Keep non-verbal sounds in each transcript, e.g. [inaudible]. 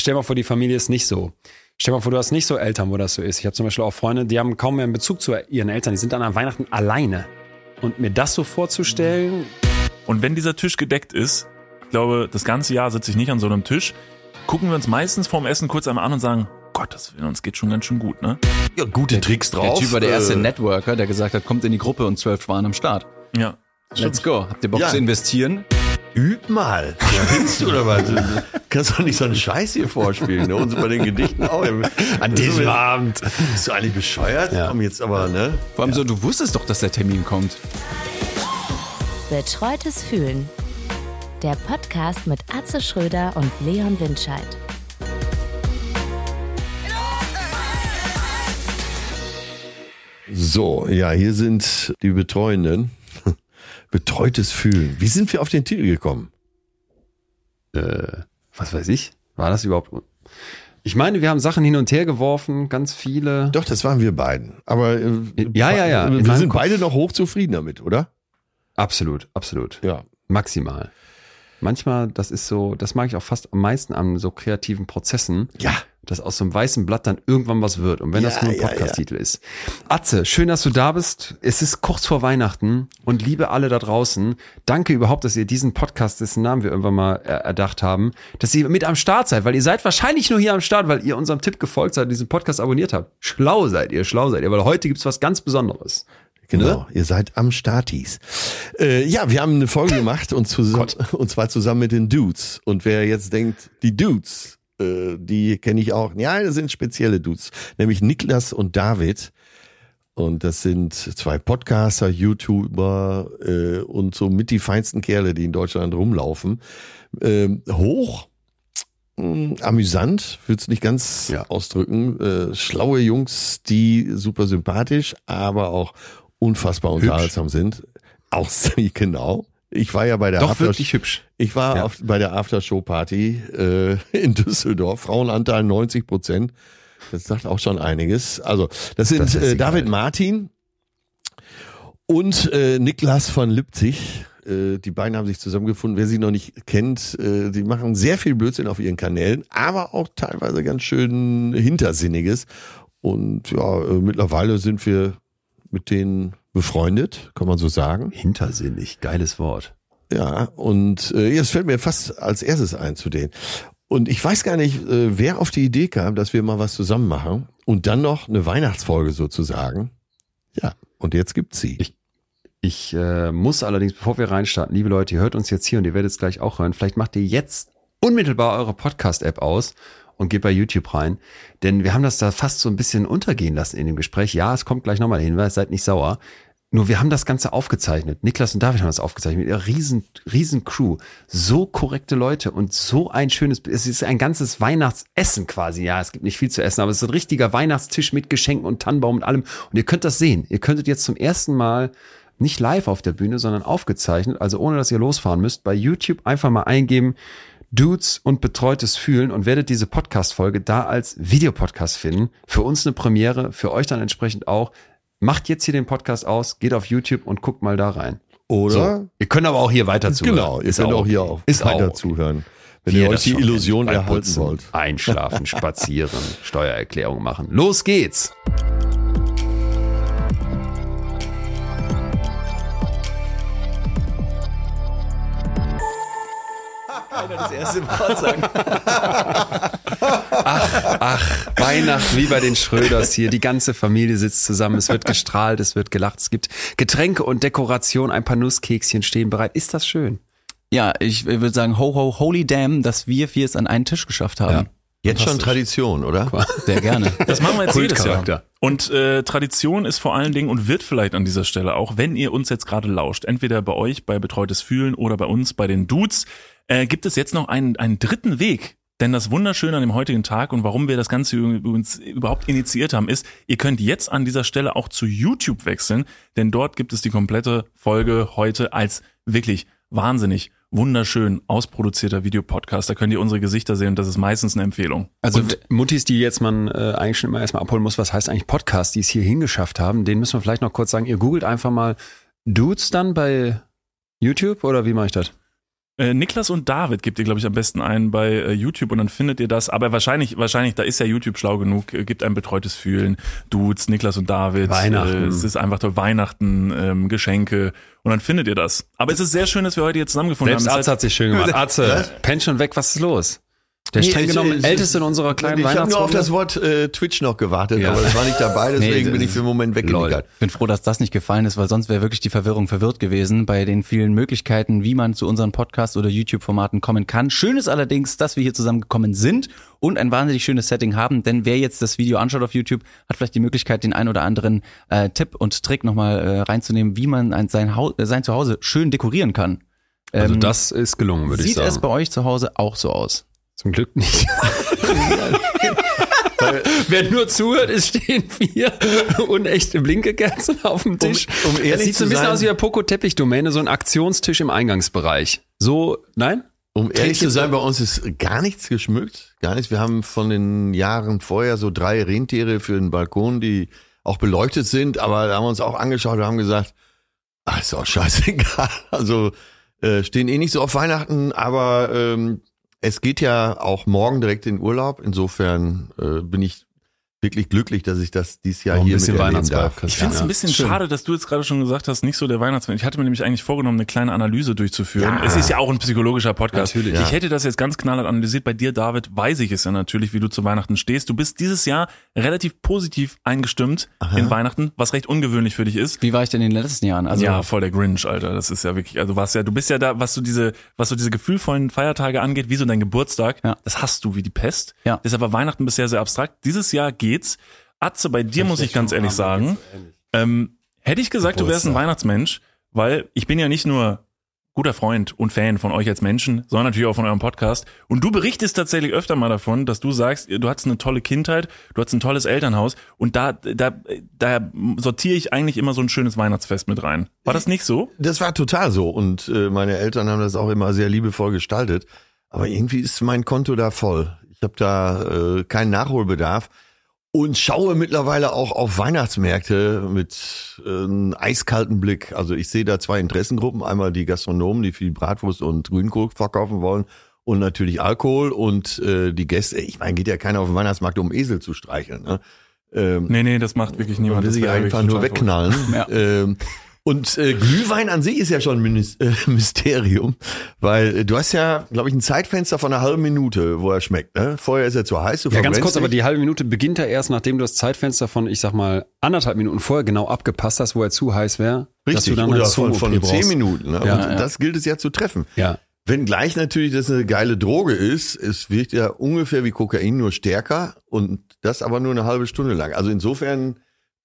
stell mal vor, die Familie ist nicht so. Stell mal vor, du hast nicht so Eltern, wo das so ist. Ich habe zum Beispiel auch Freunde, die haben kaum mehr einen Bezug zu ihren Eltern. Die sind dann an Weihnachten alleine. Und mir das so vorzustellen. Und wenn dieser Tisch gedeckt ist, ich glaube, das ganze Jahr sitze ich nicht an so einem Tisch, gucken wir uns meistens vorm Essen kurz einmal an und sagen, Gott, das uns geht schon ganz schön gut, ne? Ja, gute der, Tricks drauf. Der Typ war der erste Äh, Networker, der gesagt hat, kommt in die Gruppe und zwölf waren am Start. Ja. Let's go. Habt ihr Bock Ja. zu investieren? Üb mal. Spinnst du oder was? Du kannst doch nicht so einen Scheiß hier vorspielen. Ne? Und so bei den Gedichten auch. An diesem Abend. Bist du eigentlich bescheuert? Ja. Komm jetzt aber, ne? Vor allem so, du wusstest doch, dass der Termin kommt. Betreutes Fühlen. Der Podcast mit Atze Schröder und Leon Windscheid. So, ja, hier sind die Betreuenden. Betreutes Fühlen. Wie sind wir auf den Titel gekommen? Äh, was weiß ich? War das überhaupt? Ich meine, wir haben Sachen hin und her geworfen, ganz viele. Doch, das waren wir beiden. Aber äh, Ja, ja, ja. In Wir sind Kopf- beide noch hochzufrieden damit, oder? Absolut, absolut. Ja. Maximal. Manchmal, das ist so, das mag ich auch fast am meisten an so kreativen Prozessen. Ja. Dass aus so einem weißen Blatt dann irgendwann was wird. Und wenn das Ja, nur ein ja, Podcast-Titel ist. Atze, schön, dass du da bist. Es ist kurz vor Weihnachten und liebe alle da draußen. Danke überhaupt, dass ihr diesen Podcast, dessen Namen wir irgendwann mal erdacht haben, dass ihr mit am Start seid, weil ihr seid wahrscheinlich nur hier am Start, weil ihr unserem Tipp gefolgt seid, diesen Podcast abonniert habt. Schlau seid ihr, schlau seid ihr, weil heute gibt's was ganz Besonderes. Genau, ihr seid am Startis. Äh, ja, wir haben eine Folge gemacht und, zusammen, und zwar zusammen mit den Dudes. Und wer jetzt denkt, die Dudes, äh, die kenne ich auch. Ja, das sind spezielle Dudes, nämlich Niklas und David. Und das sind zwei Podcaster, YouTuber äh, und so mit die feinsten Kerle, die in Deutschland rumlaufen. Ähm, hoch, mh, amüsant, würde es nicht ganz Ja. ausdrücken. Äh, schlaue Jungs, die super sympathisch, aber auch unfassbar unterhaltsam sind. Auch [laughs] genau. Ich war ja bei der Doch After wirklich hübsch. ich war Ja. auf, bei der Aftershow-Party äh, [laughs] in Düsseldorf. Frauenanteil 90 Prozent. Das sagt auch schon einiges. Also, das sind Das äh. David Martin und äh, Niklas von Lipzig. Äh, die beiden haben sich zusammengefunden. Wer sie noch nicht kennt, äh, die machen sehr viel Blödsinn auf ihren Kanälen, aber auch teilweise ganz schön Hintersinniges. Und ja, äh, mittlerweile sind wir mit denen befreundet, kann man so sagen. Hintersinnig, geiles Wort. Ja, und äh, jetzt fällt mir fast als erstes ein zu denen. Und ich weiß gar nicht, äh, wer auf die Idee kam, dass wir mal was zusammen machen und dann noch eine Weihnachtsfolge sozusagen. Ja, und jetzt gibt's sie. Ich- Ich äh, muss allerdings, bevor wir reinstarten, liebe Leute, ihr hört uns jetzt hier und ihr werdet es gleich auch hören. Vielleicht macht ihr jetzt unmittelbar eure Podcast-App aus und geht bei YouTube rein. Denn wir haben das da fast so ein bisschen untergehen lassen in dem Gespräch. Ja, es kommt gleich nochmal der Hinweis, seid nicht sauer. Nur wir haben das Ganze aufgezeichnet. Niklas und David haben das aufgezeichnet mit ihrer riesen, riesen Crew. So korrekte Leute und so ein schönes, es ist ein ganzes Weihnachtsessen quasi. Ja, es gibt nicht viel zu essen, aber es ist ein richtiger Weihnachtstisch mit Geschenken und Tannenbaum und allem. Und ihr könnt das sehen. Ihr könntet jetzt zum ersten Mal nicht live auf der Bühne, sondern aufgezeichnet, also ohne dass ihr losfahren müsst, bei YouTube einfach mal eingeben, Dudes und betreutes Fühlen und werdet diese Podcast-Folge da als Videopodcast finden. Für uns eine Premiere, für euch dann entsprechend auch. Macht jetzt hier den Podcast aus, geht auf YouTube und guckt mal da rein. Oder? So. Ihr könnt aber auch hier weiter zuhören. Genau, ihr könnt auch hier auch ist weiter auch zuhören, wenn ihr euch die Illusion erhalten wollt. Einschlafen, [laughs] spazieren, Steuererklärung machen. Los geht's! Das erste Wort sagen. Ach, Weihnachten wie bei den Schröders hier. Die ganze Familie sitzt zusammen. Es wird gestrahlt, es wird gelacht. Es gibt Getränke und Dekoration. Ein paar Nusskekschen stehen bereit. Ist das schön? Ja, ich würde sagen, ho, ho, holy damn, dass wir vier es an einen Tisch geschafft haben. Jetzt schon Tradition, oder? Sehr gerne. Das machen wir jetzt jedes Jahr. Und äh, Tradition ist vor allen Dingen und wird vielleicht an dieser Stelle auch, wenn ihr uns jetzt gerade lauscht, entweder bei euch bei Betreutes Fühlen oder bei uns bei den Dudes, äh, gibt es jetzt noch einen, einen dritten Weg. Denn das Wunderschöne an dem heutigen Tag und warum wir das Ganze übrigens überhaupt initiiert haben, ist, ihr könnt jetzt an dieser Stelle auch zu YouTube wechseln, denn dort gibt es die komplette Folge heute als wirklich wahnsinnig wunderschön ausproduzierter Videopodcast. Da könnt ihr unsere Gesichter sehen und das ist meistens eine Empfehlung. Also und Muttis, die jetzt man äh, eigentlich schon immer erstmal abholen muss, was heißt eigentlich Podcast, die es hier hingeschafft haben, den müssen wir vielleicht noch kurz sagen. Ihr googelt einfach mal Dudes dann bei YouTube oder wie mache ich das? Äh, Niklas und David gebt ihr, glaube ich, am besten ein bei äh, YouTube und dann findet ihr das. Aber wahrscheinlich, wahrscheinlich, da ist ja YouTube schlau genug, äh, gibt ein betreutes Fühlen, Dudes, Niklas und David. Weihnachten. Äh, es ist einfach toll, Weihnachten, ähm, Geschenke und dann findet ihr das. Aber es ist sehr schön, dass wir heute hier zusammengefunden Selbst haben. Atze hat sich schön gemacht. Atze, penn schon weg, was ist los? Der Nee, streng ich- genommen älteste in unserer kleinen ich habe nur auf das Wort äh, Twitch noch gewartet, Ja. aber das war nicht dabei, [laughs] deswegen Nee, bin ich für den Moment weggenickert. Ich bin froh, dass das nicht gefallen ist, weil sonst wäre wirklich die Verwirrung verwirrt gewesen bei den vielen Möglichkeiten, wie man zu unseren Podcast- oder YouTube-Formaten kommen kann. Schön ist allerdings, dass wir hier zusammengekommen sind und ein wahnsinnig schönes Setting haben, denn wer jetzt das Video anschaut auf YouTube, hat vielleicht die Möglichkeit, den ein oder anderen äh, Tipp und Trick nochmal äh, reinzunehmen, wie man ein, sein, Haus, äh, sein Zuhause schön dekorieren kann. Also Ähm, das ist gelungen, würde ich Sieht sagen. es bei euch zu Hause auch so aus? Zum Glück nicht. [laughs] Wer nur zuhört, es stehen vier unechte Blinkekerzen auf dem Tisch. um ehrlich es sieht so ein bisschen sein- aus wie eine Poco-Teppich-Domäne, so ein Aktionstisch im Eingangsbereich. So, nein? Um ehrlich zu sein, bei uns ist gar nichts geschmückt, gar nichts. Wir haben von den Jahren vorher so drei Rentiere für den Balkon, die auch beleuchtet sind, aber da haben wir uns auch angeschaut und haben gesagt, ach, ist doch scheißegal. [laughs] Also äh, stehen eh nicht so auf Weihnachten, aber ähm, es geht ja auch morgen direkt in Urlaub. Insofern äh, bin ich wirklich glücklich, dass ich das dieses Jahr hier bisschen Weihnachtsvibe, darf. Ich finde es Ja. ein bisschen Schön. schade, dass du jetzt gerade schon gesagt hast, nicht so der Weihnachtsmann. Ich hatte mir nämlich eigentlich vorgenommen, eine kleine Analyse durchzuführen. Ja. Es ist ja auch ein psychologischer Podcast. Natürlich. Ich Ja. hätte das jetzt ganz knallhart analysiert. Bei dir, David, weiß ich es ja natürlich, wie du zu Weihnachten stehst. Du bist dieses Jahr relativ positiv eingestimmt in Weihnachten, was recht ungewöhnlich für dich ist. Wie war ich denn in den letzten Jahren? Also ja, voll der Grinch, Alter. Das ist ja wirklich, also was ja, du bist ja da, was so diese, was so diese gefühlvollen Feiertage angeht, wie so dein Geburtstag, Ja. das hast du wie die Pest. Ja. Deshalb war Weihnachten bisher sehr abstrakt. Dieses Jahr geht's. Atze, bei dir muss ich ganz ehrlich sagen, ähm, hätte ich gesagt, du wärst ein Weihnachtsmensch, weil ich bin ja nicht nur guter Freund und Fan von euch als Menschen, sondern natürlich auch von eurem Podcast. Und du berichtest tatsächlich öfter mal davon, dass du sagst, du hattest eine tolle Kindheit, du hattest ein tolles Elternhaus und da, da, da sortiere ich eigentlich immer so ein schönes Weihnachtsfest mit rein. War das nicht so? Das war total so und äh, meine Eltern haben das auch immer sehr liebevoll gestaltet. Aber irgendwie ist mein Konto da voll. Ich habe da äh, keinen Nachholbedarf und schaue mittlerweile auch auf Weihnachtsmärkte mit äh, einem eiskalten Blick. Also ich sehe da zwei Interessengruppen. Einmal die Gastronomen, die viel Bratwurst und Grünkohl verkaufen wollen und natürlich Alkohol und äh, die Gäste. Ich meine, geht ja keiner auf den Weihnachtsmarkt, um Esel zu streicheln. Ne? Ähm, Nee, nee, das macht wirklich man niemand. will sich wäre einfach nur wegknallen. Ähm, und äh, Glühwein an sich ist ja schon ein äh, [laughs] Mysterium, weil äh, du hast ja, glaube ich, ein Zeitfenster von einer halben Minute, wo er schmeckt. Ne? Vorher ist er zu heiß, du Ja, ganz kurz, aber dich. die halbe Minute beginnt ja erst, nachdem du das Zeitfenster von, ich sag mal, anderthalb Minuten vorher genau abgepasst hast, wo er zu heiß wäre. Richtig, du dann oder eine von, von zehn. Minuten. Ne? Ja, und ja. das gilt es ja zu treffen. Ja. Wenngleich natürlich das eine geile Droge ist, es wirkt ja ungefähr wie Kokain, nur stärker und das aber nur eine halbe Stunde lang. Also insofern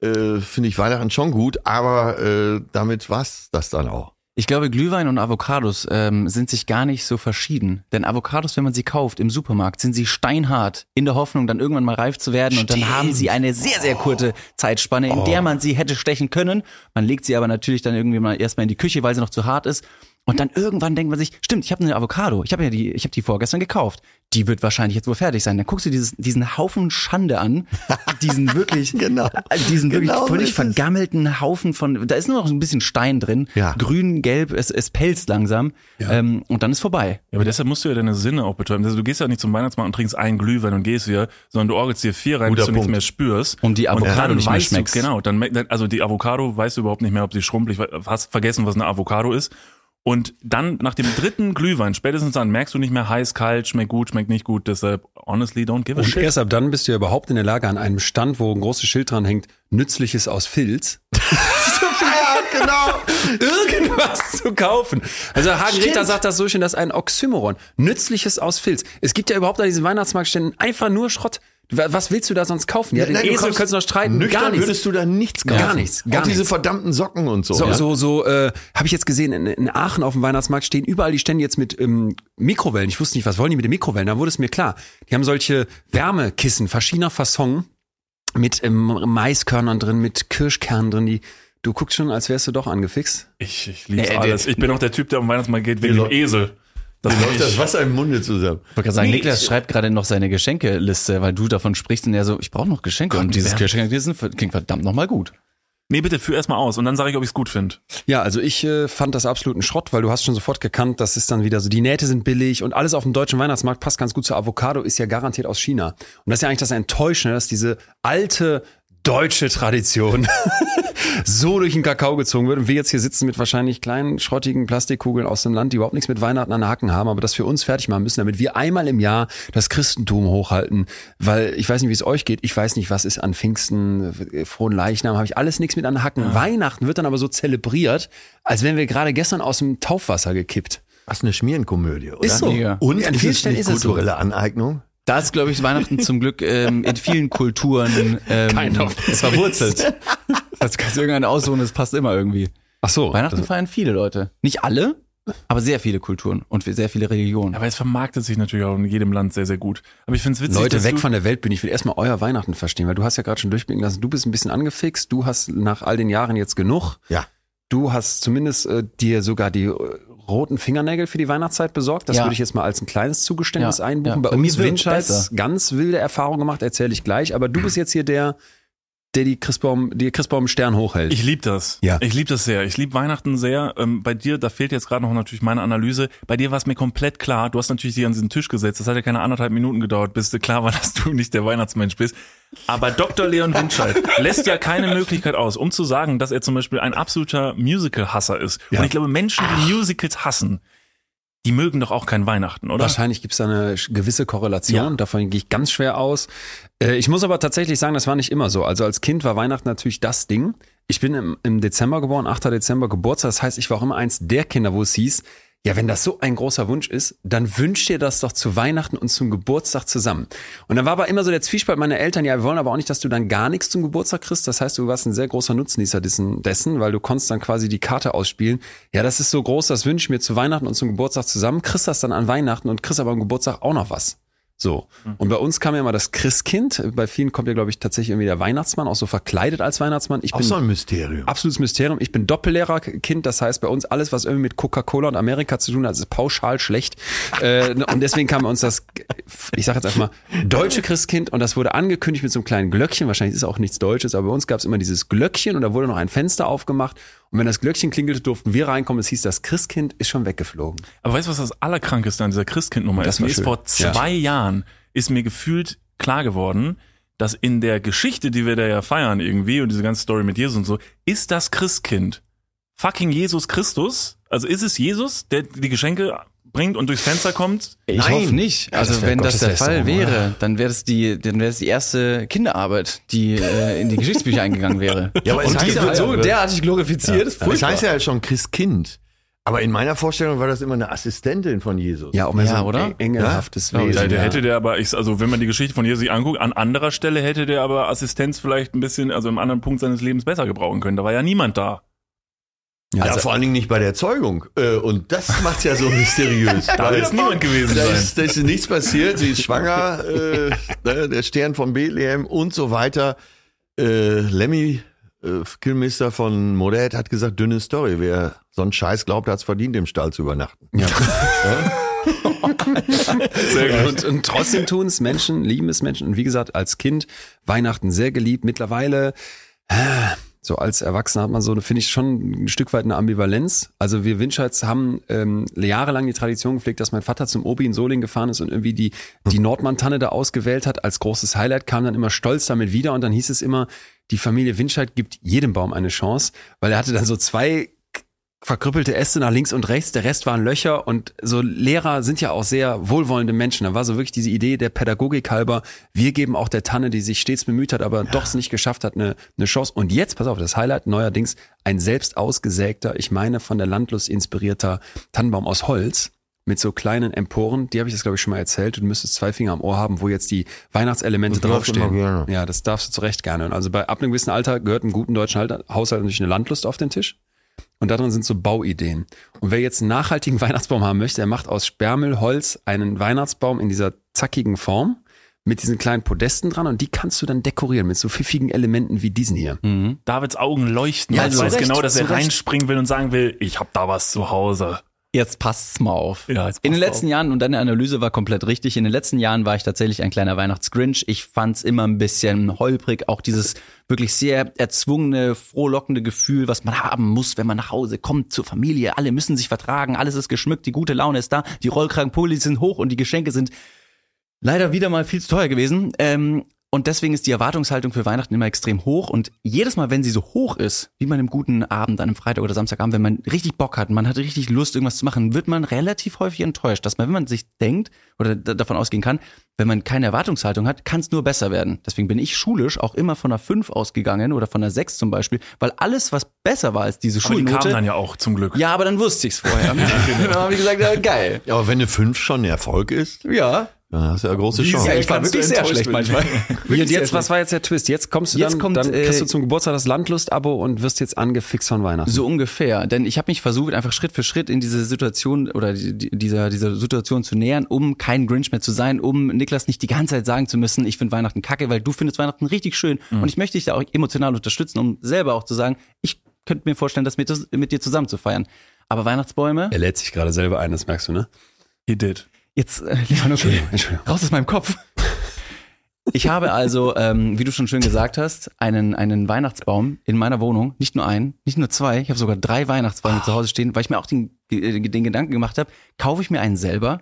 äh, finde ich Weihnachten schon gut, aber äh, damit war's das dann auch. Ich glaube, Glühwein und Avocados ähm, sind sich gar nicht so verschieden. Denn Avocados, wenn man sie kauft im Supermarkt, sind sie steinhart, in der Hoffnung, dann irgendwann mal reif zu werden. Und dann haben sie eine sehr, sehr kurze Zeitspanne, in der man sie hätte stechen können. Man legt sie aber natürlich dann irgendwie mal erstmal in die Küche, weil sie noch zu hart ist. Und dann irgendwann denkt man sich, stimmt, ich habe eine Avocado, ich habe ja die, ich habe die vorgestern gekauft. Die wird wahrscheinlich jetzt wohl fertig sein. Dann guckst du dieses, diesen Haufen Schande an, [laughs] diesen wirklich, Genau. äh, diesen wirklich Genau völlig vergammelten Haufen von, da ist nur noch ein bisschen Stein drin, Ja. grün, gelb, es, es pelzt langsam ähm, und dann ist vorbei. Ja, aber deshalb musst du ja deine Sinne auch betäuben. Also du gehst ja nicht zum Weihnachtsmarkt und trinkst einen Glühwein und gehst wieder, sondern du orgelst dir vier rein, Guter bis du nichts Punkt. mehr spürst. Und die Avocado dann nicht mehr weißt du, schmeckst. Genau, dann- also die Avocado weißt du überhaupt nicht mehr, ob sie schrumpelig, hast vergessen, was eine Avocado ist. Und dann nach dem dritten Glühwein, spätestens dann merkst du nicht mehr heiß, kalt, schmeckt gut, schmeckt nicht gut. Deshalb, honestly, don't give a Und shit. erst ab dann bist du ja überhaupt in der Lage, an einem Stand, wo ein großes Schild dran hängt, Nützliches aus Filz, Ja, [laughs] genau. irgendwas zu kaufen. Also Hagen Ritter sagt das so schön, das ist ein Oxymoron. Nützliches aus Filz. Es gibt ja überhaupt an diesen Weihnachtsmarktständen einfach nur Schrott. Was willst du da sonst kaufen? Ja, den Nein, du Esel kommst- könntest du noch streiten. Nüchtern Gar nichts. würdest du da nichts kaufen. Gar nichts, gar Auch diese nichts. verdammten Socken und so. So, ja? so, so äh, habe ich jetzt gesehen, in, in Aachen auf dem Weihnachtsmarkt stehen überall die Stände jetzt mit ähm, Mikrowellen. Ich wusste nicht, was wollen die mit den Mikrowellen? Da wurde es mir klar. Die haben solche Wärmekissen verschiedener Fasson mit ähm, Maiskörnern drin, mit Kirschkernen drin. Die, du guckst schon, als wärst du doch angefixt. Ich, ich lieb's Nee, der- alles. Ich bin auch der Typ, der am Weihnachtsmarkt geht wegen Wie dem Esel. Das Mir läuft das. Wasser im Munde zusammen. Ich wollte gerade sagen, Nee, Niklas schreibt gerade noch seine Geschenkeliste, weil du davon sprichst und er so, ich brauche noch Geschenke. und dieses Geschenkelisten klingt verdammt nochmal gut. Nee, bitte, führ erstmal aus und dann sage ich, ob ich es gut finde. Ja, also ich äh, fand das absoluten Schrott, weil du hast schon sofort gekannt, das ist dann wieder so, die Nähte sind billig und alles auf dem deutschen Weihnachtsmarkt passt ganz gut zur Avocado, ist ja garantiert aus China. Und das ist ja eigentlich das Enttäuschende, dass diese alte deutsche Tradition [laughs] so durch den Kakao gezogen wird und wir jetzt hier sitzen mit wahrscheinlich kleinen schrottigen Plastikkugeln aus dem Land, die überhaupt nichts mit Weihnachten an den Hacken haben, aber das für uns fertig machen müssen, damit wir einmal im Jahr das Christentum hochhalten, weil ich weiß nicht, wie es euch geht, ich weiß nicht, was ist an Pfingsten, äh, frohen Leichnam, habe ich alles nichts mit an den Hacken. Weihnachten wird dann aber so zelebriert, als wären wir gerade gestern aus dem Taufwasser gekippt. Was eine Schmierenkomödie, oder? Ist so. Mega. Und An ist vielen Stellen ist es so. kulturelle Aneignung? Da ist, glaube ich, Weihnachten zum Glück ähm, in vielen Kulturen ähm, Kind of. verwurzelt. Das kannst du irgendeinen aussuchen, das passt immer irgendwie. Ach so. Weihnachten also, feiern viele Leute. Nicht alle, aber sehr viele Kulturen und sehr viele Religionen. Aber es vermarktet sich natürlich auch in jedem Land sehr, sehr gut. Aber ich finde es witzig, Leute, dass weg du, von der Weltbühne. Ich will erstmal euer Weihnachten verstehen, weil du hast ja gerade schon durchblicken lassen. Du bist ein bisschen angefixt. Du hast nach all den Jahren jetzt genug. Ja. Du hast zumindest äh, dir sogar die äh, roten Fingernägel für die Weihnachtszeit besorgt. Das Ja. würde ich jetzt mal als ein kleines Zugeständnis Ja, einbuchen. ja. Bei, Bei mir uns wird's Windscheiß besser. ganz wilde Erfahrungen gemacht, erzähle ich gleich. Aber du bist jetzt hier der, der die Christbaum, die Christbaum Stern hochhält. Ich liebe das. Ja. Ich liebe das sehr. Ich liebe Weihnachten sehr. Ähm, bei dir, da fehlt jetzt gerade noch natürlich meine Analyse. Bei dir war es mir komplett klar. Du hast natürlich dich an diesen Tisch gesetzt. Das hat ja keine anderthalb Minuten gedauert, bis dir klar war, [laughs] dass du nicht der Weihnachtsmensch bist. Aber Dr. Leon Windscheid [laughs] lässt ja keine Möglichkeit aus, um zu sagen, dass er zum Beispiel ein absoluter Musical-Hasser ist. Ja. Und ich glaube, Menschen, die Musicals hassen, die mögen doch auch kein Weihnachten, oder? Wahrscheinlich gibt es da eine gewisse Korrelation, Ja. davon gehe ich ganz schwer aus. Äh, ich muss aber tatsächlich sagen, das war nicht immer so. Also als Kind war Weihnachten natürlich das Ding. Ich bin im, im Dezember geboren, 8. Dezember Geburtstag. Das heißt, ich war auch immer eins der Kinder, wo es hieß, ja, wenn das so ein großer Wunsch ist, dann wünscht dir das doch zu Weihnachten und zum Geburtstag zusammen. Und dann war aber immer so der Zwiespalt meiner Eltern, ja, wir wollen aber auch nicht, dass du dann gar nichts zum Geburtstag kriegst. Das heißt, du warst ein sehr großer Nutznießer dessen, weil du konntest dann quasi die Karte ausspielen. Ja, das ist so groß, das wünsche ich mir zu Weihnachten und zum Geburtstag zusammen, kriegst das dann an Weihnachten und kriegst aber am Geburtstag auch noch was. So. Und bei uns kam ja immer das Christkind. Bei vielen kommt ja, glaube ich, tatsächlich irgendwie der Weihnachtsmann, auch so verkleidet als Weihnachtsmann. Ich Auch bin so ein Mysterium. absolutes Mysterium. Ich bin Doppellehrerkind, das heißt bei uns alles, was irgendwie mit Coca-Cola und Amerika zu tun hat, ist pauschal schlecht. Äh, und deswegen kam bei uns das, ich sage jetzt einfach mal, deutsche Christkind und das wurde angekündigt mit so einem kleinen Glöckchen. Wahrscheinlich ist es auch nichts Deutsches, aber bei uns gab es immer dieses Glöckchen und da wurde noch ein Fenster aufgemacht. Und wenn das Glöckchen klingelte, durften wir reinkommen. Es hieß, das Christkind ist schon weggeflogen. Aber weißt du, was das Allerkrankeste an dieser Christkindnummer Das ist? Mir ist vor Ja. zwei Jahren ist mir gefühlt klar geworden, dass in der Geschichte, die wir da ja feiern irgendwie und diese ganze Story mit Jesus und so, ist das Christkind fucking Jesus Christus? Also ist es Jesus, der die Geschenke bringt und durchs Fenster kommt? Ich Nein. hoffe nicht. Ja, das Also wär wenn das der Gotteslästerung, Fall wäre, dann wäre das die, dann wäre es die erste Kinderarbeit, die äh, in die Geschichtsbücher eingegangen wäre. [laughs] Ja, aber es Und die heißt ja- wird so derartig glorifiziert. Ja. Das heißt ja schon Christkind. Aber in meiner Vorstellung war das immer eine Assistentin von Jesus. Ja, auch mehr Ja, so ein oder? eng- engelhaftes Ja, Wesen. Ja, der ja. hätte der aber, ich, also wenn man die Geschichte von Jesus sich anguckt, an anderer Stelle hätte der aber Assistenz vielleicht ein bisschen, also im anderen Punkt seines Lebens besser gebrauchen können. Da war ja niemand da. Ja, also- vor allen Dingen nicht bei der Zeugung. Äh, Und das macht's ja so [laughs] mysteriös. Da wird niemand gewesen Da ist, da ist nichts passiert, sie ist schwanger, äh, ne, der Stern von Bethlehem und so weiter. Äh, Lemmy, äh, Killmister von Modet, hat gesagt, dünne Story. Wer so einen Scheiß glaubt, hat's verdient, im Stall zu übernachten. Ja. [laughs] Sehr gut. Und, und trotzdem tun es Menschen, lieben es Menschen. Und wie gesagt, als Kind Weihnachten sehr geliebt. Mittlerweile, äh, so als Erwachsener hat man so, finde ich, schon ein Stück weit eine Ambivalenz. Also wir Winscheids haben ähm, jahrelang die Tradition gepflegt, dass mein Vater zum Obi in Solingen gefahren ist und irgendwie die, die Nordmann-Tanne da ausgewählt hat. Als großes Highlight kam dann immer stolz damit wieder und dann hieß es immer, die Familie Winscheid gibt jedem Baum eine Chance, weil er hatte dann so zwei verkrüppelte Äste nach links und rechts, der Rest waren Löcher und so Lehrer sind ja auch sehr wohlwollende Menschen. Da war so wirklich diese Idee der Pädagogik halber, wir geben auch der Tanne, die sich stets bemüht hat, aber doch es nicht geschafft hat, eine, eine Chance. Und jetzt, pass auf, das Highlight neuerdings, ein selbst ausgesägter, ich meine von der Landlust inspirierter Tannenbaum aus Holz mit so kleinen Emporen, die habe ich das glaube ich schon mal erzählt, du müsstest zwei Finger am Ohr haben, wo jetzt die Weihnachtselemente Das draufstehen. Ja, das darfst du zu Recht gerne. Und also bei ab einem gewissen Alter gehört einem guten deutschen Halt- Haushalt natürlich eine Landlust auf den Tisch. Und darin sind so Bauideen. Und wer jetzt einen nachhaltigen [laughs] Weihnachtsbaum haben möchte, der macht aus Sperrmüllholz einen Weihnachtsbaum in dieser zackigen Form mit diesen kleinen Podesten dran und die kannst du dann dekorieren mit so pfiffigen Elementen wie diesen hier. Davids Augen leuchten, Ja, weil du weißt genau, dass er reinspringen will und sagen will, ich hab da was zu Hause. Jetzt passt's mal auf. Ja, in den letzten Jahren, und deine Analyse war komplett richtig, in den letzten Jahren war ich tatsächlich ein kleiner Weihnachtsgrinch. Ich fand's immer ein bisschen holprig, auch dieses wirklich sehr erzwungene, frohlockende Gefühl, was man haben muss, wenn man nach Hause kommt zur Familie. Alle müssen sich vertragen, alles ist geschmückt, die gute Laune ist da, die Rollkragenpullis sind hoch und die Geschenke sind leider wieder mal viel zu teuer gewesen. Ähm, und deswegen ist die Erwartungshaltung für Weihnachten immer extrem hoch. Und jedes Mal, wenn sie so hoch ist, wie man im guten Abend, an einem Freitag oder Samstagabend, wenn man richtig Bock hat, man hat richtig Lust, irgendwas zu machen, wird man relativ häufig enttäuscht. Dass man, wenn man sich denkt oder da- davon ausgehen kann, wenn man keine Erwartungshaltung hat, kann es nur besser werden. Deswegen bin ich schulisch auch immer von einer 5 ausgegangen oder von einer 6 zum Beispiel, weil alles, was besser war als diese Aber die kamen Schulnote. dann ja auch zum Glück. Ja, aber dann wusste ich's vorher. [laughs] dann habe ich gesagt, ja, geil. Ja, aber wenn eine 5 schon ein Erfolg ist, Ja. Dann hast du ja große Chance. Ja, ich war wirklich sehr schlecht manchmal. [laughs] Und jetzt, was war jetzt der Twist? Jetzt kommst du Jetzt dann, kommt, dann kriegst äh, du zum Geburtstag das Landlust-Abo und wirst jetzt angefixt von Weihnachten. So ungefähr, denn ich habe mich versucht, einfach Schritt für Schritt in diese Situation oder die, die, dieser, dieser Situation zu nähern, um kein Grinch mehr zu sein, um Niklas nicht die ganze Zeit sagen zu müssen, ich finde Weihnachten kacke, weil du findest Weihnachten richtig schön und ich möchte dich da auch emotional unterstützen, um selber auch zu sagen, ich könnte mir vorstellen, das mit, mit dir zusammen zu feiern. Aber Weihnachtsbäume, er lädt sich gerade selber ein, das merkst du, ne? He did. Jetzt, äh, [laughs] lieber Nuki, Entschuldigung. raus aus meinem Kopf. Ich habe also, ähm, wie du schon schön gesagt hast, einen, einen Weihnachtsbaum in meiner Wohnung. Nicht nur einen, nicht nur zwei. Ich habe sogar drei Weihnachtsbäume zu Hause stehen, weil ich mir auch den, äh, den Gedanken gemacht habe, kaufe ich mir einen selber,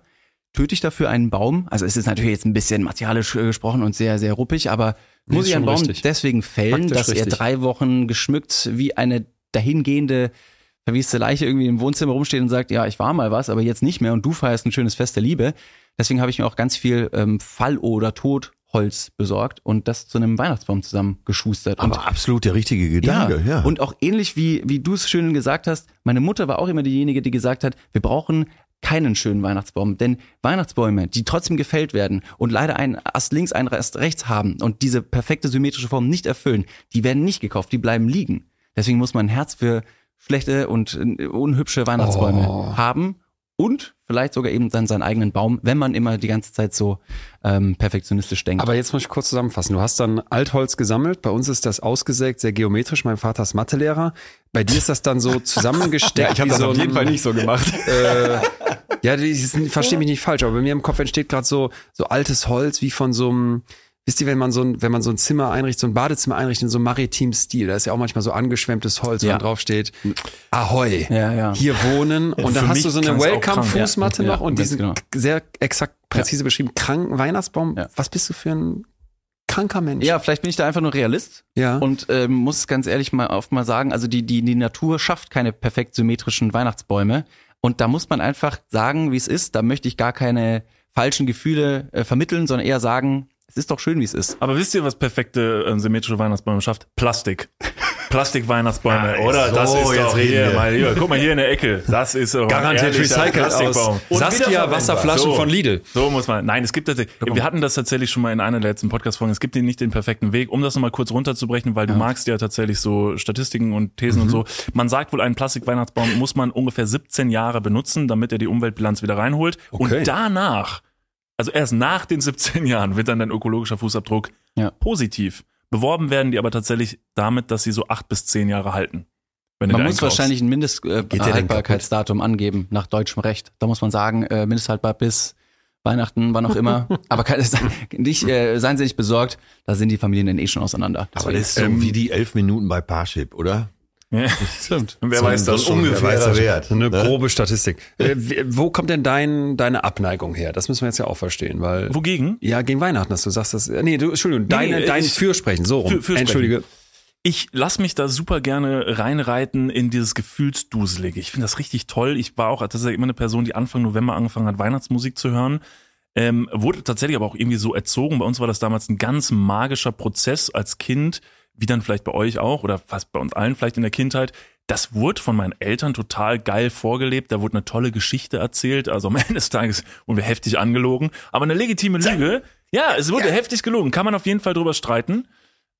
töte ich dafür einen Baum. Also es ist natürlich jetzt ein bisschen martialisch äh, gesprochen und sehr, sehr ruppig, aber Nee, muss ich einen Baum richtig. deswegen fällen, Faktisch dass er richtig. drei Wochen geschmückt wie eine dahingehende verwieste Leiche irgendwie im Wohnzimmer rumsteht und sagt, ja, ich war mal was, aber jetzt nicht mehr und du feierst ein schönes Fest der Liebe. Deswegen habe ich mir auch ganz viel ähm, Fall- oder Totholz besorgt und das zu einem Weihnachtsbaum zusammengeschustert. Und Aber absolut der richtige Gedanke, ja. und auch ähnlich wie, wie du es schön gesagt hast, meine Mutter war auch immer diejenige, die gesagt hat, wir brauchen keinen schönen Weihnachtsbaum. Denn Weihnachtsbäume, die trotzdem gefällt werden und leider einen Ast links, einen Ast rechts haben und diese perfekte symmetrische Form nicht erfüllen, die werden nicht gekauft, die bleiben liegen. Deswegen muss man ein Herz für schlechte und äh, unhübsche Weihnachtsbäume Oh. haben und vielleicht sogar eben dann seinen eigenen Baum, wenn man immer die ganze Zeit so ähm, perfektionistisch denkt. Aber jetzt muss ich kurz zusammenfassen. Du hast dann Altholz gesammelt. Bei uns ist das ausgesägt, sehr geometrisch. Mein Vater ist Mathelehrer. Bei dir ist das dann so [laughs] zusammengesteckt. wie so ein- so gemacht. [laughs] äh, ja, die- die- versteh mich nicht falsch, aber bei mir im Kopf entsteht gerade so so altes Holz wie von so einem Wisst ihr, wenn man so ein, wenn man so ein Zimmer einrichtet, so ein Badezimmer einrichtet in so einem maritimen Stil, da ist ja auch manchmal so angeschwemmtes Holz, wo Ja. drauf steht, Ahoi, Ja, ja. hier wohnen. Und dann hast du so eine Welcome-Fußmatte noch und diesen genau. sehr exakt präzise beschrieben kranken Weihnachtsbaum. Was bist du für ein kranker Mensch? Ja, vielleicht bin ich da einfach nur Realist Ja. und ähm, muss ganz ehrlich mal oft mal sagen, also die, die, die Natur schafft keine perfekt symmetrischen Weihnachtsbäume. Und da muss man einfach sagen, wie es ist. Da möchte ich gar keine falschen Gefühle äh, vermitteln, sondern eher sagen, es ist doch schön, wie es ist. Aber wisst ihr, was perfekte äh, symmetrische Weihnachtsbäume schafft? Plastik. [laughs] Plastik-Weihnachtsbäume, oder? Das so, ist jetzt doch hier, wir. mein Lieber. Guck mal hier in der Ecke. Das ist doch Garantiert recycelt aus Plastikbaum. Und Saskia. Wasserflaschen So. von Lidl. So muss man. Nein, es gibt tatsächlich. Wir hatten das tatsächlich schon mal in einer der letzten Podcast-Folgen. Es gibt nicht den perfekten Weg. Um das nochmal kurz runterzubrechen, weil du magst ja tatsächlich so Statistiken und Thesen Mhm. und so. Man sagt wohl, einen Plastik-Weihnachtsbaum muss man ungefähr 17 Jahre benutzen, damit er die Umweltbilanz wieder reinholt. Okay. Und danach, also erst nach den 17 Jahren, wird dann dein ökologischer Fußabdruck Ja. positiv. Beworben werden die aber tatsächlich damit, dass sie so acht bis zehn Jahre halten. Man muss einkaufst. wahrscheinlich ein Mindesthaltbarkeitsdatum angeben nach deutschem Recht. Da muss man sagen, äh, mindesthaltbar bis Weihnachten, wann auch immer. [laughs] Aber keine, nicht, äh, seien Sie nicht besorgt, da sind die Familien dann eh schon auseinander. Aber das ist so wie die elf Minuten bei Parship, oder? Ja. stimmt. Und wer So- weiß das ungefähr. Wer weiß der das? Wert. Eine ne? grobe Statistik. Äh, wo kommt denn dein, deine Abneigung her? Das müssen wir jetzt ja auch verstehen, weil. Wogegen? Ja, gegen Weihnachten, dass du sagst, dass. Nee, du, Entschuldigung, deine, nee, dein Fürsprechen, so rum. Für- Fürsprechen. Entschuldige. Ich lass mich da super gerne reinreiten in dieses Gefühlsduselige. Ich finde das richtig toll. Ich war auch tatsächlich immer eine Person, die Anfang November angefangen hat, Weihnachtsmusik zu hören. Ähm, wurde tatsächlich aber auch irgendwie so erzogen. Bei uns war das damals ein ganz magischer Prozess als Kind, wie dann vielleicht bei euch auch oder fast bei uns allen vielleicht in der Kindheit. Das wurde von meinen Eltern total geil vorgelebt. Da wurde eine tolle Geschichte erzählt. Also am [laughs] Ende des Tages wurden wir heftig angelogen. Aber eine legitime Lüge. Ja, es wurde heftig gelogen. Kann man auf jeden Fall drüber streiten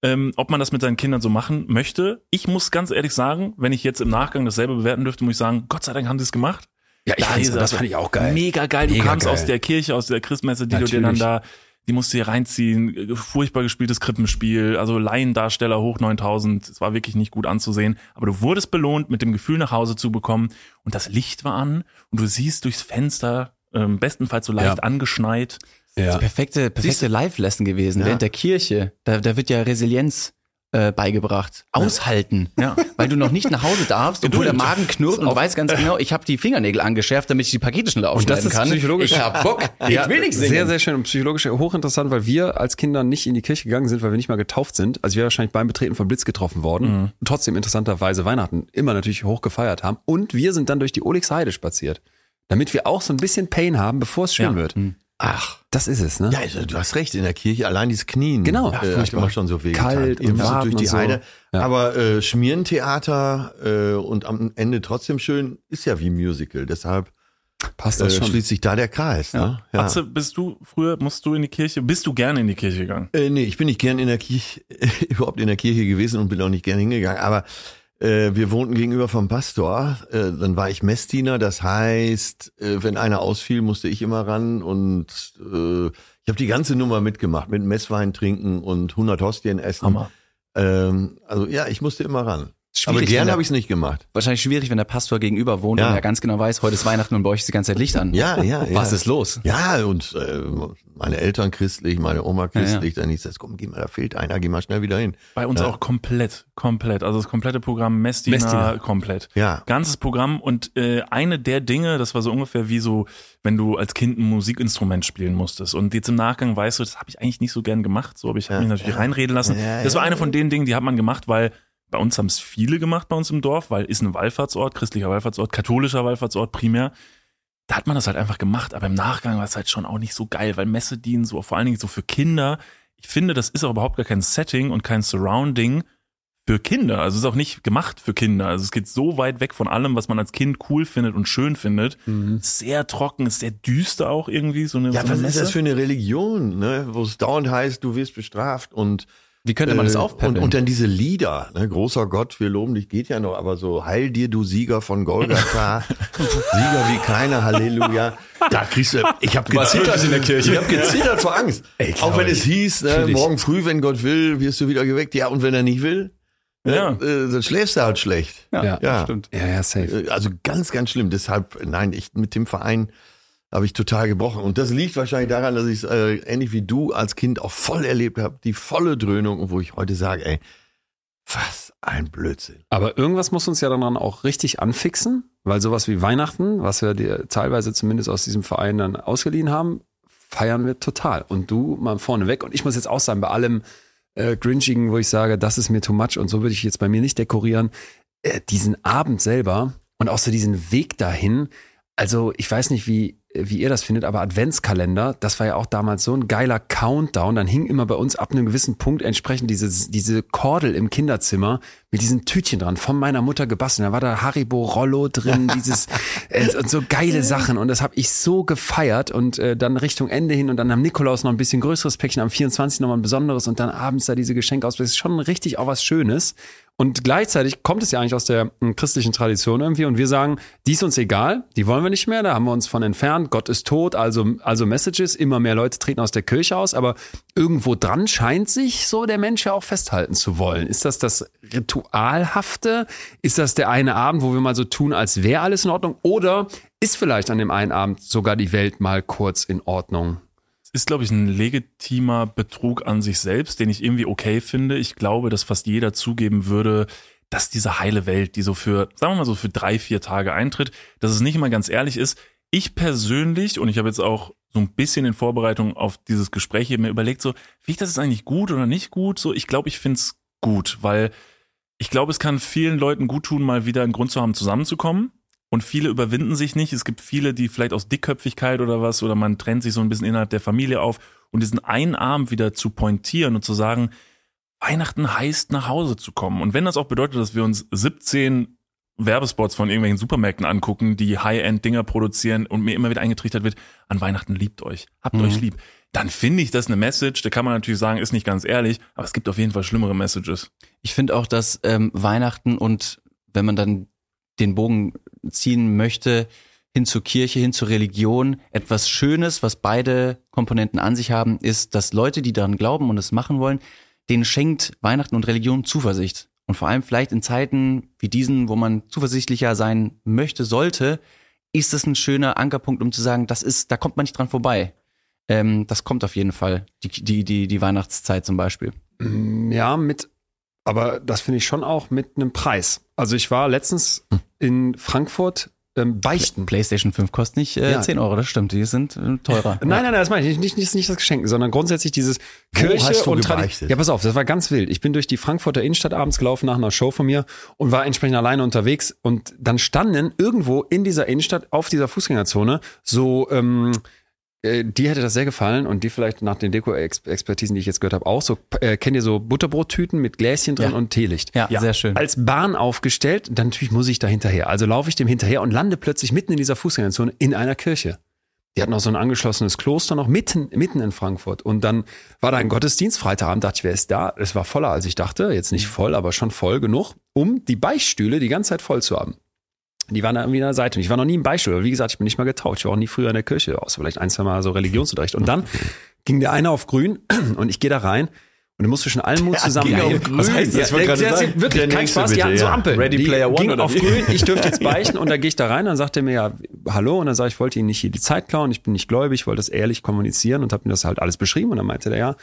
ähm, ob man das mit seinen Kindern so machen möchte. Ich muss ganz ehrlich sagen, wenn ich jetzt im Nachgang das selber bewerten dürfte, muss ich sagen, Gott sei Dank haben sie es gemacht. Ja, ich Da das also fand ich auch geil. Mega geil. Du Mega kamst geil. aus der Kirche, aus der Christmesse, die du dir dann Natürlich. da die musst du dir reinziehen, furchtbar gespieltes Krippenspiel, also Laiendarsteller hoch 9000, es war wirklich nicht gut anzusehen, aber du wurdest belohnt, mit dem Gefühl nach Hause zu bekommen und das Licht war an und du siehst durchs Fenster, ähm, bestenfalls so leicht Ja. angeschneit. Ja. Die perfekte, perfekte Live-Lesson gewesen Ja. während der Kirche. Da, da wird ja Resilienz äh, beigebracht. Aushalten. Ja. Weil du noch nicht nach Hause darfst, obwohl der Magen knurrt und du weißt ganz genau, ich habe die Fingernägel angeschärft, damit ich die Pakete schneller Und das aufschneiden ist kann. psychologisch. Ich hab Bock. [laughs] Ich will nicht singen. Sehr, sehr schön und psychologisch hochinteressant, weil wir als Kinder nicht in die Kirche gegangen sind, weil wir nicht mal getauft sind. Also wir wahrscheinlich beim Betreten von Blitz getroffen worden. Mhm. Und trotzdem interessanterweise Weihnachten immer natürlich hoch gefeiert haben. Und wir sind dann durch die Olixheide spaziert. Damit wir auch so ein bisschen Pain haben, bevor es schön Ja. wird. Ach, Das ist es, ne? ja, also, du hast recht, in der Kirche allein dieses Knien. Genau. Äh, hat immer schon so weh Kalt getan. und warten durch die und so. Heide. Ja. Aber äh, Schmierentheater äh, und am Ende trotzdem schön ist ja wie Musical. Deshalb Passt äh, das schon. schließt sich da der Kreis. Ne? Ja. Atze, bist du früher, musst du in die Kirche, bist du gerne in die Kirche gegangen? Äh, nee, ich bin nicht gern in der Kirche, [laughs] überhaupt in der Kirche gewesen und bin auch nicht gern hingegangen. Aber äh, wir wohnten gegenüber vom Pastor. Äh, dann war ich Messdiener. Das heißt, äh, wenn einer ausfiel, musste ich immer ran. Und äh, ich habe die ganze Nummer mitgemacht. Mit Messwein trinken und 100 Hostien essen. Hammer. Ähm, also ja, ich musste immer ran. Aber Schwierig, gern wenn der- habe ich es nicht gemacht. Wahrscheinlich schwierig, wenn der Pastor gegenüber wohnt Ja. und er ganz genau weiß, heute ist Weihnachten und bei euch ist die ganze Zeit Licht an. Ja, ja, [laughs] ja. Was ist los? Ja, und äh, meine Eltern christlich, meine Oma christlich. Dann hieß das, komm, geh mal, da fehlt einer, geh mal schnell wieder hin. Bei uns Ja. auch komplett, komplett. Also das komplette Programm Messdiener, Messdiener. komplett. Ja. Ganzes Programm und äh, eine der Dinge, das war so ungefähr wie so, wenn du als Kind ein Musikinstrument spielen musstest und jetzt im Nachgang weißt du, das habe ich eigentlich nicht so gern gemacht, so aber ich habe Ja, mich natürlich ja. reinreden lassen. Ja, das war ja. eine von den Dingen, die hat man gemacht, weil bei uns haben es viele gemacht bei uns im Dorf, weil ist ein Wallfahrtsort, christlicher Wallfahrtsort, katholischer Wallfahrtsort primär. Da hat man das halt einfach gemacht, aber im Nachgang war es halt schon auch nicht so geil, weil Messe dienen so vor allen Dingen so für Kinder. Ich finde, das ist auch überhaupt gar kein Setting und kein Surrounding für Kinder. Also es ist auch nicht gemacht für Kinder. Also es geht so weit weg von allem, was man als Kind cool findet und schön findet. Sehr trocken, ist sehr düster auch irgendwie. So eine, Ja, so eine was ist Messe. das für eine Religion, ne? wo es dauernd heißt, du wirst bestraft und Wie könnte man das äh, aufpeppeln? und, und dann diese Lieder, ne? großer Gott, wir loben dich, geht ja noch, aber so, heil dir, du Sieger von Golgatha, [laughs] Sieger wie keiner, Halleluja. Da kriegst du, ich habe gezittert in der Kirche. Ich habe gezittert vor Angst. [laughs] Ey, Auch wenn Claudi, es hieß, ne, ich. morgen früh, wenn Gott will, wirst du wieder geweckt. Ja, und wenn er nicht will, ne, Ja. äh, dann schläfst du halt schlecht. Ja. Ja. stimmt. Ja, ja, safe. Äh, Also ganz, ganz schlimm. Deshalb, nein, ich mit dem Verein habe ich total gebrochen. Und das liegt wahrscheinlich daran, dass ich es äh, ähnlich wie du als Kind auch voll erlebt habe. Die volle Dröhnung, wo ich heute sage, ey, was ein Blödsinn. Aber irgendwas muss uns ja dann auch richtig anfixen, weil sowas wie Weihnachten, was wir dir teilweise zumindest aus diesem Verein dann ausgeliehen haben, feiern wir total. Und du mal vorneweg. Und ich muss jetzt auch sagen, bei allem äh, Grinchigen, wo ich sage, das ist mir too much und so würde ich jetzt bei mir nicht dekorieren, äh, diesen Abend selber und auch so diesen Weg dahin. Also ich weiß nicht, wie, wie ihr das findet, aber Adventskalender, das war ja auch damals so ein geiler Countdown. Dann hing immer bei uns ab einem gewissen Punkt entsprechend diese, diese Kordel im Kinderzimmer mit diesen Tütchen dran, von meiner Mutter gebastelt. Da war da Haribo Rollo drin, [laughs] dieses äh, und so geile Sachen. Und das habe ich so gefeiert. Und äh, dann Richtung Ende hin und dann am Nikolaus noch ein bisschen größeres Päckchen, am 24 nochmal ein besonderes und dann abends da diese Geschenke aus. Das ist schon richtig auch was Schönes. Und gleichzeitig kommt es ja eigentlich aus der äh, christlichen Tradition irgendwie und wir sagen, die ist uns egal, die wollen wir nicht mehr, da haben wir uns von entfernt, Gott ist tot, also, also Messages, immer mehr Leute treten aus der Kirche aus, aber irgendwo dran scheint sich so der Mensch ja auch festhalten zu wollen. Ist das das Ritualhafte? Ist das der eine Abend, wo wir mal so tun, als wäre alles in Ordnung? Oder ist vielleicht an dem einen Abend sogar die Welt mal kurz in Ordnung? Ist, glaube ich, ein legitimer Betrug an sich selbst, den ich irgendwie okay finde. Ich glaube, dass fast jeder zugeben würde, dass diese heile Welt, die so für, sagen wir mal so für drei, vier Tage eintritt, dass es nicht immer ganz ehrlich ist. Ich persönlich, und ich habe jetzt auch so ein bisschen in Vorbereitung auf dieses Gespräch hier mir überlegt, so, wie ich das jetzt eigentlich gut oder nicht gut? So, ich glaube, ich find's gut, weil ich glaube, es kann vielen Leuten gut tun, mal wieder einen Grund zu haben, zusammenzukommen. Und viele überwinden sich nicht. Es gibt viele, die vielleicht aus Dickköpfigkeit oder was, oder man trennt sich so ein bisschen innerhalb der Familie auf und diesen einen Abend wieder zu pointieren und zu sagen, Weihnachten heißt nach Hause zu kommen. Und wenn das auch bedeutet, dass wir uns 17 Werbespots von irgendwelchen Supermärkten angucken, die High-End-Dinger produzieren und mir immer wieder eingetrichtert wird, an Weihnachten liebt euch, habt euch lieb, dann finde ich das eine Message. Da kann man natürlich sagen, ist nicht ganz ehrlich, aber es gibt auf jeden Fall schlimmere Messages. Ich finde auch, dass ähm, Weihnachten und wenn man dann den Bogen ziehen möchte, hin zur Kirche, hin zur Religion. Etwas Schönes, was beide Komponenten an sich haben, ist, dass Leute, die daran glauben und es machen wollen, denen schenkt Weihnachten und Religion Zuversicht. Und vor allem vielleicht in Zeiten wie diesen, wo man zuversichtlicher sein möchte, sollte, ist es ein schöner Ankerpunkt, um zu sagen, das ist, da kommt man nicht dran vorbei. Ähm, das kommt auf jeden Fall, die, die, die, die Weihnachtszeit zum Beispiel. Ja, mit, aber das finde ich schon auch mit einem Preis. Also ich war letztens in Frankfurt ähm, beichten. PlayStation 5 kostet nicht äh, Ja. 10 Euro, das stimmt, die sind äh, teurer. [laughs] Nein, nein, nein, das meine ich nicht, nicht, nicht das Geschenken, sondern grundsätzlich dieses Kirche hast du und Tradition. Ja, pass auf, das war ganz wild. Ich bin durch die Frankfurter Innenstadt abends gelaufen nach einer Show von mir und war entsprechend alleine unterwegs und dann standen irgendwo in dieser Innenstadt auf dieser Fußgängerzone so ähm, äh, die hätte das sehr gefallen und die vielleicht nach den Deko-Expertisen, die ich jetzt gehört habe, auch so, äh, kennt ihr so Butterbrottüten mit Gläschen drin Ja. und Teelicht? Ja, sehr schön. Als Bahn aufgestellt, dann natürlich muss ich da hinterher. Also laufe ich dem hinterher und lande plötzlich mitten in dieser Fußgängerzone in einer Kirche. Die hatten auch so ein angeschlossenes Kloster noch mitten, mitten in Frankfurt. Und dann war da ein Gottesdienst, Freitagabend, dachte ich, wer ist da? Es war voller, als ich dachte. Jetzt nicht voll, aber schon voll genug, um die Beichtstühle die ganze Zeit voll zu haben. Die waren da irgendwie an der Seite. Und ich war noch nie im Beichtstuhl. Aber wie gesagt, ich bin nicht mal getaucht. Ich war auch nie früher in der Kirche, außer vielleicht ein, zwei Mal so Religionsunterricht. Und dann ging der eine auf grün [clears throat] und ich gehe da rein. Und dann musst du schon allen Mut zusammen. Ja, auf ja, grün. Was heißt Das Ja, ich der, gerade der, sagen. wirklich, Der kein Spaß. Die bitte, hatten so ja. Ampeln. Ready die Player One ging oder auf wie? grün. Ich [laughs] dürfte jetzt beichten. Und dann gehe ich da rein. Dann sagt er mir ja, hallo. Und dann sage ich, ich wollte Ihnen nicht hier die Zeit klauen. Ich bin nicht gläubig. Ich wollte das ehrlich kommunizieren und habe mir das halt alles beschrieben. Und dann meinte der ja,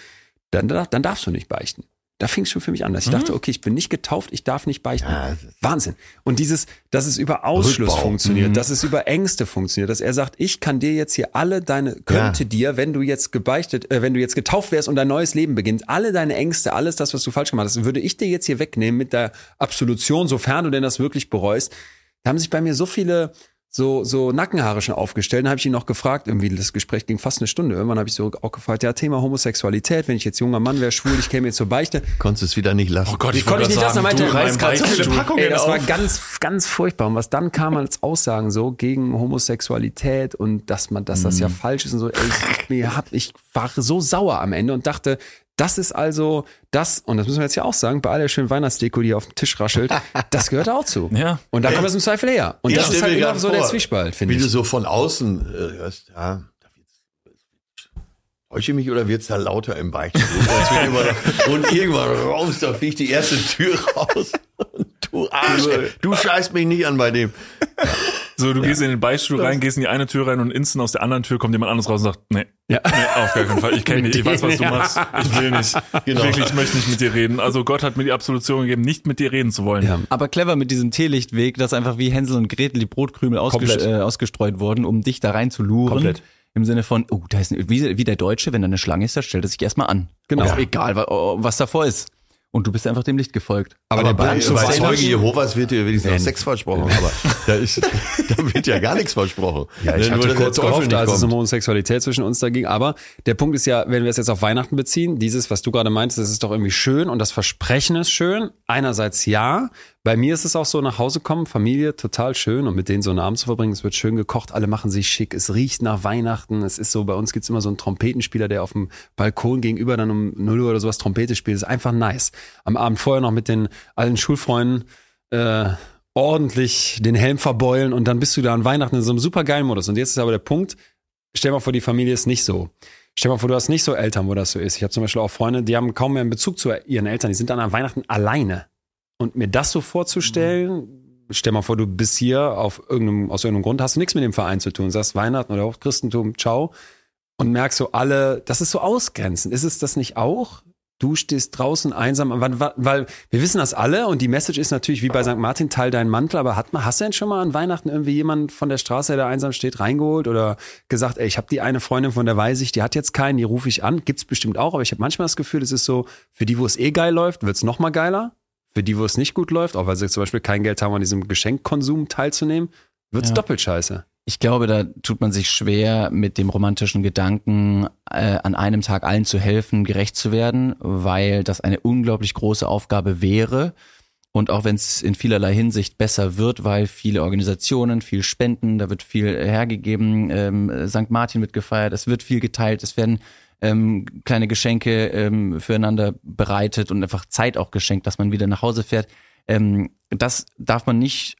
dann, dann darfst du nicht beichten. Da fing es schon für mich an, dass ich dachte, okay, ich bin nicht getauft, ich darf nicht beichten. Mhm. Ja, Wahnsinn. Und dieses, dass es über Ausschluss Rückbau. Mhm. funktioniert, dass es über Ängste funktioniert, dass er sagt, ich kann dir jetzt hier alle deine, könnte dir, wenn du jetzt gebeichtet, äh, wenn du jetzt getauft wärst und dein neues Leben beginnt, alle deine Ängste, alles das, was du falsch gemacht hast, würde ich dir jetzt hier wegnehmen mit der Absolution, sofern du denn das wirklich bereust. Da haben sich bei mir so viele so, so Nackenhaare schon aufgestellt. Dann habe ich ihn noch gefragt, irgendwie, das Gespräch ging fast eine Stunde. Irgendwann habe ich so auch gefragt, ja, Thema Homosexualität, wenn ich jetzt junger Mann wäre, schwul, ich käme jetzt zur Beichte. Konntest es wieder nicht lassen. Oh Gott, konnte ich nicht lassen? Er meinte, du reißt gerade so viele Ey, Packungen das war auf. ganz, ganz furchtbar. Und was dann kam als Aussagen so gegen Homosexualität und dass man, dass das ja falsch ist und so. Ey, ich, hab, ich war so sauer am Ende und dachte, das ist also das, und das müssen wir jetzt ja auch sagen, bei all der schönen Weihnachtsdeko, die hier auf dem Tisch raschelt, [laughs] das gehört auch zu. Ja. Und da kommt das im Zweifel her. Und Ich das ist halt grad so der vor, Zwiespalt, finde Wie ich. du so von außen äh, hörst, ja, täusche ich mich oder wird's da lauter im Beichtstuhl? [laughs] Und, es wird irgendwann raus, da fliegt die erste Tür raus. [laughs] Du Arsch, du scheißt mich nicht an bei dem. So, du gehst in den Beichtstuhl rein, gehst in die eine Tür rein und instant aus der anderen Tür kommt jemand anderes raus und sagt, nee, Ja. nee auf gar keinen Fall. Ich kenne dich, ich weiß, was du [laughs] Ja. machst. Ich will nicht. Genau. Wirklich, ich möchte nicht mit dir reden. Also Gott hat mir die Absolution gegeben, nicht mit dir reden zu wollen. Ja. Aber clever mit diesem Teelichtweg, dass einfach wie Hänsel und Gretel die Brotkkrümel ausges äh, ausgestreut wurden, um dich da rein zu luren. Komplett. Im Sinne von, oh, da ist ein, wie, wie der Deutsche, wenn da eine Schlange ist, da stellt er sich erstmal an. Genau. Auch egal, oh, was davor ist. Und du bist einfach dem Licht gefolgt. Aber, Aber der ist, Zeuge Jehovas wird dir wenigstens Wenn- Sex versprochen, aber da, ist, [laughs] da wird ja gar nichts versprochen. Ja, ich Nur, hatte der kurz gehofft, als es um Homosexualität zwischen uns da ging. Aber der Punkt ist ja, wenn wir es jetzt auf Weihnachten beziehen, dieses, was du gerade meintest, das ist doch irgendwie schön und das Versprechen ist schön. Einerseits ja. Bei mir ist es auch so, nach Hause kommen, Familie, total schön und mit denen so einen Abend zu verbringen. Es wird schön gekocht, alle machen sich schick. Es riecht nach Weihnachten. Es ist so, bei uns gibt's immer so einen Trompetenspieler, der auf dem Balkon gegenüber dann um 0 Uhr oder sowas Trompete spielt. Das ist einfach nice. Am Abend vorher noch mit den allen Schulfreunden äh, ordentlich den Helm verbeulen und dann bist du da an Weihnachten in so einem super geilen Modus. Und jetzt ist aber der Punkt, stell mal vor, die Familie ist nicht so. Stell mal vor, du hast nicht so Eltern, wo das so ist. Ich habe zum Beispiel auch Freunde, die haben kaum mehr einen Bezug zu ihren Eltern, die sind dann an Weihnachten alleine. Und mir das so vorzustellen, stell mal vor, du bist hier auf irgendeinem, aus irgendeinem Grund, hast du nichts mit dem Verein zu tun, sagst Weihnachten oder auch Christentum, ciao, und merkst so alle, das ist so ausgrenzend. Ist es das nicht auch? Du stehst draußen einsam, weil, wir wissen das alle und die Message ist natürlich wie bei St. Martin, teil deinen Mantel, aber hat man, hast du denn schon mal an Weihnachten irgendwie jemanden von der Straße, der einsam steht, reingeholt oder gesagt, ey, ich habe die eine Freundin von der weiß ich, die hat jetzt keinen, die rufe ich an, gibt's bestimmt auch, aber ich habe manchmal das Gefühl, es ist so, für die, wo es eh geil läuft, wird's noch mal geiler. Für die, wo es nicht gut läuft, auch weil sie zum Beispiel kein Geld haben, an diesem Geschenkkonsum teilzunehmen, wird's Ja. doppelt scheiße. Ich glaube, da tut man sich schwer mit dem romantischen Gedanken, äh, an einem Tag allen zu helfen, gerecht zu werden, weil das eine unglaublich große Aufgabe wäre. Und auch wenn es in vielerlei Hinsicht besser wird, weil viele Organisationen, viel Spenden, da wird viel hergegeben, ähm, St. Martin wird gefeiert, es wird viel geteilt, es werden ähm, kleine Geschenke ähm, füreinander bereitet und einfach Zeit auch geschenkt, dass man wieder nach Hause fährt. Ähm, das darf man nicht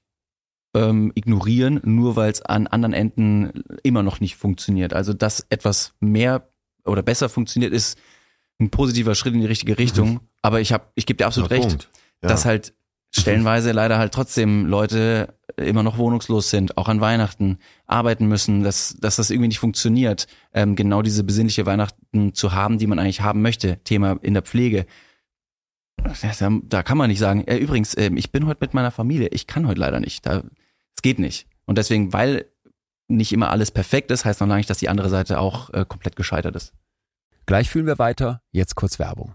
ähm, ignorieren, nur weil es an anderen Enden immer noch nicht funktioniert. Also dass etwas mehr oder besser funktioniert, ist ein positiver Schritt in die richtige Richtung. Aber ich habe, ich gebe dir absolut Guter recht. Ja. dass halt stellenweise leider halt trotzdem Leute immer noch wohnungslos sind, auch an Weihnachten arbeiten müssen, dass, dass das irgendwie nicht funktioniert, ähm, genau diese besinnliche Weihnachten zu haben, die man eigentlich haben möchte. Thema in der Pflege. Da, da kann man nicht sagen, äh, übrigens, ähm, ich bin heute mit meiner Familie, ich kann heute leider nicht. Da, es geht nicht. Und deswegen, weil nicht immer alles perfekt ist, heißt noch lange nicht, dass die andere Seite auch äh, komplett gescheitert ist. Gleich fühlen wir weiter. Jetzt kurz Werbung.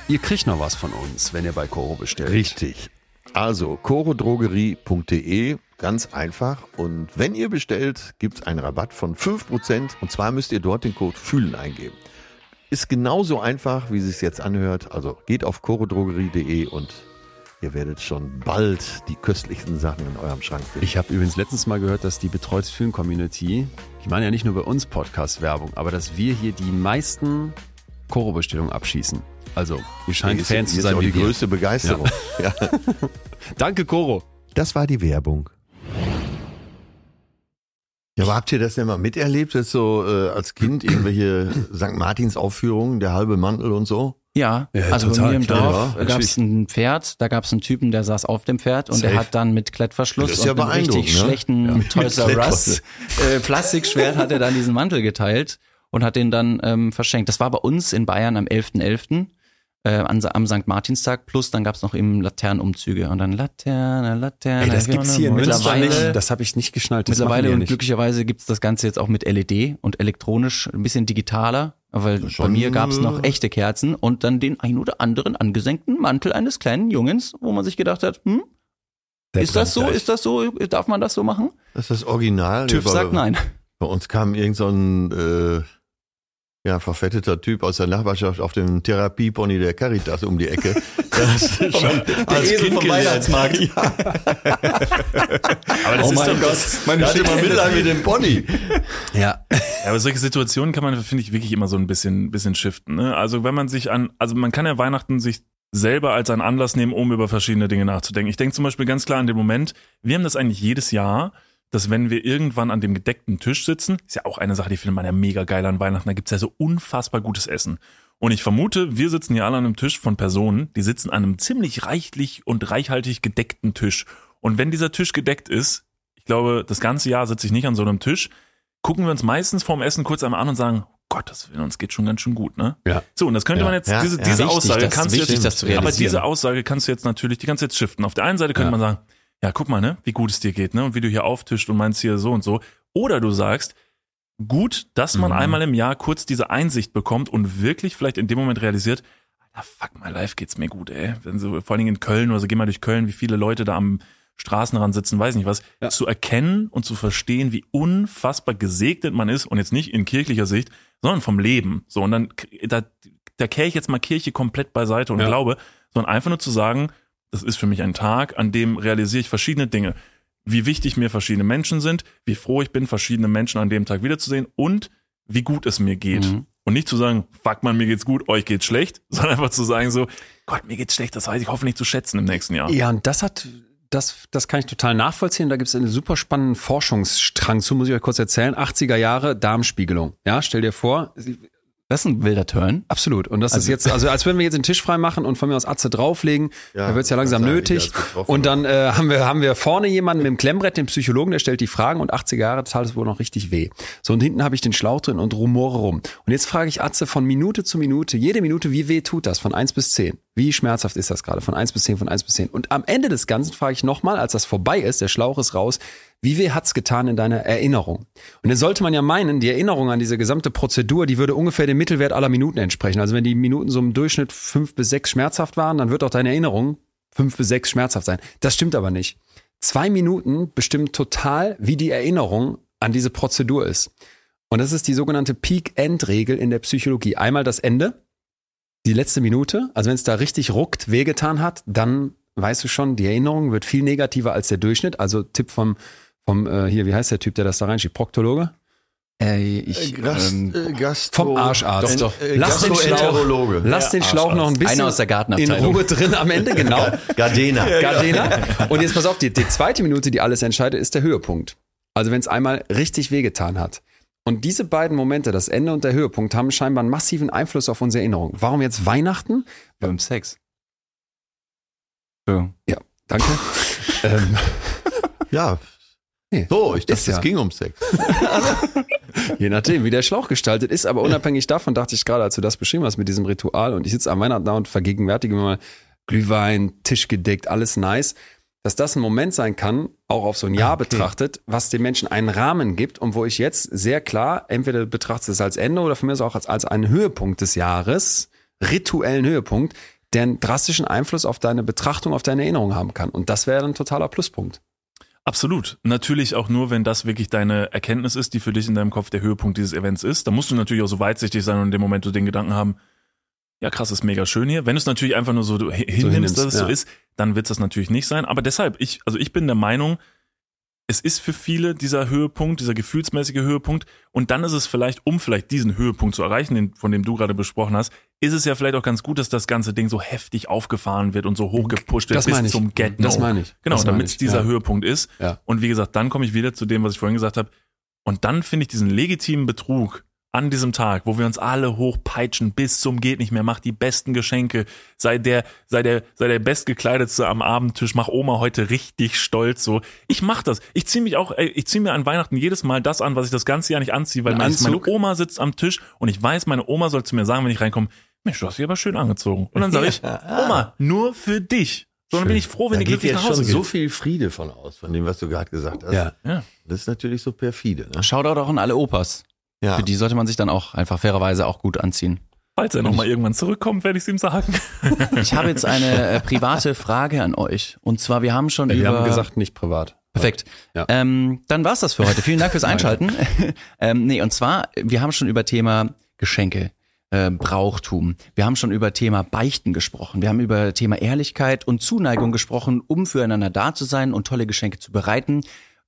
ihr kriegt noch was von uns, wenn ihr bei Coro bestellt. Richtig. Also, chorodrogerie.de, ganz einfach. Und wenn ihr bestellt, gibt's einen Rabatt von 5%. Und zwar müsst ihr dort den Code FÜHLEN eingeben. Ist genauso einfach, wie es sich jetzt anhört. Also geht auf chorodrogerie.de und ihr werdet schon bald die köstlichsten Sachen in eurem Schrank finden. Ich habe übrigens letztens mal gehört, dass die Betreutes Fühlen Community, die machen ja nicht nur bei uns Podcast-Werbung, aber dass wir hier die meisten Koro-Bestellungen abschießen. Also, ihr scheint Hier ist- Fans zu sein auch die wir. größte Begeisterung. Ja. [laughs] Danke, Koro. Das war die Werbung. Ja, aber habt ihr das denn mal miterlebt, jetzt so äh, als Kind [clears throat] irgendwelche St. Martins Aufführungen, der halbe Mantel und so? Ja, Ja, also bei mir im Dorf ja, gab es ein Pferd, da gab es einen Typen, der saß auf dem Pferd und der Safe. hat dann mit Klettverschluss ist ja und einem richtig ne? schlechten Toys R Us äh, Plastikschwert hat er dann diesen Mantel geteilt und hat den dann ähm, verschenkt. Das war bei uns in Bayern am 11.11. Äh, an, am St. Martinstag plus dann gab's noch eben Laternenumzüge und dann Laterne, Laterne. Ey, das gibt's hier in Münster mittlerweile, nicht. Das habe ich nicht geschnallt. Das Mittlerweile und nicht. glücklicherweise gibt's das Ganze jetzt auch mit LED und elektronisch, ein bisschen digitaler. Weil bei mir gab's noch echte Kerzen und dann den ein oder anderen angesenkten Mantel eines kleinen Jungens, wo man sich gedacht hat, hm, Der ist das so, brennt ist das so, darf man das so machen? Das ist das Original. TÜV sagt nein. Bei uns kam irgend so ein äh, ja, verfetteter Typ aus der Nachbarschaft auf dem Therapiepony der Caritas um die Ecke. [laughs] Das ist schon als Esel Kind vom. Weihnachtsmarkt. Ja, [laughs] Aber das Oh ist mein doch, Gott, meine hatte Schicke- Mitleid mit dem Pony. Ja. Ja, aber solche Situationen kann man, finde ich, wirklich immer so ein bisschen, bisschen shiften. Ne? Also wenn man sich an, also man kann ja Weihnachten sich selber als einen Anlass nehmen, um über verschiedene Dinge nachzudenken. Ich denke zum Beispiel ganz klar an den Moment, wir haben das eigentlich jedes Jahr, dass wenn wir irgendwann an dem gedeckten Tisch sitzen, ist ja auch eine Sache, die findet man ja mega geil an Weihnachten, da gibt's ja so unfassbar gutes Essen. Und ich vermute, wir sitzen hier alle an einem Tisch von Personen, die sitzen an einem ziemlich reichlich und reichhaltig gedeckten Tisch. Und wenn dieser Tisch gedeckt ist, ich glaube, das ganze Jahr sitze ich nicht an so einem Tisch, gucken wir uns meistens vorm Essen kurz einmal an und sagen, Gottes Willen, uns geht schon ganz schön gut, ne? Ja. So, und das könnte Ja, man jetzt, diese, ja. diese Wichtig, Aussage das- kannst du wichtig, jetzt, das zu aber diese Aussage kannst du jetzt natürlich, die kannst du jetzt shiften. Auf der einen Seite könnte man sagen, ja, guck mal, ne, wie gut es dir geht, ne, und wie du hier auftischt und meinst hier so und so. Oder du sagst, gut, dass man Mhm. einmal im Jahr kurz diese Einsicht bekommt und wirklich vielleicht in dem Moment realisiert, ah, fuck my life geht's mir gut, ey. Wenn so, vor allen Dingen in Köln oder so, geh mal durch Köln, wie viele Leute da am Straßenrand sitzen, weiß nicht was, Ja. zu erkennen und zu verstehen, wie unfassbar gesegnet man ist und jetzt nicht in kirchlicher Sicht, sondern vom Leben. So, und dann, da, da kehre ich jetzt mal Kirche komplett beiseite und Ja. glaube, sondern einfach nur zu sagen, das ist für mich ein Tag, an dem realisiere ich verschiedene Dinge. Wie wichtig mir verschiedene Menschen sind, wie froh ich bin, verschiedene Menschen an dem Tag wiederzusehen und wie gut es mir geht. Mhm. Und nicht zu sagen, fuck man, mir geht's gut, euch geht's schlecht, [laughs] sondern einfach zu sagen so, Gott, mir geht's schlecht, das weiß ich hoffentlich zu schätzen im nächsten Jahr. Ja, und das hat, das, das kann ich total nachvollziehen. Da gibt es einen super spannenden Forschungsstrang zu, muss ich euch kurz erzählen. 80er Jahre Darmspiegelung. Ja, stell dir vor, Das ist ein wilder Turn. Absolut. Und das ist jetzt, also als würden wir jetzt den Tisch frei machen und von mir aus Atze drauflegen, Ja, da wird's ja langsam nötig. Und dann äh, haben wir haben wir vorne jemanden mit dem Klemmbrett, den Psychologen, der stellt die Fragen und 80er Jahre tat es wohl noch richtig weh. So und hinten habe ich den Schlauch drin und rumore rum. Und jetzt frage ich Atze von Minute zu Minute, jede Minute, wie weh tut das von 1 bis 10? Wie schmerzhaft ist das gerade von 1 bis 10, von 1 bis 10? Und am Ende des Ganzen frage ich nochmal, als das vorbei ist, der Schlauch ist raus, wie weh hat's getan in deiner Erinnerung? Und dann sollte man ja meinen, die Erinnerung an diese gesamte Prozedur, die würde ungefähr dem Mittelwert aller Minuten entsprechen. Also wenn die Minuten so im Durchschnitt fünf bis sechs schmerzhaft waren, dann wird auch deine Erinnerung fünf bis sechs schmerzhaft sein. Das stimmt aber nicht. Zwei Minuten bestimmen total, wie die Erinnerung an diese Prozedur ist. Und das ist die sogenannte Peak-End-Regel in der Psychologie. Einmal das Ende, die letzte Minute. Also wenn es da richtig ruckt, wehgetan hat, dann weißt du schon, die Erinnerung wird viel negativer als der Durchschnitt. Also Tipp vom, vom äh, hier, wie heißt der Typ, der das da reinschiebt? Proktologe? Äh, ich, Gast, ähm, äh, Gastro, Vom Arscharzt. Doch, doch. Äh, Lass den Schlauch, lass den Schlauch noch ein bisschen Einer aus der in. Ruhe drin am Ende, genau. [laughs] Gardena. Gardena. Und jetzt pass auf, die, die zweite Minute, die alles entscheidet, ist der Höhepunkt. Also wenn es einmal richtig wehgetan hat. Und diese beiden Momente, das Ende und der Höhepunkt, haben scheinbar einen massiven Einfluss auf unsere Erinnerung. Warum jetzt Weihnachten? beim Sex. So. Ja, danke. ähm, Ja. Nee, So, ich dachte, ja. es ging um Sex. [laughs] Je nachdem, wie der Schlauch gestaltet ist, aber unabhängig davon dachte ich gerade, als du das beschrieben hast mit diesem Ritual und ich sitze am Weihnachten da und vergegenwärtige mir mal Glühwein, Tisch gedeckt, alles nice, dass das ein Moment sein kann, auch auf so ein Jahr Okay. betrachtet, was dem Menschen einen Rahmen gibt und wo ich jetzt sehr klar, entweder betrachtest es als Ende oder mir aus auch als, als einen Höhepunkt des Jahres, rituellen Höhepunkt, der einen drastischen Einfluss auf deine Betrachtung, auf deine Erinnerung haben kann. Und das wäre ein totaler Pluspunkt. Absolut. Natürlich auch nur, wenn das wirklich deine Erkenntnis ist, die für dich in deinem Kopf der Höhepunkt dieses Events ist. Da musst du natürlich auch so weitsichtig sein und in dem Moment so den Gedanken haben, ja krass, ist mega schön hier. Wenn du es natürlich einfach nur so hinnimmst, hinnimmst, dass es so ja. ist, dann wird es das natürlich nicht sein. Aber deshalb, ich, also ich bin der Meinung, es ist für viele dieser Höhepunkt, dieser gefühlsmäßige Höhepunkt. Und dann ist es vielleicht, um vielleicht diesen Höhepunkt zu erreichen, den, von dem du gerade besprochen hast, ist es ja vielleicht auch ganz gut, dass das ganze Ding so heftig aufgefahren wird und so hochgepusht wird Das bis ich. zum Get-No. Das meine ich. Genau, damit es dieser Ja. Höhepunkt ist. Ja. Und wie gesagt, dann komme ich wieder zu dem, was ich vorhin gesagt habe. Und dann finde ich diesen legitimen Betrug an diesem Tag, wo wir uns alle hochpeitschen bis zum geht nicht mehr, mach die besten Geschenke, sei der, sei der, sei der bestgekleidetste am Abendtisch, mach Oma heute richtig stolz so. Ich mach das. Ich ziehe mich auch, ey, ich ziehe mir an Weihnachten jedes Mal das an, was ich das ganze Jahr nicht anziehe, weil Ein meine, meine? Oma sitzt am Tisch und ich weiß, meine Oma soll zu mir sagen, wenn ich reinkomme, Mensch, du hast dich aber schön angezogen. Und dann sage ich, [laughs] Oma, nur für dich. So, dann bin ich froh, wenn da die geht glücklich jetzt nach Hause schon geht. so viel Friede von aus, von dem, was du gerade gesagt hast. Ja. ja. Das ist natürlich so perfide. Ne? Shoutout auch an alle Opas. Ja. Für die sollte man sich dann auch einfach fairerweise auch gut anziehen. Falls er nochmal irgendwann zurückkommt, werde ich es ihm sagen. [laughs] Ich habe jetzt eine äh, private Frage an euch. Und zwar, wir haben schon Wir über... haben gesagt, nicht privat. Perfekt. Ja. Ähm, dann war's das für heute. Vielen Dank fürs [laughs] Einschalten. [laughs] ähm, nee, und zwar, wir haben schon über Thema Geschenke, äh, Brauchtum. Wir haben schon über Thema Beichten gesprochen. Wir haben über Thema Ehrlichkeit und Zuneigung gesprochen, um füreinander da zu sein und tolle Geschenke zu bereiten.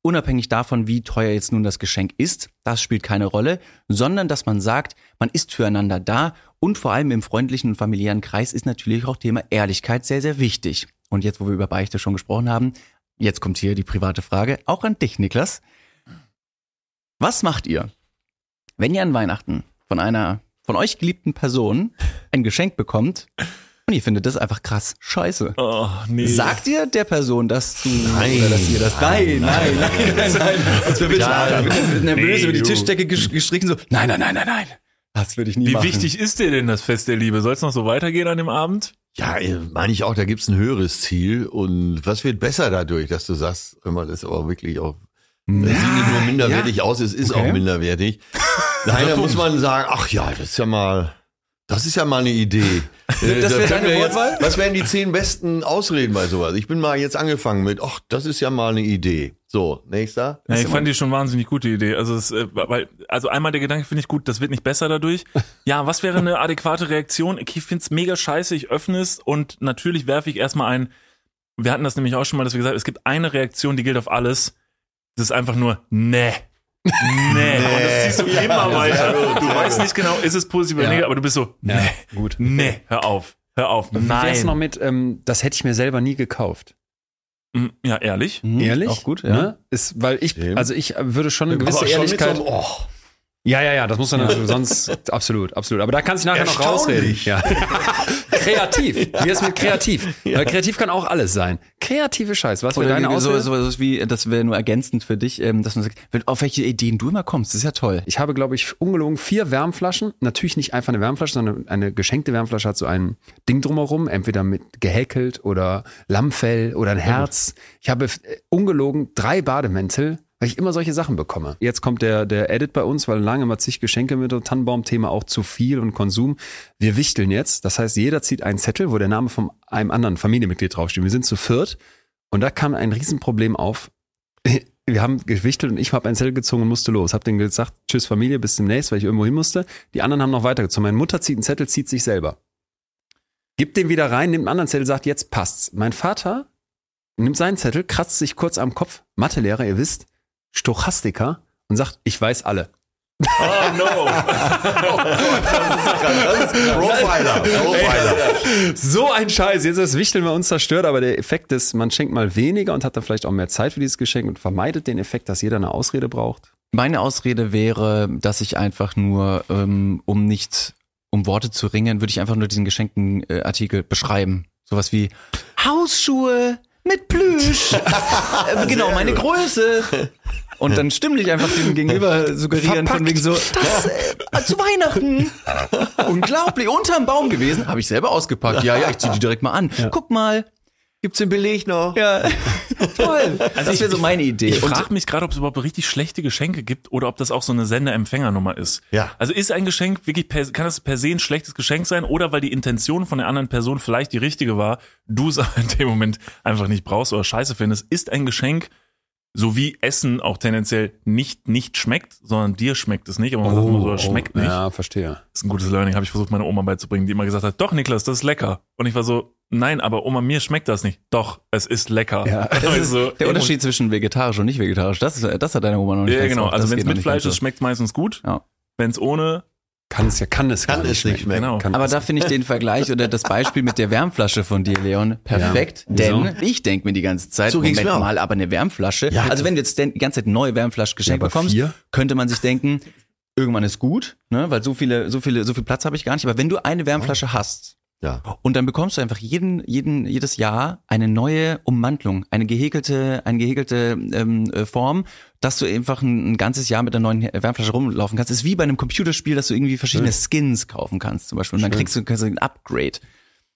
Unabhängig davon, wie teuer jetzt nun das Geschenk ist, das spielt keine Rolle, sondern dass man sagt, man ist füreinander da und vor allem im freundlichen und familiären Kreis ist natürlich auch Thema Ehrlichkeit sehr, sehr wichtig. Und jetzt, wo wir über Beichte schon gesprochen haben, jetzt kommt hier die private Frage, auch an dich, Niklas. Was macht ihr, wenn ihr an Weihnachten von einer von euch geliebten Person ein Geschenk bekommt und ihr findet das einfach krass scheiße? Oh, nee. Sagt ihr der Person, dass du Nein. oder dass ihr das nein, nein, nein, nein, nein. Als wir Ja, nervös nee, über die. Tischdecke gestrichen so. Nein, nein, nein, nein, nein. Das würde ich nie Wie machen. wichtig ist dir denn das Fest der Liebe? Soll es noch so weitergehen an dem Abend? Ja, äh, meine ich auch, da gibt's ein höheres Ziel. Und was wird besser dadurch, dass du sagst, immer das ist aber wirklich auch, das sieht nicht nur minderwertig aus, es ist Okay. auch minderwertig. Nein, da [laughs] muss man sagen, ach ja, das ist ja mal, das ist ja mal eine Idee. [laughs] Äh, Das da wäre Wortwahl? was wären die zehn besten Ausreden bei sowas? Ich bin mal jetzt angefangen mit, ach, das ist ja mal eine Idee. So, nächster. Ja, ich fand die schon wahnsinnig gute Idee. Also, es, äh, weil, also einmal der Gedanke finde ich gut, das wird nicht besser dadurch. [laughs] Ja, was wäre eine adäquate Reaktion? Ich find's mega scheiße, ich öffne es und natürlich werfe ich erstmal ein. Wir hatten das nämlich auch schon mal, dass wir gesagt haben, es gibt eine Reaktion, die gilt auf alles. Das ist einfach nur nee. Nee. Und das ziehst du immer weiter. Du weißt nicht genau, ist es positiv oder Ja. negativ, aber du bist so, nee, gut. nee, hör auf, hör auf, Wie wär's noch nein. mit, ähm, das hätte ich mir selber nie gekauft. Mm, Ja, ehrlich. Mhm, Ehrlich? Auch gut, ja. Ne? Ist, weil ich, also ich würde schon eine gewisse Ehrlichkeit. So, einem, oh, Ja, ja, ja, das muss dann natürlich sonst absolut, absolut. Aber da kannst du nachher noch rausreden. Ja. [laughs] kreativ. [laughs] Wie ist mit kreativ? Weil kreativ kann auch alles sein. Kreative Scheiß. Was Oder deine wie- so, so, so wie, das wäre nur ergänzend für dich, ähm, dass man sagt, auf welche Ideen du immer kommst, das ist ja toll. Ich habe, glaube ich, ungelogen vier Wärmflaschen. Natürlich nicht einfach eine Wärmflasche, sondern eine geschenkte Wärmflasche hat so ein Ding drumherum, entweder mit gehäkelt oder Lammfell oder ein Herz. Ich habe äh, ungelogen drei Bademäntel, weil ich immer solche Sachen bekomme. Jetzt kommt der, der Edit bei uns, weil lange immer zig Geschenke mit dem Tannenbaum-Thema auch zu viel und Konsum. Wir wichteln jetzt. Das heißt, jeder zieht einen Zettel, wo der Name von einem anderen Familienmitglied draufsteht. Wir sind zu viert und da kam ein Riesenproblem auf [laughs] wir haben gewichtelt und ich habe einen Zettel gezogen und musste los. Hab denen gesagt, tschüss Familie, bis demnächst, weil ich irgendwo hin musste. Die anderen haben noch weitergezogen. Meine Mutter zieht einen Zettel, zieht sich selber. Gibt den wieder rein, nimmt einen anderen Zettel, sagt, jetzt passt's. Mein Vater nimmt seinen Zettel, kratzt sich kurz am Kopf, Mathelehrer, ihr wisst, Stochastiker und sagt, ich weiß alle. Oh no. [laughs] Profiler. Profiler. [laughs] So ein Scheiß. Jetzt ist das Wichteln bei uns zerstört, aber der Effekt ist, man schenkt mal weniger und hat dann vielleicht auch mehr Zeit für dieses Geschenk und vermeidet den Effekt, dass jeder eine Ausrede braucht. Meine Ausrede wäre, dass ich einfach nur, ähm, um nicht um Worte zu ringen, würde ich einfach nur diesen geschenkten äh, Artikel beschreiben. Sowas wie Hausschuhe mit Plüsch. [laughs] ähm, genau, meine Größe. Und dann stimmlich einfach dem Gegenüber suggerieren von wegen so, das äh, zu Weihnachten. Unglaublich, unterm Baum gewesen. Habe ich selber ausgepackt. Ja, ja, ich zieh die direkt mal an. Guck mal. Gibt's den Beleg noch? Ja, [laughs] toll. Also das wäre so meine Idee. Ich Und- frage mich gerade, ob es überhaupt richtig schlechte Geschenke gibt oder ob das auch so eine Sender-Empfänger-Nummer ist. Ja. Also ist ein Geschenk wirklich, per, kann das per se ein schlechtes Geschenk sein oder weil die Intention von der anderen Person vielleicht die richtige war, du es aber [laughs] in dem Moment einfach nicht brauchst oder scheiße findest, ist ein Geschenk, so wie Essen auch tendenziell nicht nicht schmeckt, sondern dir schmeckt es nicht, aber man sagt immer so, das schmeckt nicht. Oh, Ja, verstehe. Das ist ein gutes Learning, habe ich versucht, meine Oma beizubringen, die immer gesagt hat, doch Niklas, das ist lecker. Und ich war so, nein, aber Oma, mir schmeckt das nicht. Doch, es ist lecker. Ja. [laughs] also, Der Unterschied zwischen vegetarisch und nicht vegetarisch, das, das hat deine Oma noch nicht. Ja, genau. Also wenn es mit nicht Fleisch ist, schmeckt meistens gut. Ja. Wenn es ohne, Kann es ja, kann es Kann gar es nicht schmecken. genau. Kann Aber es da finde ich den Vergleich oder das Beispiel mit der Wärmflasche von dir, Leon, perfekt. Ja. Denn Wieso? ich denke mir die ganze Zeit, So Moment mal, aber eine Wärmflasche. Ja, also wenn du jetzt die ganze Zeit eine neue Wärmflasche geschenkt Ja, bekommst, vier? könnte man sich denken, irgendwann ist gut, ne? weil so viele, so viele, so viel Platz habe ich gar nicht. Aber wenn du eine Wärmflasche hast, Ja. Und dann bekommst du einfach jeden, jeden, jedes Jahr eine neue Ummantelung, eine gehäkelte, eine gehäkelte ähm, äh, Form, dass du einfach ein, ein ganzes Jahr mit der neuen Wärmflasche rumlaufen kannst. Das ist wie bei einem Computerspiel, dass du irgendwie verschiedene Skins kaufen kannst, zum Beispiel. Und dann kriegst du, kriegst du ein Upgrade.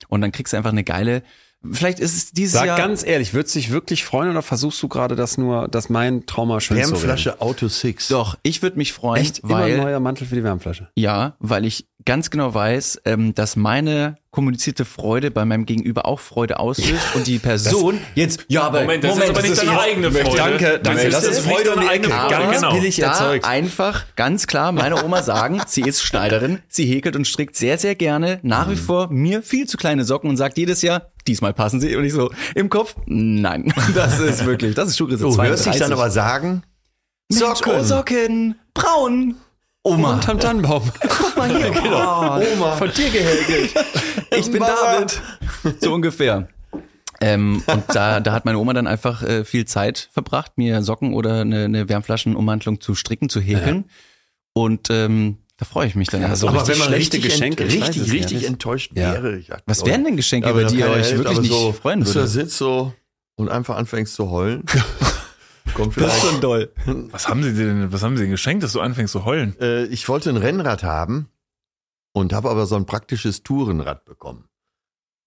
Und dann kriegst du einfach eine geile. Vielleicht ist es dieses Sag Jahr. ganz ehrlich, würdest du dich wirklich freuen oder versuchst du gerade das nur, dass mein Trauma schön? Wärmflasche Auto 6. Doch, ich würde mich freuen, Echt immer weil ein neuer Mantel für die Wärmflasche. Ja, weil ich ganz genau weiß, ähm, dass meine kommunizierte Freude bei meinem Gegenüber auch Freude auslöst und die Person jetzt ja, aber Moment, das ist aber nicht deine eigene Freude. Danke, danke. Das ist Freude deine um die eigene. Freude. Ganz genau. billig da erzeugt. einfach ganz klar meine [laughs] Oma sagen, sie ist Schneiderin, sie häkelt und strickt sehr, sehr gerne nach wie Mhm. vor mir viel zu kleine Socken und sagt jedes Jahr, diesmal passen sie. Und ich so im Kopf, nein, [laughs] das ist wirklich, das ist Schuhgröße Du 32. hörst dich dann aber sagen, Mensch, Socken. Oh, Socken, braun. Oma, Unterm Tannenbaum. [laughs] guck mal hier. [laughs] Genau. Oma, Von dir gehäkelt. [laughs] Ich bin. David. So ungefähr. Ähm, und da, da hat meine Oma dann einfach äh, viel Zeit verbracht, mir Socken oder eine, eine Wärmflaschenummantelung zu stricken, zu häkeln. Und ähm, da freue ich mich dann. Ja, also so aber richtig wenn man schlechte richtig, Geschenke, ent, richtig, richtig nicht. enttäuscht Ja. wäre. Ja, Was wären denn Geschenke, Ja, über die ihr euch Hälfte, wirklich aber nicht so, freuen dass du da würdet? sitzt so und einfach anfängst zu heulen. Kommt vielleicht. doll. Was haben sie denn, was haben sie denn geschenkt, dass du anfängst zu heulen? Äh, ich wollte ein Rennrad haben und habe aber so ein praktisches Tourenrad bekommen.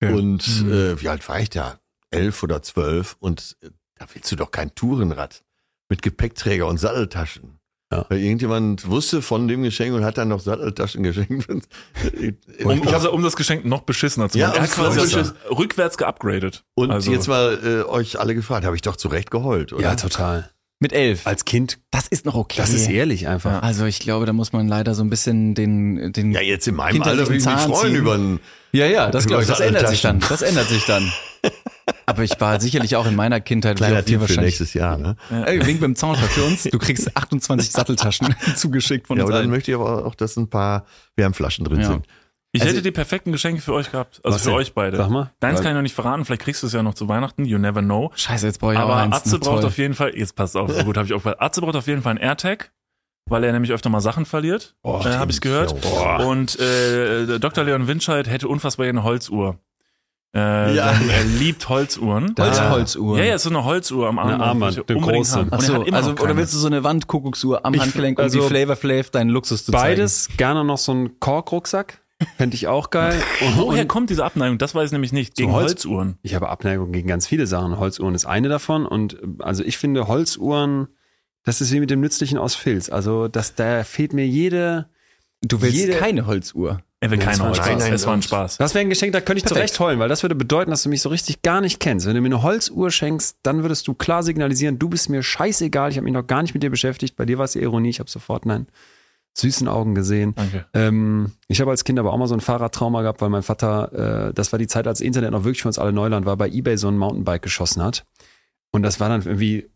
Ja. Und Mhm. äh, wie alt war ich da? Elf oder zwölf. Und äh, da willst du doch kein Tourenrad mit Gepäckträger und Satteltaschen. Ja. Weil irgendjemand wusste von dem Geschenk und hat dann noch Satteltaschen geschenkt. [laughs] Um, ich also, um das Geschenk noch beschissener zu Ja, machen. er hat quasi rückwärts geupgradet. und also, jetzt mal äh, euch alle gefragt, habe ich doch zu Recht geheult, oder? Ja, total. Mit elf. Als Kind, Das ist noch okay. das ist ehrlich einfach. Also ich glaube, da muss man leider so ein bisschen den, den Ja, jetzt in meinem Alter würde ich mich freuen über einen Ja, ja, das glaube ich. Das ändert sich dann. Das ändert sich dann. [laughs] Aber ich war sicherlich auch in meiner Kindheit kleiner auch dir Tipp für wahrscheinlich. nächstes Jahr. Ne? Ey, wink beim Zaunfall für uns. Du kriegst 28 Satteltaschen [laughs] zugeschickt von Ja, uns aber dann möchte ich aber auch, dass ein paar Wärmflaschen drin Ja. sind. ich also- hätte die perfekten Geschenke für euch gehabt. Also für denn? euch beide. Sag mal. Deins kann ich noch nicht verraten, vielleicht kriegst du es ja noch zu Weihnachten, you never know. Scheiße, jetzt brauche ich auch Aber eins. Atze braucht toll. auf jeden Fall, jetzt passt auf, so gut habe ich auch Atze braucht auf jeden Fall einen AirTag. weil er nämlich öfter mal Sachen verliert, Oh, äh, habe ich gehört. Boah. Und äh, Dr. Leon Winscheid hätte unfassbar gerne eine Holzuhr. Äh, Ja. Er liebt Holzuhren. [laughs] Holzholzuhr. Ja, ja, ist so eine Holzuhr am Arm. Eine Armband, die eine große. haben. Und er Achso, hat immer also, oder willst du so eine Wandkuckucksuhr am Ich- Handgelenk, um also wie Flavor Flav deinen Luxus zu zeigen? Beides, gerne noch so ein Korkrucksack. Fände ich auch geil. [laughs] Und, Woher und kommt diese Abneigung? Das weiß ich nämlich nicht. Gegen Holz- Holzuhren. ich habe Abneigung gegen ganz viele Sachen. Holzuhren ist eine davon. Und äh, also ich finde Holzuhren, das ist wie mit dem Nützlichen aus Filz. Also das, da fehlt mir jede. Du willst jede- keine Holzuhr. Er will das keine war ein Holzuhr. Spaß. Nein, Es war ein Spaß. Das wäre ein Geschenk, da könnte ich Perfekt. zurecht heulen, weil das würde bedeuten, dass du mich so richtig gar nicht kennst. Wenn du mir eine Holzuhr schenkst, dann würdest du klar signalisieren, du bist mir scheißegal, ich habe mich noch gar nicht mit dir beschäftigt. Bei dir war es die Ironie, ich habe sofort nein süßen Augen gesehen. Danke. Ähm, ich habe als Kind aber auch mal so ein Fahrradtrauma gehabt, weil mein Vater, äh, das war die Zeit, als Internet noch wirklich für uns alle Neuland war, bei Ebay so ein Mountainbike geschossen hat. Und das war dann irgendwie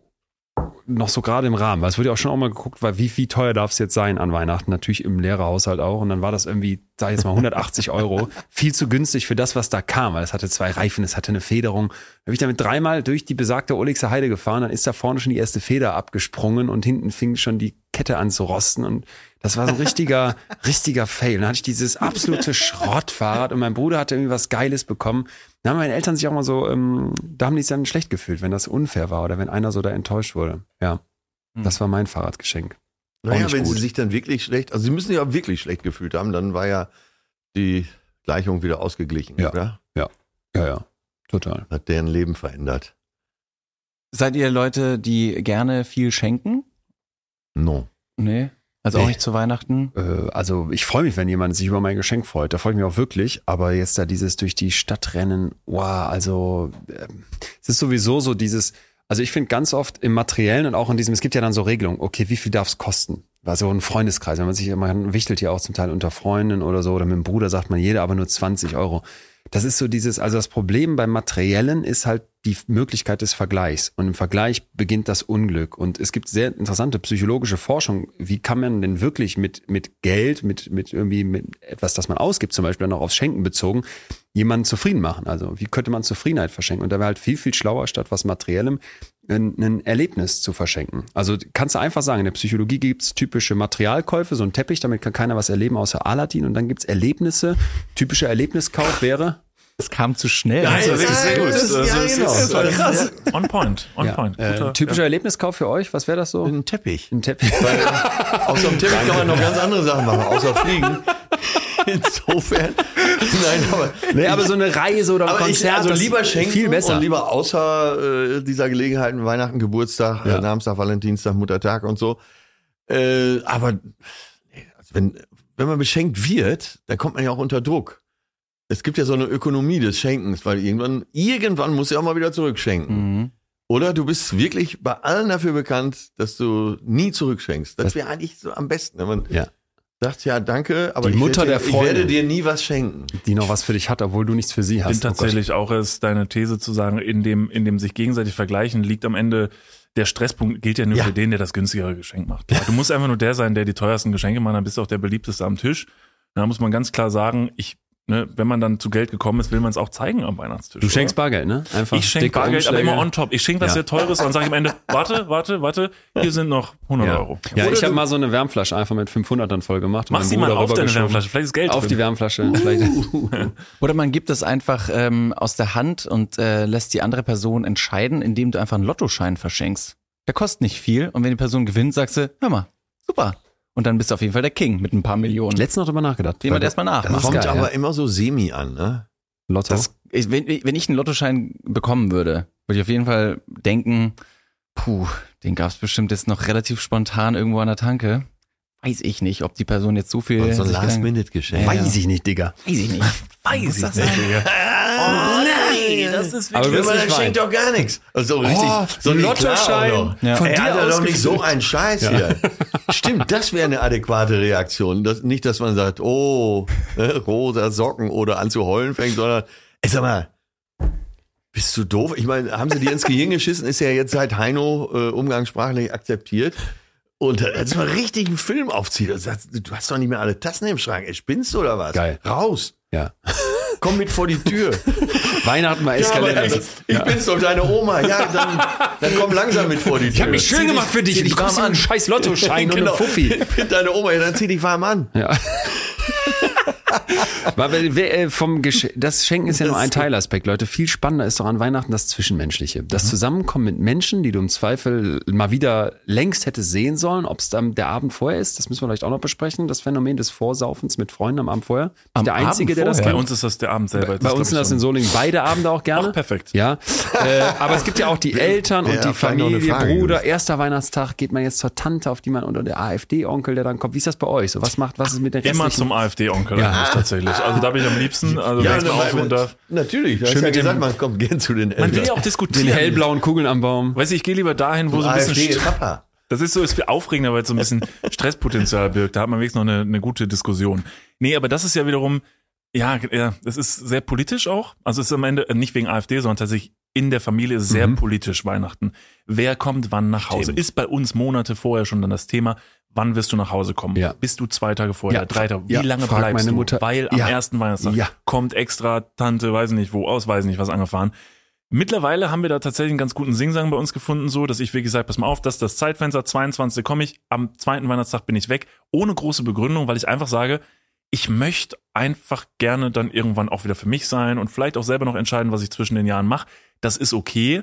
noch so gerade im Rahmen, weil es wurde ja auch schon auch mal geguckt, weil wie, wie teuer darf es jetzt sein an Weihnachten? Natürlich im Lehrerhaushalt auch. Und dann war das irgendwie, sag ich jetzt mal, 180 Euro. [laughs] Viel zu günstig für das, was da kam, weil es hatte zwei Reifen, es hatte eine Federung. Da bin ich damit dreimal durch die besagte Olixer Heide gefahren, dann ist da vorne schon die erste Feder abgesprungen und hinten fing schon die Kette an zu rosten und das war so ein richtiger, [laughs] richtiger Fail. Dann hatte ich dieses absolute Schrottfahrrad und mein Bruder hatte irgendwie was Geiles bekommen. Da haben meine Eltern sich auch mal so, ähm, da haben die sich dann schlecht gefühlt, wenn das unfair war oder wenn einer so da enttäuscht wurde. Ja, das war mein Fahrradgeschenk. Naja, wenn gut. sie sich dann wirklich schlecht, also sie müssen ja wirklich schlecht gefühlt haben, dann war ja die Gleichung wieder ausgeglichen, Ja. oder? Ja, ja, total. Hat deren Leben verändert. Seid ihr Leute, die gerne viel schenken? No. Nee. Also auch nicht zu Weihnachten? Äh, also ich freue mich, wenn jemand sich über mein Geschenk freut. Da freue ich mich auch wirklich. Aber jetzt da dieses durch die Stadt rennen, wow, also ähm, es ist sowieso so dieses, also ich finde ganz oft im Materiellen und auch in diesem, es gibt ja dann so Regelungen, okay, wie viel darf es kosten? Also ein Freundeskreis, wenn man sich, man wichtelt ja auch zum Teil unter Freunden oder so, oder mit dem Bruder sagt man jeder aber nur 20 Euro. Das ist so dieses, also das Problem beim Materiellen ist halt die Möglichkeit des Vergleichs. Und im Vergleich beginnt das Unglück. Und es gibt sehr interessante psychologische Forschung. Wie kann man denn wirklich mit, mit Geld, mit, mit irgendwie mit etwas, das man ausgibt, zum Beispiel dann auch aufs Schenken bezogen, jemanden zufrieden machen? Also wie könnte man Zufriedenheit verschenken? Und da wäre halt viel, viel schlauer, statt was Materiellem ein, ein Erlebnis zu verschenken. Also kannst du einfach sagen, in der Psychologie gibt's typische Materialkäufe, so ein Teppich, damit kann keiner was erleben außer Aladdin. Und dann gibt's Erlebnisse. Typischer Erlebniskauf wäre Es kam zu schnell. Also das ist- sehr gut. das ist- Also ja, es genau. Das war krass. On point. On ja, point. äh, Guter- typischer Erlebniskauf für euch. Was wäre das so? Ein Teppich. Ein Teppich. [laughs] Außer dem Teppich kann man noch ganz andere Sachen machen, außer fliegen. [laughs] Insofern. Nein, aber. Nee, aber so eine Reise oder ein Aber ich, Konzert. also lieber schenken Viel besser. und lieber außer äh, dieser Gelegenheiten, Weihnachten, Geburtstag, Ja. äh, Namenstag, Valentinstag, Muttertag und so. Äh, aber nee, also wenn, wenn man beschenkt wird, dann kommt man ja auch unter Druck. Es gibt ja so eine Ökonomie des Schenkens, weil irgendwann, irgendwann muss ja auch mal wieder zurückschenken. Mhm. Oder du bist wirklich bei allen dafür bekannt, dass du nie zurückschenkst. Das Das- wäre eigentlich so am besten, wenn man Ja. Sagt, ja, danke, aber Die ich, Mutter werde, der dir- ich werde dir nie was schenken. die noch was für dich hat, obwohl du nichts für sie Ich hast. bin tatsächlich auch es deine These zu sagen, in dem, in dem sich gegenseitig vergleichen, liegt am Ende der Stresspunkt gilt ja nur Ja. für den, der das günstigere Geschenk macht. Du musst einfach nur der sein, der die teuersten Geschenke macht, dann bist du auch der beliebteste am Tisch. Da muss man ganz klar sagen, ich, ne, wenn man dann zu Geld gekommen ist, will man es auch zeigen am Weihnachtstisch. Du schenkst oder? Bargeld, ne? Einfach ich schenke Bargeld, aber Umschläge. immer on top. Ich schenke was Ja. sehr teures und sage am Ende, [laughs] warte, warte, warte, hier sind noch 100 Ja, Euro. ja Oder ich habe mal so eine Wärmflasche einfach mit 500 dann voll gemacht. Mach sie mal auf deine. Wärmflasche, vielleicht ist Geld Auf die drin. Wärmflasche. Vielleicht. [laughs] Oder man gibt es einfach ähm, aus der Hand und äh, lässt die andere Person entscheiden, indem du einfach einen Lottoschein verschenkst. Der kostet nicht viel und wenn die Person gewinnt, sagst du, hör mal, super. Und dann bist du auf jeden Fall der King mit ein paar Millionen. Letztens noch drüber nachgedacht. Dem man erstmal nach. Das kommt geil, aber ja. immer so semi an, ne? Lotto. Das, wenn, wenn ich einen Lottoschein bekommen würde, würde ich auf jeden Fall denken, puh, den gab's bestimmt jetzt noch relativ spontan irgendwo an der Tanke. Weiß ich nicht, ob die Person jetzt so viel. Und so ein Last-Minute-Geschenk. Weiß ich nicht, Digga. Weiß ich nicht. Weiß ich nicht. Oh das ist Aber wirklich. wirst man nicht dann schenkt doch gar nichts. Also richtig, Oh, so ein ein Lottoschein. Ja. von Ey, dir Alter, doch nicht so ausgefüllt. ein Scheiß hier. [laughs] Stimmt, das wäre eine adäquate Reaktion. Das, nicht, dass man sagt, oh, ne, rosa Socken oder an zu heulen fängt, sondern, ey, sag mal, bist du doof? Ich meine, haben sie dir ins Gehirn geschissen? Ist ja jetzt seit Heino äh, umgangssprachlich akzeptiert. Und äh, als man richtig einen Film aufzieht, und sagt, du hast doch nicht mehr alle Tassen im Schrank. Ey, spinnst du oder was? Geil. Raus. Ja. Komm mit vor die Tür. [laughs] Weihnachten mal Ja, aber eskalieren. ich, ich bin's doch deine Oma. Ja, dann, dann [laughs] komm langsam mit vor die Tür. ich hab mich schön gemacht für dich. zieh Du kommst an einen scheiß Lottoschein [laughs] und einen Fuffi. Ich bin deine Oma, ja, dann zieh dich warm an. Ja. [laughs] Wer, äh, vom Gesch das Schenken ist ja nur ein Teilaspekt, Leute. Viel spannender ist doch an Weihnachten das Zwischenmenschliche. Das Zusammenkommen mit Menschen, die du im Zweifel mal wieder längst hättest sehen sollen. Ob es dann der Abend vorher ist, das müssen wir vielleicht auch noch besprechen. Das Phänomen des Vorsaufens mit Freunden am Abend vorher. Am der Einzige, Abend der das vorher? Bei kennt. uns ist das der Abend selber. Bei glaub uns sind das in Solingen beide Abende auch gerne. Ach, perfekt. Ja, äh, aber es gibt ja auch die Eltern und wer- die Familie, Bruder. Erster Weihnachtstag geht man jetzt zur Tante, auf die man oder der AfD-Onkel, der dann kommt. Wie ist das bei euch? So was macht, was ist mit den Immer restlichen? zum AfD-Onkel Ja. Eigentlich tatsächlich. Also da bin ich am liebsten, also wenn ich mal aussuchen darf. natürlich. Hast Schön ja mit dem- gesagt, man kommt gern zu den Eltern. Man will ja auch den diskutieren. hellblauen Kugeln am Baum. Weißt du, ich gehe lieber dahin, wo so ein bisschen AfD, Papa. Das ist so, ist viel aufregender, weil es so ein bisschen [laughs] Stresspotenzial birgt. Da hat man wenigstens noch eine, eine gute Diskussion. Nee, aber das ist ja wiederum, ja, ja, das ist sehr politisch auch. Also es ist am Ende äh, nicht wegen AfD, sondern tatsächlich in der Familie sehr politisch Weihnachten. Wer kommt wann nach Hause? Stimmt. Ist bei uns Monate vorher schon dann das Thema, wann wirst du nach Hause kommen? Ja. Bist du zwei Tage vorher, Ja, drei Tage? Wie ja, lange frag bleibst du? Mutter. Weil am ersten Weihnachtstag Ja. kommt extra Tante, weiß nicht wo, aus, weiß nicht was angefahren. Mittlerweile haben wir da tatsächlich einen ganz guten Singsang bei uns gefunden, so dass ich wirklich sage, pass mal auf, das ist das Zeitfenster, 22. komme ich, am zweiten Weihnachtstag bin ich weg, ohne große Begründung, weil ich einfach sage, ich möchte einfach gerne dann irgendwann auch wieder für mich sein und vielleicht auch selber noch entscheiden, was ich zwischen den Jahren mache. Das ist okay,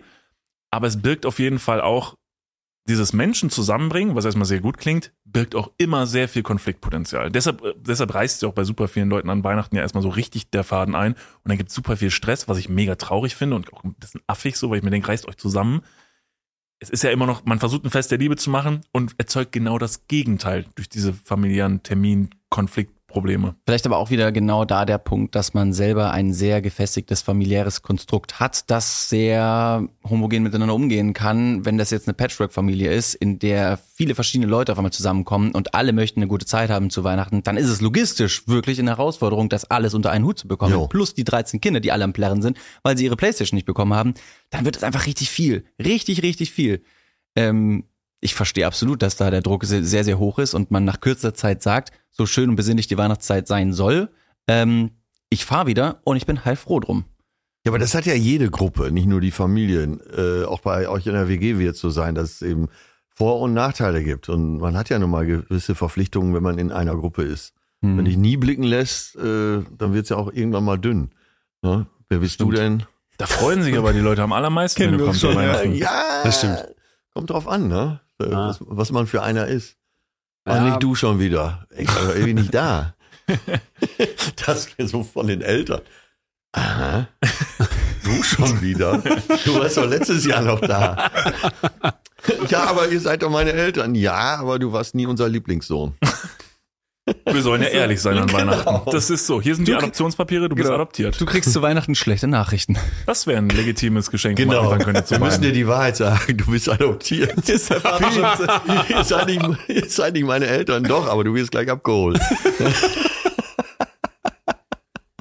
aber es birgt auf jeden Fall auch dieses Menschen zusammenbringen, was erstmal sehr gut klingt, birgt auch immer sehr viel Konfliktpotenzial. Deshalb, äh, deshalb reißt es ja auch bei super vielen Leuten an Weihnachten ja erstmal so richtig der Faden ein und dann gibt es super viel Stress, was ich mega traurig finde und auch ein bisschen affig so, weil ich mir denke, reißt euch zusammen. Es ist ja immer noch, man versucht ein Fest der Liebe zu machen und erzeugt genau das Gegenteil durch diese familiären Termin-Konfliktprobleme. Vielleicht aber auch wieder genau da der Punkt, dass man selber ein sehr gefestigtes familiäres Konstrukt hat, das sehr homogen miteinander umgehen kann. Wenn das jetzt eine Patchwork-Familie ist, in der viele verschiedene Leute auf einmal zusammenkommen und alle möchten eine gute Zeit haben zu Weihnachten, dann ist es logistisch wirklich eine Herausforderung, das alles unter einen Hut zu bekommen. Jo. Plus die 13 Kinder, die alle am Plärren sind, weil sie ihre Playstation nicht bekommen haben. Dann wird es einfach richtig viel. Richtig, richtig viel. Ähm, ich verstehe absolut, dass da der Druck sehr, sehr, hoch ist und man nach kürzester Zeit sagt, so schön und besinnlich die Weihnachtszeit sein soll. Ähm, ich fahre wieder und ich bin heilfroh drum. Ja, aber das hat ja jede Gruppe, nicht nur die Familien. Äh, auch bei euch in der WG wird es so sein, dass es eben Vor- und Nachteile gibt. Und man hat ja nun mal gewisse Verpflichtungen, wenn man in einer Gruppe ist. Hm. Wenn dich nie blicken lässt, äh, dann wird es ja auch irgendwann mal dünn. Ne? Wer bist du denn? Da freuen sich aber die Leute am allermeisten, wenn du kommst an Weihnachten. Ja, Das stimmt. Kommt drauf an, ne? Äh, Ah. Was, was man für einer ist. Ah, Ja. nicht du schon wieder. Ich war irgendwie nicht da. [laughs] Das wäre so von den Eltern. Aha. Du schon wieder. Du warst doch letztes Jahr noch da. Ja, aber ihr seid doch meine Eltern. Ja, aber du warst nie unser Lieblingssohn. Wir sollen ja ehrlich sein an Genau. Weihnachten. Das ist so. Hier sind die Adoptionspapiere, du bist Genau. adoptiert. Du kriegst zu Weihnachten schlechte Nachrichten. Das wäre ein legitimes Geschenk, wo man könnte zu Wir müssen dir die Wahrheit sagen. Du bist adoptiert. ihr, seid nicht, ihr seid nicht meine Eltern. Doch, aber du wirst gleich abgeholt. [laughs]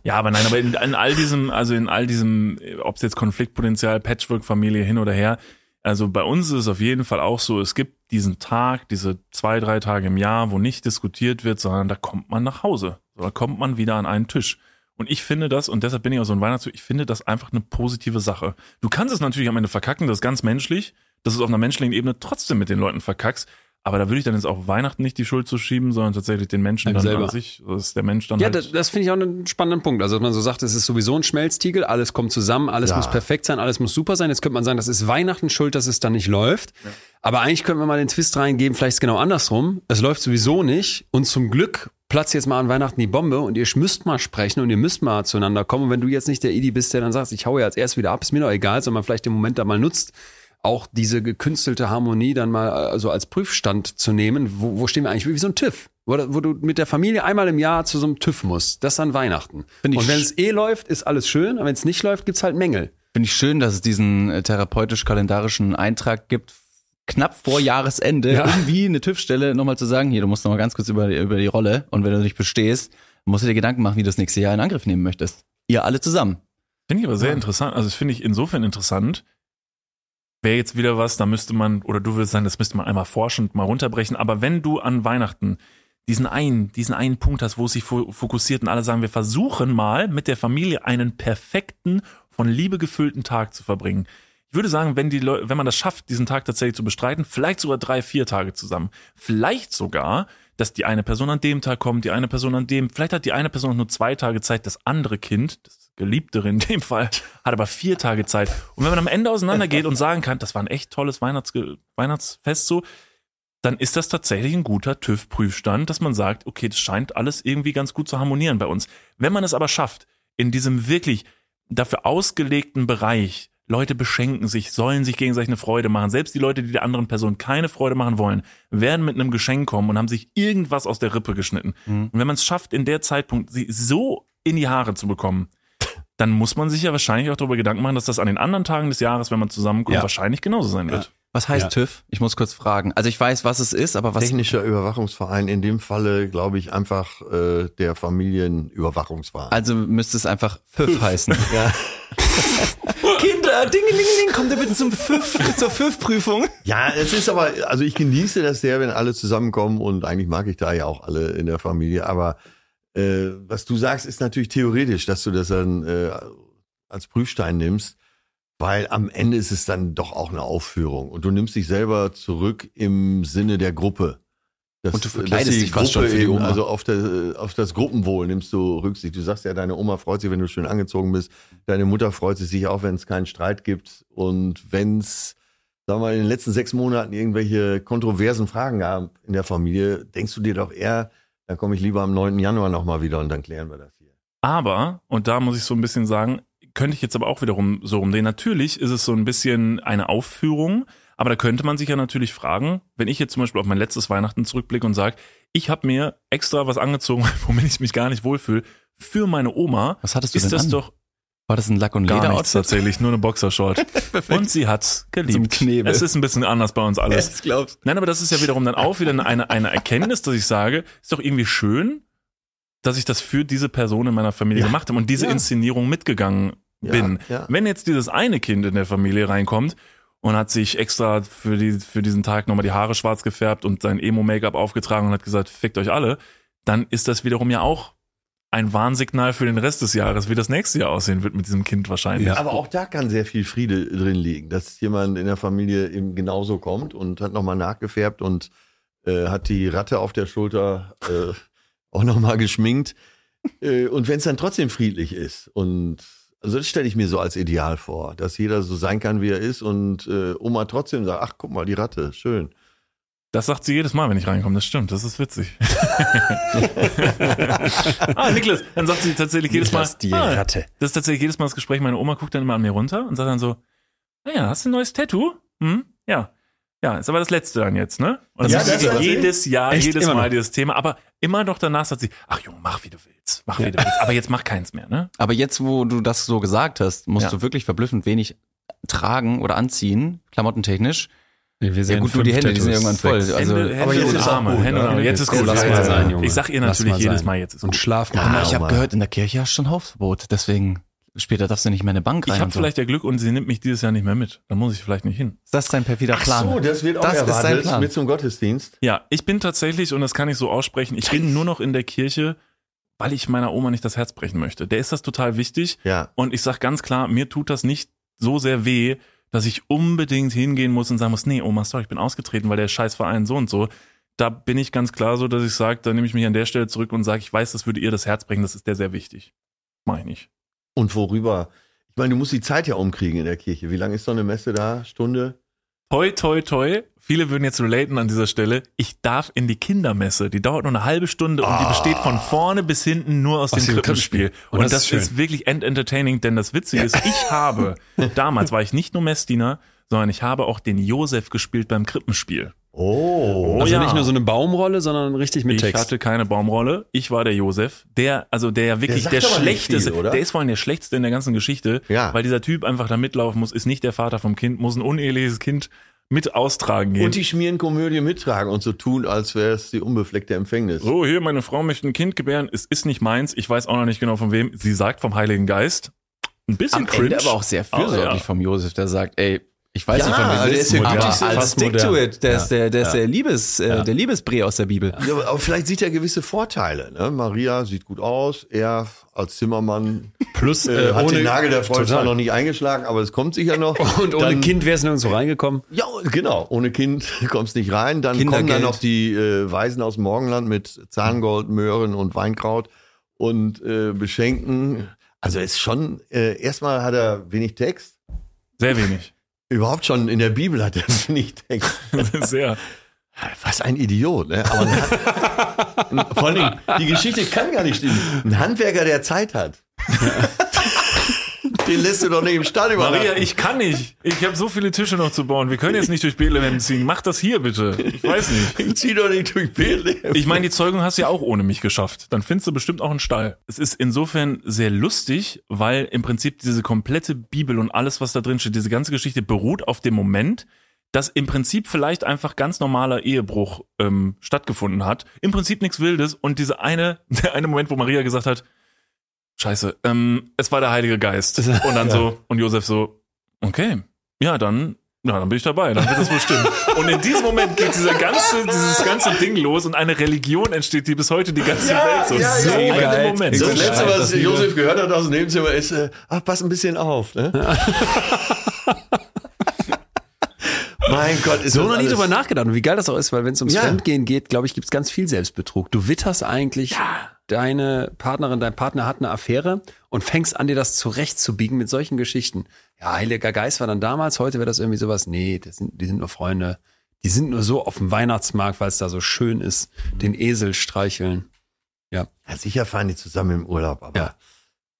Ja, aber nein, aber in, in all diesem, also in all diesem, ob es jetzt Konfliktpotenzial, Patchwork-Familie hin oder her, also bei uns ist es auf jeden Fall auch so, es gibt diesen Tag, diese zwei, drei Tage im Jahr, wo nicht diskutiert wird, sondern da kommt man nach Hause. Da kommt man wieder an einen Tisch. Und ich finde das, und deshalb bin ich auch so ein Weihnachtstyp, ich finde das einfach eine positive Sache. Du kannst es natürlich am Ende verkacken, das ist ganz menschlich, dass du es auf einer menschlichen Ebene trotzdem mit den Leuten verkackst. Aber da würde ich dann jetzt auch Weihnachten nicht die Schuld zu schieben, sondern tatsächlich den Menschen Einem dann selber. an sich, das ist der Mensch dann Ja, halt. das, das finde ich auch einen spannenden Punkt. Also, dass man so sagt, es ist sowieso ein Schmelztiegel, alles kommt zusammen, alles Ja. muss perfekt sein, alles muss super sein. Jetzt könnte man sagen, das ist Weihnachten schuld, dass es dann nicht läuft. Aber eigentlich könnte man mal den Twist reingeben, vielleicht ist es genau andersrum. Es läuft sowieso nicht und zum Glück platzt jetzt mal an Weihnachten die Bombe und ihr müsst mal sprechen und ihr müsst mal zueinander kommen. Und wenn du jetzt nicht der Idi bist, der dann sagt, ich hau ja als erst wieder ab, ist mir doch egal, sondern vielleicht den Moment da mal nutzt, auch diese gekünstelte Harmonie dann mal also als Prüfstand zu nehmen. Wo, wo stehen wir eigentlich? Wie so ein TÜV. Wo, wo du mit der Familie einmal im Jahr zu so einem TÜV musst. Das an Weihnachten. Find ich Und wenn es eh läuft, ist alles schön. Aber wenn es nicht läuft, gibt's halt Mängel. Finde ich schön, dass es diesen äh, therapeutisch-kalendarischen Eintrag gibt, knapp vor Jahresende Ja. irgendwie eine TÜV-Stelle nochmal zu sagen, hier, du musst nochmal ganz kurz über, über die Rolle und wenn du nicht bestehst, musst du dir Gedanken machen, wie du das nächste Jahr in Angriff nehmen möchtest. Ihr alle zusammen. Finde ich aber sehr interessant. Also das finde ich insofern interessant. Wäre jetzt wieder was, da müsste man, oder du würdest sagen, das müsste man einmal forschend mal runterbrechen. Aber wenn du an Weihnachten diesen einen, diesen einen Punkt hast, wo es sich fo- fokussiert und alle sagen, wir versuchen mal mit der Familie einen perfekten, von Liebe gefüllten Tag zu verbringen. Ich würde sagen, wenn die Leu wenn man das schafft, diesen Tag tatsächlich zu bestreiten, vielleicht sogar drei, vier Tage zusammen. Vielleicht sogar, dass die eine Person an dem Tag kommt, die eine Person an dem, vielleicht hat die eine Person nur zwei Tage Zeit, das andere Kind, das Geliebtere in dem Fall, hat aber vier Tage Zeit. Und wenn man am Ende auseinandergeht und sagen kann, das war ein echt tolles Weihnachts Weihnachtsfest so, dann ist das tatsächlich ein guter TÜV-Prüfstand, dass man sagt, okay, das scheint alles irgendwie ganz gut zu harmonieren bei uns. Wenn man es aber schafft, in diesem wirklich dafür ausgelegten Bereich, Leute beschenken sich, sollen sich gegenseitig eine Freude machen. Selbst die Leute, die der anderen Person keine Freude machen wollen, werden mit einem Geschenk kommen und haben sich irgendwas aus der Rippe geschnitten. Und wenn man es schafft, in der Zeitpunkt sie so in die Haare zu bekommen, dann muss man sich ja wahrscheinlich auch darüber Gedanken machen, dass das an den anderen Tagen des Jahres, wenn man zusammenkommt, Ja. wahrscheinlich genauso sein wird. Was heißt Ja. TÜV? Ich muss kurz fragen. Also ich weiß, was es ist, aber was Technischer Überwachungsverein, in dem Falle glaube ich einfach äh, der Familienüberwachungsverein. also müsste es einfach FÜV heißen. [laughs] ja. Kinder, dingelingeling, kommt ihr bitte zum FÜV, zur FÜV-Prüfung? ja, es ist aber, also ich genieße das sehr, wenn alle zusammenkommen und eigentlich mag ich da ja auch alle in der Familie, aber äh, was du sagst, ist natürlich theoretisch, dass du das dann äh, als Prüfstein nimmst, weil am Ende ist es dann doch auch eine Aufführung und du nimmst dich selber zurück im Sinne der Gruppe. Das, Und du verkleidest dich fast schon für die eben, Oma. Also auf, der, auf das Gruppenwohl nimmst du Rücksicht. Du sagst ja, deine Oma freut sich, wenn du schön angezogen bist. Deine Mutter freut sich sicher auch, wenn es keinen Streit gibt. Und wenn es, sagen wir mal, in den letzten sechs Monaten irgendwelche kontroversen Fragen gab in der Familie, denkst du dir doch eher, dann komme ich lieber am 9. Januar nochmal wieder und dann klären wir das hier. Aber, und da muss ich so ein bisschen sagen, könnte ich jetzt aber auch wiederum so rumdrehen. Natürlich ist es so ein bisschen eine Aufführung, aber da könnte man sich ja natürlich fragen, wenn ich jetzt zum Beispiel auf mein letztes Weihnachten zurückblicke und sage, ich habe mir extra was angezogen, [laughs] womit ich mich gar nicht wohlfühle, für meine Oma, Was hattest du ist denn das an? doch War das ein Lack- und gar nichts tatsächlich, nur eine Boxershort. [laughs] und sie hat's geliebt. Zum Knebel. Es ist ein bisschen anders bei uns alles. Ich glaub's. Nein, aber das ist ja wiederum dann auch wieder eine, eine Erkenntnis, dass ich sage, ist doch irgendwie schön, dass ich das für diese Person in meiner Familie Ja. gemacht habe und diese Ja. Inszenierung mitgegangen Ja, bin. ja. Wenn jetzt dieses eine Kind in der Familie reinkommt und hat sich extra für, die, für diesen Tag nochmal die Haare schwarz gefärbt und sein Emo-Make-up aufgetragen und hat gesagt, fickt euch alle, dann ist das wiederum ja auch ein Warnsignal für den Rest des Jahres, wie das nächste Jahr aussehen wird mit diesem Kind wahrscheinlich. Ja. Aber auch da kann sehr viel Friede drin liegen, dass jemand in der Familie eben genauso kommt und hat nochmal nachgefärbt und äh, hat die Ratte auf der Schulter äh, auch nochmal geschminkt. Äh, und wenn es dann trotzdem friedlich ist und also das stelle ich mir so als Ideal vor, dass jeder so sein kann, wie er ist und äh, Oma trotzdem sagt, ach guck mal, die Ratte, schön. Das sagt sie jedes Mal, wenn ich reinkomme. Das stimmt, das ist witzig. [laughs] ah, Niklas, dann sagt sie tatsächlich jedes Mal. Die ah, Ratte. Das ist tatsächlich jedes Mal das Gespräch. Meine Oma guckt dann immer an mir runter und sagt dann so: Naja, hast du ein neues Tattoo? Hm? Ja. Ja, ist aber das letzte dann jetzt, ne? Und das Ja, ist das ist jedes Jahr, Echt? jedes Mal dieses Thema. Aber immer noch danach sagt sie: Ach Junge, mach wie du willst. Mach wie du willst. Aber jetzt mach keins mehr, ne? Aber jetzt, wo du das so gesagt hast, musst Ja. du wirklich verblüffend wenig tragen oder anziehen, klamottentechnisch. Nee, wir Ja gut, nur die Hände, die sind irgendwann voll. Sechs. Also, Hände, Hände aber jetzt und ist auch Arme. gut, Hände und? Arme. Jetzt ist gut. lass mal sein, Junge. Ich sag ihr natürlich mal jedes. Mal, jetzt ist Und gut. schlaf mal. Ja, ich habe gehört, in der Kirche hast du schon Hausverbot, deswegen später darfst du nicht mehr in eine Bank rein. Ich habe und so. vielleicht ja Glück und sie nimmt mich dieses Jahr nicht mehr mit. Dann muss ich vielleicht nicht hin. Ist das dein perfider Ach Plan? so, das wird auch Das ist dein erwartet Plan. mit zum Gottesdienst. Ja, ich bin tatsächlich, und das kann ich so aussprechen, ich bin nur noch in der Kirche, weil ich meiner Oma nicht das Herz brechen möchte. Der ist das total wichtig. Ja. Und ich sag ganz klar, mir tut das nicht so sehr weh, dass ich unbedingt hingehen muss und sagen muss, nee, Oma, sorry, ich bin ausgetreten, weil der Scheißverein so und so. Da bin ich ganz klar so, dass ich sage, da nehme ich mich an der Stelle zurück und sage, ich weiß, das würde ihr das Herz brechen, das ist der sehr wichtig. Mach ich nicht. Und worüber? Ich meine, du musst die Zeit ja umkriegen in der Kirche. Wie lange ist so eine Messe da? Stunde? Toi, toi, toi. Viele würden jetzt relaten an dieser Stelle. Ich darf in die Kindermesse. Die dauert nur eine halbe Stunde und die besteht von vorne bis hinten nur aus, Aus dem dem Krippenspiel. Krippenspiel. Und, Und das, das ist ist, wirklich end-entertaining, denn das Witzige ist, ich habe, [laughs] damals war ich nicht nur Messdiener, sondern ich habe auch den Josef gespielt beim Krippenspiel. Oh. Oh Also ja. nicht nur so eine Baumrolle, sondern richtig mit Ich Text. hatte keine Baumrolle. Ich war der Josef. Der, also der ja wirklich der, nicht schlechteste, viel, der ist vor allem der schlechteste in der ganzen Geschichte, Ja. weil dieser Typ einfach da mitlaufen muss, ist nicht der Vater vom Kind, muss ein uneheliches Kind mit austragen gehen. Und die Schmierenkomödie mittragen und so tun, als wäre es die unbefleckte Empfängnis. so, hier, meine Frau möchte ein Kind gebären. Es ist nicht meins. Ich weiß auch noch nicht genau von wem. Sie sagt vom Heiligen Geist. Ein bisschen Am cringe. Ende aber auch sehr Oh, fürsorglich ja. vom Josef, der sagt, ey, Ich weiß Ja, nicht, von wem der ist ja gütig, als fast Stick to modern. it. Der ist der, der, ist der Liebes, äh, der Liebesbree aus der Bibel. Ja, aber vielleicht sieht er gewisse Vorteile. Ne? Maria sieht gut aus, er als Zimmermann Plus äh, hat den Nagel der Freund zwar noch nicht eingeschlagen, aber es kommt sicher noch. [laughs] Und ohne Dann- Kind wär's nirgendwo reingekommen. Ja, genau. Ohne Kind [laughs] kommst nicht rein. Dann kommen dann noch die äh, Weisen aus dem Morgenland mit Zahngold, Möhren und Weinkraut und äh, beschenken. Also ist schon, äh, erstmal hat er wenig Text. Sehr wenig. Überhaupt schon in der Bibel hat er wenig [laughs] Text. Sehr. Was ein Idiot, ne? Aber ein [laughs] vor allen Dingen, die Geschichte kann gar nicht stimmen. Ein Handwerker, der Zeit hat. [laughs] Den lässt du doch nicht im Stall übernachten. Maria, ich kann nicht. Ich habe so viele Tische noch zu bauen. Wir können jetzt nicht durch Bethlehem ziehen. Mach das hier bitte. Ich weiß nicht. [laughs] Ich zieh doch nicht durch Bethlehem. Ich meine, die Zeugung hast du ja auch ohne mich geschafft. Dann findest du bestimmt auch einen Stall. Es ist insofern sehr lustig, weil im Prinzip diese komplette Bibel und alles, was da drin steht, diese ganze Geschichte beruht auf dem Moment, dass im Prinzip vielleicht einfach ganz normaler Ehebruch ähm, stattgefunden hat. Im Prinzip nichts Wildes. Und diese eine, [laughs] der eine Moment, wo Maria gesagt hat, Scheiße, ähm, es war der Heilige Geist. [laughs] Und dann so, und Josef so, okay, ja, dann, ja, dann bin ich dabei, dann wird das wohl stimmen. Und in diesem Moment geht dieser ganze, dieses ganze Ding los und eine Religion entsteht, die bis heute die ganze Welt so ja, so ja. Geil. dem Moment. Das Ich letzte, was das Josef gehört hat aus dem Nebenzimmer, ist, äh, ach, pass ein bisschen auf. Ne? [laughs] mein Gott, ist So das noch nie drüber nachgedacht. Und wie geil das auch ist, weil wenn es ums Ja. Fremdgehen geht, glaube ich, gibt's ganz viel Selbstbetrug. Du witterst eigentlich, deine Partnerin, dein Partner hat eine Affäre und fängst an, dir das zurechtzubiegen mit solchen Geschichten. Ja, Heiliger Geist war dann damals, heute wäre das irgendwie sowas. Nee, das sind, die sind nur Freunde. Die sind nur so auf dem Weihnachtsmarkt, weil es da so schön ist, den Esel streicheln. Ja, sicher fahren die zusammen im Urlaub, aber Ja.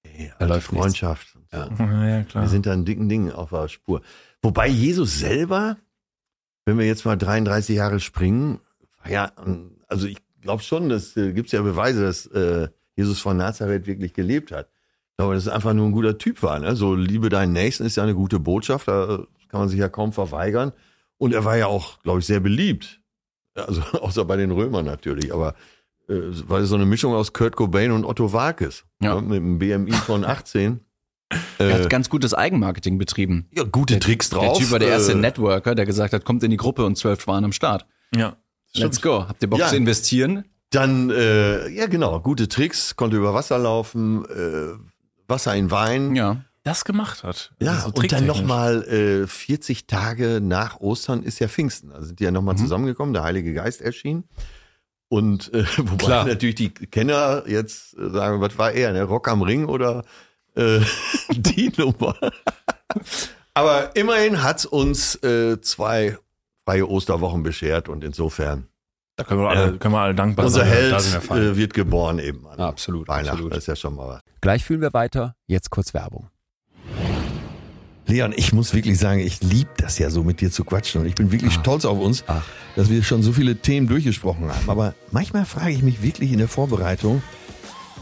ey, Da läuft. Freundschaft. Ja. Ja, ja, klar. Wir sind da einen dicken Ding auf der Spur. Wobei Jesus selber, wenn wir jetzt mal 33 Jahre springen, war ja, also ich glaube schon, das äh, gibt's ja Beweise, dass äh, Jesus von Nazareth wirklich gelebt hat. Ich glaube, dass es einfach nur ein guter Typ war. Ne? So, liebe deinen Nächsten ist ja eine gute Botschaft, da kann man sich ja kaum verweigern. Und er war ja auch, glaube ich, sehr beliebt. Also [laughs] außer bei den Römern natürlich, aber äh, es war so eine Mischung aus Kurt Cobain und Otto Walkes. Ja. Ne? Mit einem BMI von 18. [laughs] Er Äh, hat ganz gutes Eigenmarketing betrieben. ja, gute Tricks drauf. Der Typ war der erste Äh, Networker, der gesagt hat, kommt in die Gruppe und zwölf waren am Start. ja. Let's go. Habt ihr Bock Ja. zu investieren? Dann, äh, ja genau, gute Tricks, konnte über Wasser laufen, äh, Wasser in Wein. Ja. Das gemacht hat. Ja, Also so und dann nochmal äh, 40 Tage nach Ostern ist ja Pfingsten. Da sind die ja Mhm. nochmal zusammengekommen, der Heilige Geist erschien. Und äh, [laughs] wobei Klar. natürlich die Kenner jetzt äh, sagen, was war er, ne? Rock am Ring oder äh, [laughs] die Nummer. [laughs] Aber immerhin hat's uns äh, zwei freie Osterwochen beschert und insofern Da können wir alle, können wir alle dankbar unser sein. Held da sind wir äh, wird geboren eben an Ja, absolut, Weihnachten. absolut. Das ist ja schon mal was. Gleich fühlen wir weiter. Jetzt kurz Werbung. Leon, ich muss wirklich sagen, ich liebe das ja so mit dir zu quatschen und ich bin wirklich stolz auf uns, Ach. dass wir schon so viele Themen durchgesprochen haben. Aber manchmal frage ich mich wirklich in der Vorbereitung,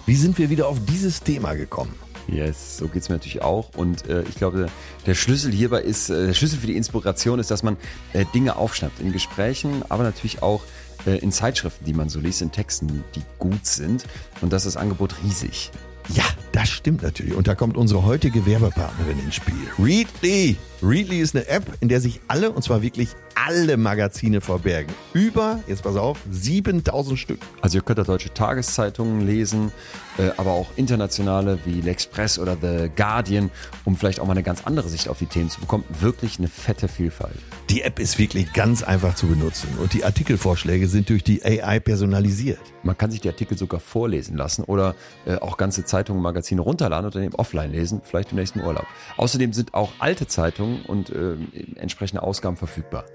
wie sind wir wieder auf dieses Thema gekommen? Yes, so geht's mir natürlich auch. Und äh, ich glaube, der Schlüssel hierbei ist, äh, der Schlüssel für die Inspiration ist, dass man äh, Dinge aufschnappt in Gesprächen, aber natürlich auch äh, in Zeitschriften, die man so liest, in Texten, die gut sind. Und das ist das Angebot riesig. Ja, das stimmt natürlich. Und da kommt unsere heutige Werbepartnerin ins Spiel. Readly. Readly ist eine App, in der sich alle, und zwar wirklich alle Magazine verbergen. Über, jetzt pass auf, 7000 Stück. Also ihr könnt da deutsche Tageszeitungen lesen, äh, aber auch internationale wie L'Express oder The Guardian, um vielleicht auch mal eine ganz andere Sicht auf die Themen zu bekommen. Wirklich eine fette Vielfalt. Die App ist wirklich ganz einfach zu benutzen und die Artikelvorschläge sind durch die AI personalisiert. Man kann sich die Artikel sogar vorlesen lassen oder äh, auch ganze Zeitungen, Magazine runterladen und dann eben offline lesen, vielleicht im nächsten Urlaub. Außerdem sind auch alte Zeitungen und äh, entsprechende Ausgaben verfügbar.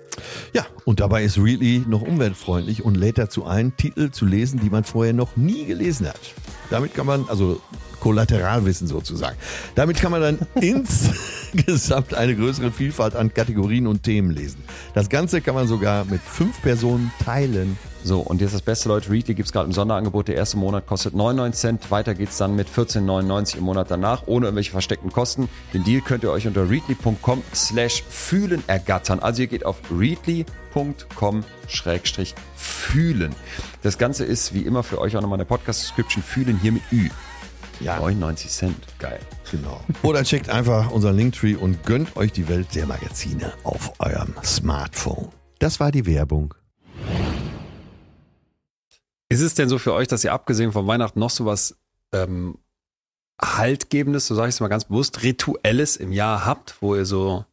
Ja, und dabei ist Readly noch umweltfreundlich und lädt dazu ein, Titel zu lesen, die man vorher noch nie gelesen hat. Damit kann man, also Kollateralwissen sozusagen. Damit kann man dann [laughs] insgesamt eine größere Vielfalt an Kategorien und Themen lesen. Das Ganze kann man sogar mit fünf Personen teilen. So, und jetzt das Beste, Leute, Readly gibt's gerade im Sonderangebot. Der erste Monat kostet 99 Cent. Weiter geht's dann mit 14,99 im Monat danach, ohne irgendwelche versteckten Kosten. Den Deal könnt ihr euch unter readly.com slash fühlen ergattern. Also ihr geht auf readly.com schrägstrich fühlen. Das Ganze ist wie immer für euch auch nochmal eine Podcast-Description fühlen hier mit Ü. Ja. 99 Cent. Geil. Genau. Oder checkt einfach unseren Linktree und gönnt euch die Welt der Magazine auf eurem Smartphone. Das war die Werbung. Ist es denn so für euch, dass ihr abgesehen von Weihnachten noch sowas ähm, Haltgebendes, so sage ich es mal ganz bewusst, Rituelles im Jahr habt, wo ihr so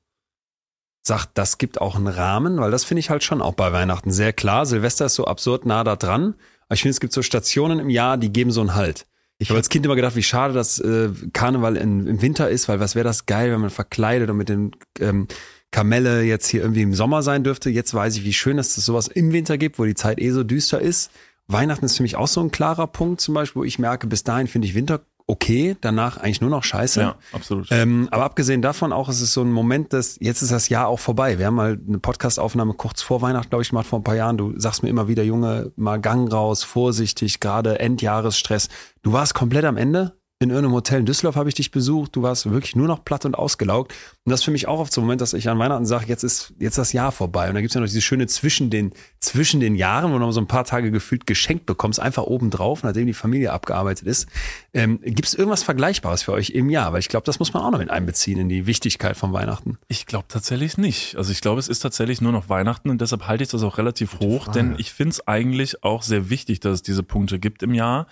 sagt, das gibt auch einen Rahmen, weil das finde ich halt schon auch bei Weihnachten sehr klar. Silvester ist so absurd nah da dran. Aber ich finde, es gibt so Stationen im Jahr, die geben so einen Halt. Ich habe als Kind immer gedacht, wie schade, dass äh, Karneval in, im Winter ist, weil was wäre das geil, wenn man verkleidet und mit den ähm, Kamelle jetzt hier irgendwie im Sommer sein dürfte. Jetzt weiß ich, wie schön, dass es sowas im Winter gibt, wo die Zeit eh so düster ist. Weihnachten ist für mich auch so ein klarer Punkt zum Beispiel, wo ich merke, bis dahin finde ich Winter okay, danach eigentlich nur noch scheiße. Ja, absolut. Ähm, aber abgesehen davon auch, es ist so ein Moment, dass jetzt ist das Jahr auch vorbei. Wir haben mal eine Podcastaufnahme kurz vor Weihnachten, glaube ich, gemacht vor ein paar Jahren. Du sagst mir immer wieder, Junge, mal Gang raus, vorsichtig, gerade Endjahresstress. Du warst komplett am Ende in irgendeinem Hotel in Düsseldorf habe ich dich besucht. Du warst wirklich nur noch platt und ausgelaugt. Und das ist für mich auch oft so ein Moment, dass ich an Weihnachten sage, jetzt ist jetzt das Jahr vorbei. Und da gibt's ja noch diese schöne zwischen den, zwischen den Jahren, wo du noch so ein paar Tage gefühlt geschenkt bekommst, einfach oben drauf, nachdem die Familie abgearbeitet ist. Ähm, gibt's irgendwas Vergleichbares für euch im Jahr? Weil ich glaube, das muss man auch noch mit einbeziehen in die Wichtigkeit von Weihnachten. Ich glaube tatsächlich nicht. Also ich glaube, es ist tatsächlich nur noch Weihnachten und deshalb halte ich das auch relativ hoch, denn ich finde es eigentlich auch sehr wichtig, dass es diese Punkte gibt im Jahr.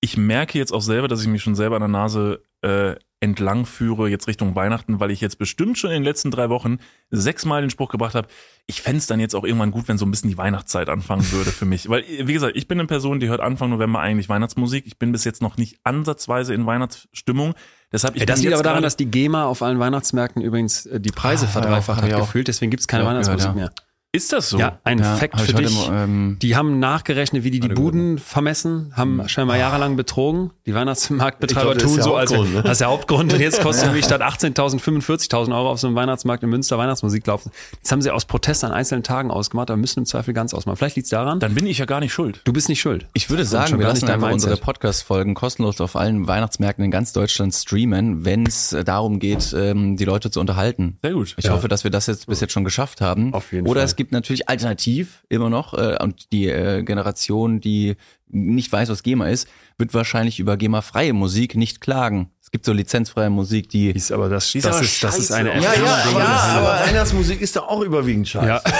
Ich merke jetzt auch selber, dass ich mich schon selber an der Nase äh, entlang führe, jetzt Richtung Weihnachten, weil ich jetzt bestimmt schon in den letzten drei Wochen sechsmal den Spruch gebracht habe, ich fände dann jetzt auch irgendwann gut, wenn so ein bisschen die Weihnachtszeit anfangen würde für mich. Weil, wie gesagt, ich bin eine Person, die hört Anfang November eigentlich Weihnachtsmusik. Ich bin bis jetzt noch nicht ansatzweise in Weihnachtsstimmung. Deshalb, ich Ja, das liegt aber daran, dass die GEMA auf allen Weihnachtsmärkten übrigens äh, die Preise Ah, verdreifacht ich hat gefühlt, deswegen gibt's keine Ja, Weihnachtsmusik ja. mehr. Ist das so? Ja, ein Ja, ich für dich. mal, ähm, Die haben nachgerechnet, wie die die Buden vermessen, haben scheinbar jahrelang betrogen. Die Weihnachtsmarktbetreiber glaub, tun so, als ne? das ist der [laughs] Hauptgrund. Und jetzt kostet nämlich [laughs] statt 18.000 45.000 Euro auf so einem Weihnachtsmarkt in Münster Weihnachtsmusik laufen. Das haben sie aus Protest an einzelnen Tagen ausgemacht, aber müssen im Zweifel ganz ausmachen. Vielleicht liegt's daran. Dann bin ich ja gar nicht schuld. Du bist nicht schuld. Ich würde sagen, wir gar lassen einfach unsere. Podcast-Folgen kostenlos auf allen Weihnachtsmärkten in ganz Deutschland streamen, wenn es äh, darum geht, ähm, die Leute zu unterhalten. Sehr gut. Ich hoffe, dass wir das jetzt bis jetzt schon geschafft haben. Auf jeden Oder Fall. es gibt natürlich alternativ immer noch äh, und die äh, Generation, die nicht weiß, was GEMA ist, wird wahrscheinlich über GEMA-freie Musik nicht klagen. Es gibt so lizenzfreie Musik, die Ist aber das, ist das aber ist, das ist eine. Ja, ja, ja, aber Weihnachtsmusik ist doch auch überwiegend scheiße. Ja. [laughs]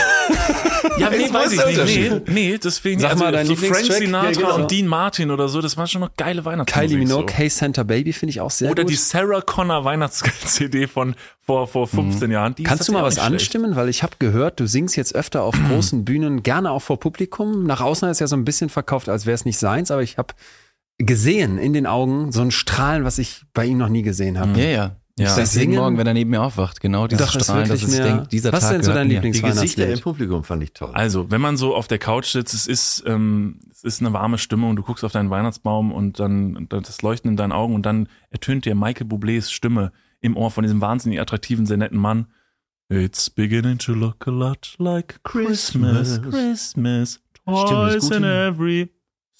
Ja, nee, weiß ich nicht. Nee, nee, deswegen, Sag also mal deinen so Frank. Sinatra Ja, genau. und Dean Martin oder so, das war schon noch geile Weihnachtsmusik. Kylie Minogue, so. Hey Santa Baby finde ich auch sehr Oder gut. die Sarah Connor Weihnachts-CD von vor, vor 15 Jahren. Die Kannst du mal was schlecht. anstimmen? Weil ich habe gehört, du singst jetzt öfter auf [clears throat] großen Bühnen, gerne auch vor Publikum. Nach außen ist es ja so ein bisschen verkauft, als wäre es nicht seins, aber ich habe gesehen in den Augen so ein Strahlen, was ich bei ihm noch nie gesehen habe. ja, ja. Ja. Ich das jeden Singen- Morgen, wenn er neben mir aufwacht, genau dieses Doch, das Strahlen, dass wirklich ich mehr- denke, dieser Was ist Tag denn so dein. Lieblings- Die Gesichter im Publikum fand ich toll. Also, wenn man so auf der Couch sitzt, es ist, ähm, es ist eine warme Stimmung, du guckst auf deinen Weihnachtsbaum und dann und das Leuchten in deinen Augen und dann ertönt dir Michael Bublés Stimme im Ohr von diesem wahnsinnig attraktiven, sehr netten Mann. It's beginning to look a lot like Christmas, Christmas, toys gute- in every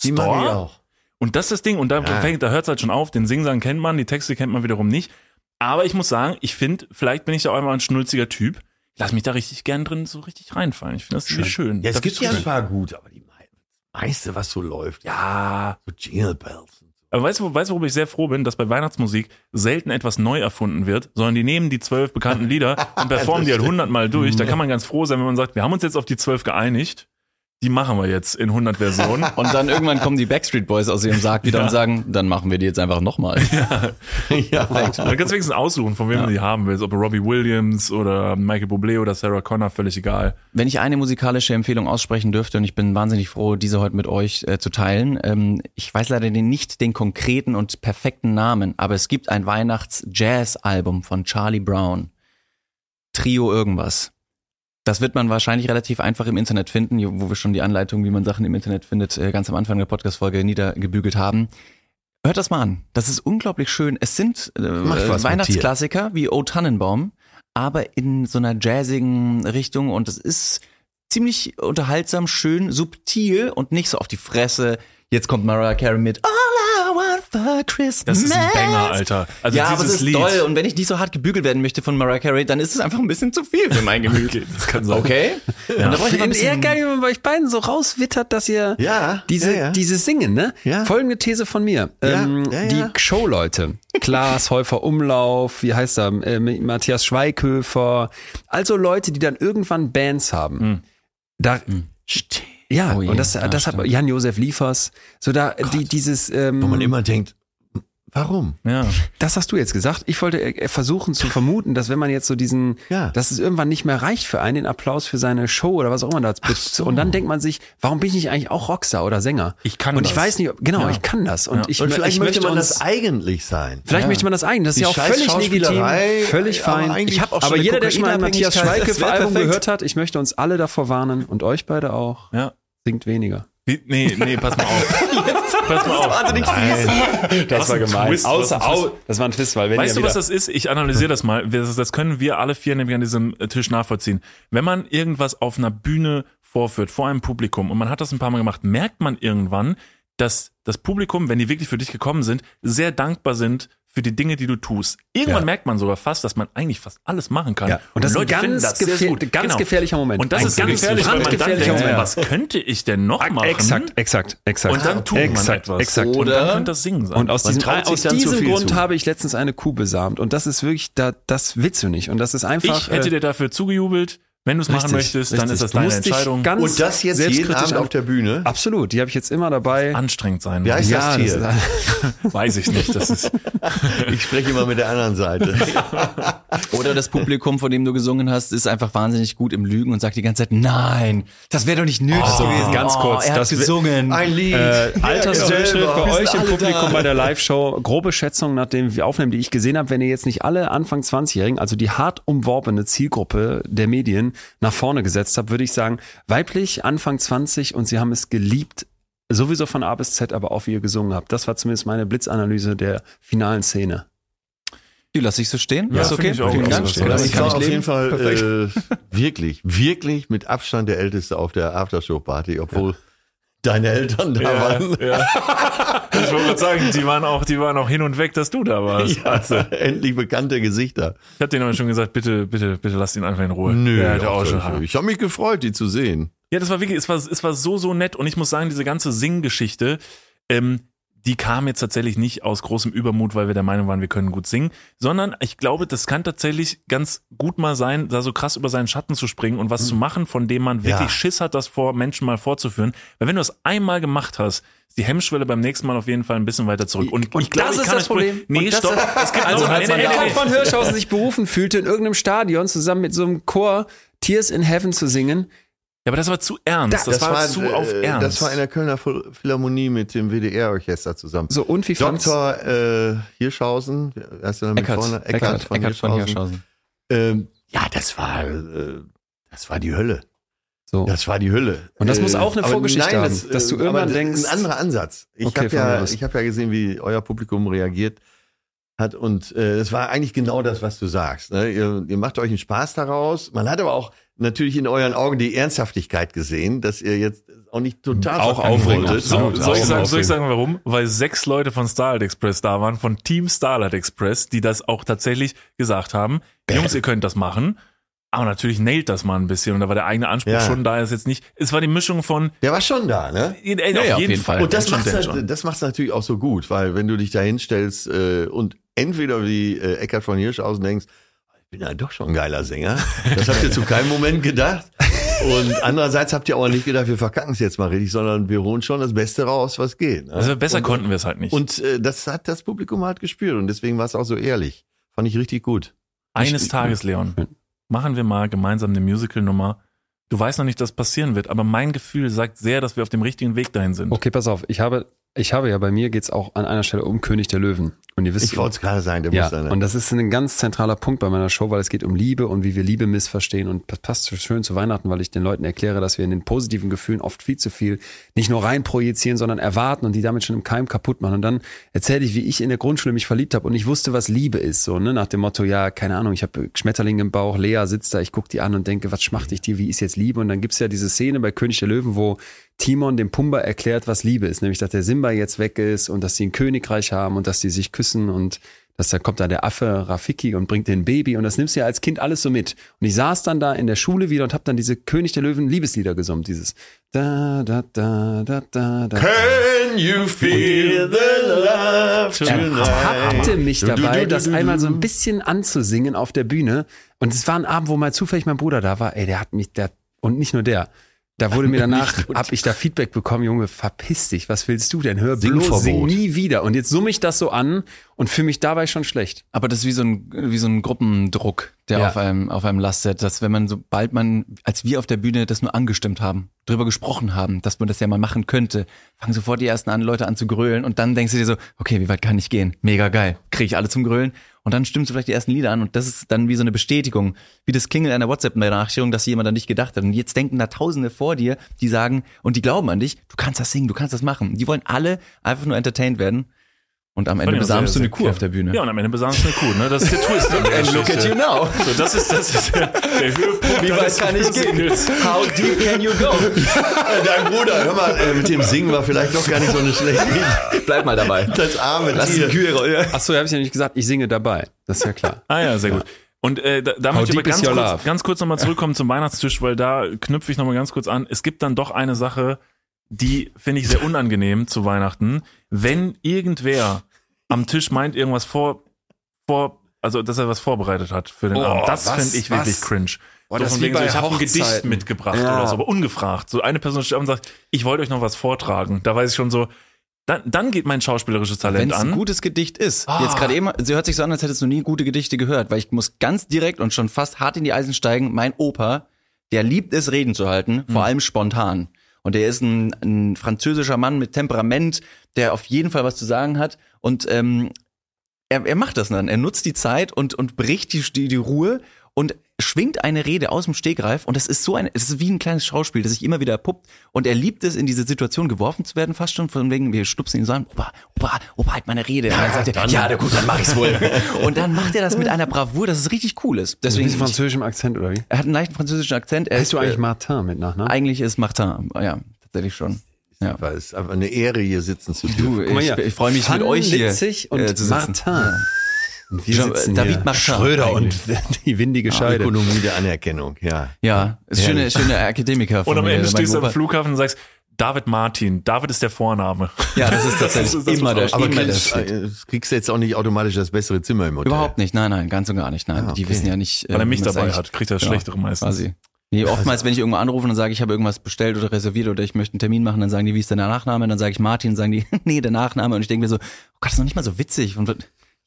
Die mag ich store. auch. Und das ist das Ding. Und da Ja. fängt, da hört es halt schon auf. Den Singsang kennt man, die Texte kennt man wiederum nicht. Aber ich muss sagen, ich finde, vielleicht bin ich da auch einmal ein schnulziger Typ. Ich lass mich da richtig gern drin so richtig reinfallen. Ich finde das ziemlich schön. Ja, es Das gibt ja ein schön. paar gut, aber die mei- meiste, was so läuft, Ja. so Jingle Bells. Aber weißt du, weißt du, worüber ich sehr froh bin, dass bei Weihnachtsmusik selten etwas neu erfunden wird, sondern die nehmen die zwölf bekannten Lieder [laughs] und performen die halt hundertmal durch. Da kann man ganz froh sein, wenn man sagt, wir haben uns jetzt auf die zwölf geeinigt. Die machen wir jetzt in 100 Versionen. [laughs] Und dann irgendwann kommen die Backstreet Boys aus ihrem Sarg wieder Ja. und sagen, dann machen wir die jetzt einfach nochmal. [laughs] ja, [laughs] Da kannst du wenigstens aussuchen, von wem du die haben willst. Ob Robbie Williams oder Michael Bublé oder Sarah Connor, völlig egal. Wenn ich eine musikalische Empfehlung aussprechen dürfte, und ich bin wahnsinnig froh, diese heute mit euch äh, zu teilen, ähm, ich weiß leider den, nicht den konkreten und perfekten Namen, aber es gibt ein Weihnachts-Jazz-Album von Charlie Brown. Trio irgendwas. Das wird man wahrscheinlich relativ einfach im Internet finden, wo wir schon die Anleitung, wie man Sachen im Internet findet, äh, ganz am Anfang der Podcast-Folge niedergebügelt haben. Hört das mal an. Das ist unglaublich schön. Es sind äh, Weihnachtsklassiker wie O Tannenbaum, aber in so einer jazzigen Richtung und es ist ziemlich unterhaltsam, schön, subtil und nicht so auf die Fresse. Jetzt kommt Mariah Carey mit All I want for Christmas. Das ist ein Banger, Alter. Also ja, aber es ist Lied. toll. Und wenn ich nicht so hart gebügelt werden möchte von Mariah Carey, dann ist es einfach ein bisschen zu viel für mein [laughs] Gemüt. Das kann sein. Okay? Und da brauche ich ein eher geil, wenn man bei euch beiden so rauswittert, dass ihr Ja, diese, ja, ja. dieses Singen, ne? Ja. Folgende These von mir. Ja, ähm, ja, ja. Die Showleute. Klaas [laughs] Häufer Umlauf, wie heißt er? Äh, Matthias Schweighöfer. Also Leute, die dann irgendwann Bands haben. Da, ja, Oh je, und das, ja, das hat. Jan-Josef Liefers. So da, die, dieses, ähm, Wo man immer denkt, warum? Ja. das hast du jetzt gesagt. Ich wollte äh, versuchen zu vermuten, dass wenn man jetzt so diesen, Ja. dass es irgendwann nicht mehr reicht für einen, den Applaus für seine Show oder was auch immer da so. Und dann denkt man sich, warum bin ich nicht eigentlich auch Rockstar oder Sänger? Ich kann Und das. ich weiß nicht, ob, genau, Ja. ich kann das. Und Ja. ich, Und vielleicht ich möchte man uns, das eigentlich sein. Vielleicht möchte man das eigentlich. Das ist Die ja auch völlig legitim, völlig fein. Ich hab auch schon aber jeder, der schon mal Matthias wär Schweighöfer-Album perfekt. gehört hat, ich möchte uns alle davor warnen und euch beide auch, Ja. singt weniger. Nee, nee, pass mal auf. pass mal auf. wahnsinnig Das war gemein. Außer- Außer, au- das war ein Twist, weil wenn Weißt du, was das ist? Ich analysiere das mal. Das können wir alle vier nämlich an diesem äh, Tisch nachvollziehen. Wenn man irgendwas auf einer Bühne vorführt, vor einem Publikum, und man hat das ein paar Mal gemacht, merkt man irgendwann, dass das Publikum, wenn die wirklich für dich gekommen sind, sehr dankbar sind für die Dinge, die du tust. Irgendwann Ja. merkt man sogar fast, dass man eigentlich fast alles machen kann. Ja, und das ist ein ganz das gefähr- gut. ganz gefährlicher Moment. Und das Ein ist ganz gefährlich, weil man dann denkt, Moment. was könnte ich denn noch machen? Exakt, exakt, exakt. Und dann tut man exakt, etwas. Exakt. Und dann Oder- könnte das Singen sein. Und aus Man diesem, aus diesem viel Grund zu. habe ich letztens eine Kuh besamt. Und das ist wirklich, da, das willst du nicht. Und das ist einfach. ich hätte äh, dir dafür zugejubelt. Wenn du es machen richtig, möchtest, dann richtig. ist das Du deine Entscheidung. Ganz Und das jetzt jeden selbstkritisch Abend auf der Bühne? Absolut, die habe ich jetzt immer dabei. anstrengend sein. Wie heißt ja, das Tier? ist- [laughs] Weiß ich nicht. Das ist, [laughs] Ich spreche immer mit der anderen Seite. [laughs] Oder das Publikum, von dem du gesungen hast, ist einfach wahnsinnig gut im Lügen und sagt die ganze Zeit, nein, das wäre doch nicht nötig gewesen. ganz oh, kurz, Er hat das gesungen. Ein Lied. Äh, Altersdurchschnitt selber. bei Wir euch im Publikum da. bei der Live-Show. Grobe Schätzung nach dem wir aufnehmen, die ich gesehen habe, wenn ihr jetzt nicht alle Anfang 20-Jährigen, also die hart umworbene Zielgruppe der Medien nach vorne gesetzt habt, würde ich sagen, weiblich, Anfang 20 und sie haben es geliebt, sowieso von A bis Z, aber auch wie ihr gesungen habt. Das war zumindest meine Blitzanalyse der finalen Szene. Die lasse ich so stehen. Ja, ist okay. ich auch. Vielen Dank. Damit Ich kann war ich auf leben. jeden Fall äh, wirklich, wirklich mit Abstand der Älteste auf der Aftershow-Party, obwohl deine Eltern da waren. ja. Ich wollte gerade sagen, die waren auch, die waren auch hin und weg, dass du da warst. Also, endlich bekannte Gesichter. Ich habe denen aber schon gesagt, bitte, bitte, bitte lass ihn einfach in Ruhe. Nö, Der hätte auch schon. ich habe mich gefreut, die zu sehen. Ja, das war wirklich, es war, es war so, so nett. Und ich muss sagen, diese ganze Singgeschichte, ähm, die kam jetzt tatsächlich nicht aus großem Übermut, weil wir der Meinung waren, wir können gut singen, sondern ich glaube, das kann tatsächlich ganz gut mal sein, da so krass über seinen Schatten zu springen und was zu machen, von dem man wirklich Ja. Schiss hat, das vor Menschen mal vorzuführen. Weil wenn du das einmal gemacht hast, ist die Hemmschwelle beim nächsten Mal auf jeden Fall ein bisschen weiter zurück. Und, ich glaube, ich kann euch- Nee, Und das stopp. ist- Es gibt also, als nee, nee, nee, Eckhard nee. von Hirschhausen sich berufen fühlte, in irgendeinem Stadion zusammen mit so einem Chor Tears in Heaven zu singen, Ja, aber das war zu ernst. Das, war, zu äh, auf Ernst. Das war in der Kölner Phil- Philharmonie mit dem WDR-Orchester zusammen. so und wie fand's? Dr. Äh, Hirschhausen, heißt der mit Eckart, vorne? Eckart, Eckart von Hirschhausen. Ähm, ja, das war, äh, das war die Hölle. So. Das war die Hölle. Und das muss auch eine Vorgeschichte haben, das, dass du äh, irgendwann denkst- Ein anderer Ansatz. Ich Okay, habe von ja, ich hab ja gesehen, wie euer Publikum reagiert hat und äh, das war eigentlich genau das, was du sagst. Ne? Ihr, ihr macht euch einen Spaß daraus. Man hat aber auch natürlich in euren Augen die Ernsthaftigkeit gesehen, dass ihr jetzt auch nicht total Auch aufregend. So, soll, ich sagen, soll ich sagen, warum? Weil sechs Leute von Starlight Express da waren, von Team Starlight Express, die das auch tatsächlich gesagt haben. Jungs, ihr könnt das machen. Aber natürlich nailt das mal ein bisschen. Und da war der eigene Anspruch Ja. schon da. Ist jetzt nicht, es war die Mischung von, Der war schon da, ne? äh, ja, auf jeden Fall. Und das schon. halt, das macht's natürlich auch so gut, weil wenn du dich da hinstellst äh, und entweder wie äh, Eckhard von Hirschhausen denkst, bin ja doch schon ein geiler Sänger, das habt ihr zu keinem Moment gedacht. Und andererseits habt ihr auch nicht gedacht, wir verkacken es jetzt mal richtig, sondern wir holen schon das Beste raus, was geht. Ne? Also besser und, konnten wir es halt nicht. Und äh, das hat das Publikum halt gespürt und deswegen war es auch so ehrlich. Fand ich richtig gut. Eines Ich- Tages, Leon, machen wir mal gemeinsam eine Musical-Nummer. Du weißt noch nicht, dass passieren wird, aber mein Gefühl sagt sehr, dass wir auf dem richtigen Weg dahin sind. Okay, pass auf. Ich habe, ich habe ja bei mir geht's auch an einer Stelle um König der Löwen. Und ihr wisst, Ich wollte es gerade sagen, der ja, muss dann. und das ist ein ganz zentraler Punkt bei meiner Show, weil es geht um Liebe und wie wir Liebe missverstehen und das passt so schön zu Weihnachten, weil ich den Leuten erkläre, dass wir in den positiven Gefühlen oft viel zu viel nicht nur rein projizieren, sondern erwarten und die damit schon im Keim kaputt machen. Und dann erzähle ich, wie ich in der Grundschule mich verliebt habe und ich wusste, was Liebe ist, so ne, nach dem Motto, ja, keine Ahnung, ich habe Schmetterling im Bauch, Lea sitzt da, ich gucke die an und denke, was schmacht ich dir, wie ist jetzt Liebe? Und dann gibt's ja diese Szene bei König der Löwen, wo Timon dem Pumba erklärt, was Liebe ist, nämlich dass der Simba jetzt weg ist und dass sie ein Königreich haben und dass die sich küssen und dass da kommt da der Affe Rafiki und bringt den Baby und das nimmst du ja als Kind alles so mit. Und ich saß dann da in der Schule wieder und habe dann diese König der Löwen Liebeslieder gesungen, dieses da da da da da da. Can you feel the love Er hatte mich dabei, das einmal so ein bisschen anzusingen auf der Bühne. Und es war ein Abend, wo mal zufällig mein Bruder da war. Ey, der hat mich, der, und nicht nur der. Da wurde mir danach, hab ich da Feedback bekommen, Junge, verpiss dich, was willst du denn? Hör bloß, Singverbot. sing nie wieder. Und jetzt summe ich das so an und fühle mich dabei schon schlecht. Aber das ist wie so ein, wie so ein Gruppendruck, der Ja. auf einem, auf einem lastet, dass wenn man, sobald man, als wir auf der Bühne das nur angestimmt haben, drüber gesprochen haben, dass man das ja mal machen könnte, fangen sofort die ersten an, Leute an zu grölen und dann denkst du dir so, okay, wie weit kann ich gehen? Mega geil. Kriege ich alle zum Grölen? Und dann stimmst du vielleicht die ersten Lieder an und das ist dann wie so eine Bestätigung, wie das Klingeln einer WhatsApp-Benachrichtigung, dass jemand an dich gedacht hat. Und jetzt denken da Tausende vor dir, die sagen, und die glauben an dich, du kannst das singen, du kannst das machen. Die wollen alle einfach nur entertained werden. Und am Ende besamst du eine Kuh auf der Bühne. Ja, und am Ende besamst du eine Kuh, ne? Das ist der Twist. an der [laughs] And look at you now. So, das ist, das ist der, der Höhepunkt. Wie weit kann ich gehen? How deep can you go? Dein Bruder, hör mal, äh, mit dem Singen war vielleicht doch gar nicht so eine schlechte Idee. Bleib mal dabei. Das arme Lass die Tier. Kühe rollen. Ach so, habe ich ja nicht gesagt, ich singe dabei. Das ist ja klar. Ah ja, sehr gut. Und äh, da, da möchte ich aber ganz kurz, love? ganz kurz nochmal zurückkommen zum Weihnachtstisch, weil da knüpfe ich nochmal ganz kurz an. Es gibt dann doch eine Sache, die finde ich sehr unangenehm zu Weihnachten. Wenn irgendwer am Tisch meint, irgendwas vor, vor, also dass er was vorbereitet hat für den Oh, Abend, das finde ich wirklich was? cringe. Boah, so das von wegen so, ich habe ein Gedicht mitgebracht Ja. oder so, aber ungefragt. So eine Person steht und sagt, ich wollte euch noch was vortragen. Da weiß ich schon so, dann, dann geht mein schauspielerisches Wenn Talent es ein an. gutes Gedicht ist. Ah. Jetzt gerade eben, sie hört sich so an, als hättest du nie gute Gedichte gehört, weil ich muss ganz direkt und schon fast hart in die Eisen steigen. Mein Opa, der liebt es, Reden zu halten, vor allem spontan. Und er ist ein, ein französischer Mann mit Temperament, der auf jeden Fall was zu sagen hat. Und ähm, er, er macht das dann. Er nutzt die Zeit und, und bricht die, die, die Ruhe und schwingt eine Rede aus dem Stegreif. Und das ist so ein, es ist wie ein kleines Schauspiel, das sich immer wieder puppt. Und er liebt es, in diese Situation geworfen zu werden, fast schon von wegen, wir stupsen ihn so an, Opa, Opa, Opa, halt meine Rede. Und dann sagt er, ja, na gut, dann mach ich's wohl. [laughs] und dann macht er das mit einer Bravour, dass es richtig cool ist. Deswegen Deswegen, ist französischem Akzent, oder wie? er hat einen leichten französischen Akzent. Er Heißt du ist, eigentlich äh, Martin mit Nachnamen? eigentlich ist Martin, ja, tatsächlich schon. Ja. Aber es ist einfach eine Ehre, hier sitzen zu Du, dürfen. mal ich, ich freue mich mit euch hier Litzig und äh, zu sitzen. Martin. Ja. Und wir Jean- sitzen David hier. Martin Schröder und [laughs] die windige Scheide. Ökonomie der Anerkennung, ja. Ja, ist schöne, schöne Akademiker. Und am Ende stehst du am. Flughafen und sagst, David Martin. David ist der Vorname. Ja, das ist [laughs] tatsächlich Das ist das, immer was der, Aber immer der kriegst, Shit. äh, kriegst du jetzt auch nicht automatisch das bessere Zimmer im Hotel. Überhaupt nicht, nein, nein, ganz und gar nicht. Nein, Ah, die okay. wissen ja nicht. Weil er äh, mich dabei eigentlich- hat, kriegt er das Ja, Schlechtere meistens. Quasi. Nee, oftmals, wenn ich irgendwo anrufe und sage, ich habe irgendwas bestellt oder reserviert oder ich möchte einen Termin machen, dann sagen die, wie ist denn der Nachname? Dann sage ich Martin, sagen die, [laughs] nee, der Nachname. Und ich denke mir so, oh Gott, das ist noch nicht mal so witzig. Und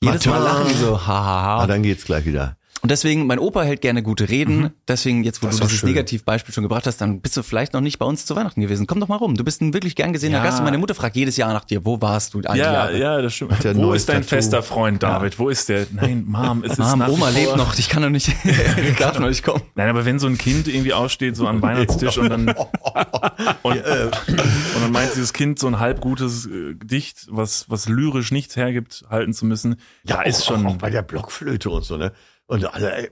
jedes Mal Martin. lachen die so, hahaha. Ah, dann geht's gleich wieder. Und deswegen, mein Opa hält gerne gute Reden. Deswegen, jetzt wo Das ist du dieses schön. Negativbeispiel schon gebracht hast, dann bist du vielleicht noch nicht bei uns zu Weihnachten gewesen. Komm doch mal rum. Du bist ein wirklich gern gesehener Ja. Gast und meine Mutter fragt jedes Jahr nach dir, wo warst du all Ja, Jahre? ja, das stimmt. der Wo ist dein Tattoo. fester Freund, David? Wo ist der? Nein, Mom, es ist Mom, nach wie Oma vor- lebt noch, ich kann noch nicht, [laughs] ich darf noch nicht kommen. Nein, aber wenn so ein Kind irgendwie aufsteht, so am Weihnachtstisch und dann [laughs] und, und dann meint dieses Kind so ein halb gutes äh, Gedicht, was was lyrisch nichts hergibt, halten zu müssen, da ist schon Auch, auch bei der Blockflöte und so, ne? Und alle, ey,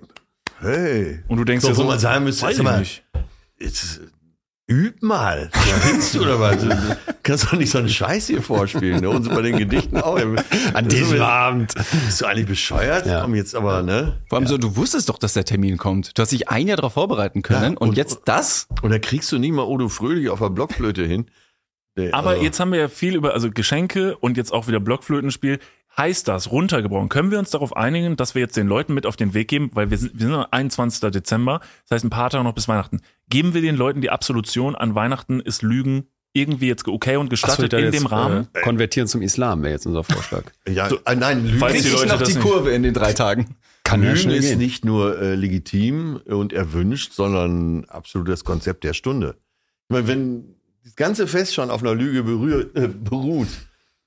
hey. und du denkst So, dir so, man sagen müsste, weiß ich mal, nicht. Jetzt, üb mal. Ja, willst du oder was? Du kannst doch nicht so einen Scheiß hier vorspielen, ne? Und so bei den Gedichten auch. An diesem Abend. Bist du eigentlich bescheuert? Ja. Komm jetzt aber, ne? Vor allem so, du wusstest doch, dass der Termin kommt. Du hast dich ein Jahr darauf vorbereiten können Ja, und, und- jetzt das? Und da kriegst du nicht mal Odo Fröhlich auf der Blockflöte hin. Nee, Aber also- jetzt haben wir ja viel über also Geschenke und jetzt auch wieder Blockflötenspiel. Heißt das runtergebrochen? Können wir uns darauf einigen, dass wir jetzt den Leuten mit auf den Weg geben, weil wir sind, wir sind am 21. Dezember, das heißt ein paar Tage noch bis Weihnachten. Geben wir den Leuten die Absolution an Weihnachten ist Lügen irgendwie jetzt okay und so, gestattet dann in jetzt, dem Rahmen? Äh, konvertieren zum Islam wäre jetzt unser Vorschlag. [laughs] Ja, äh, nein, Lügen, Falls die Leute noch die Kurve in den drei Tagen? Kann ja Lügen schnell ist gehen. nicht nur äh, legitim und erwünscht, sondern absolut das Konzept der Stunde. Ich meine, wenn das ganze Fest schon auf einer Lüge berührt, äh, beruht,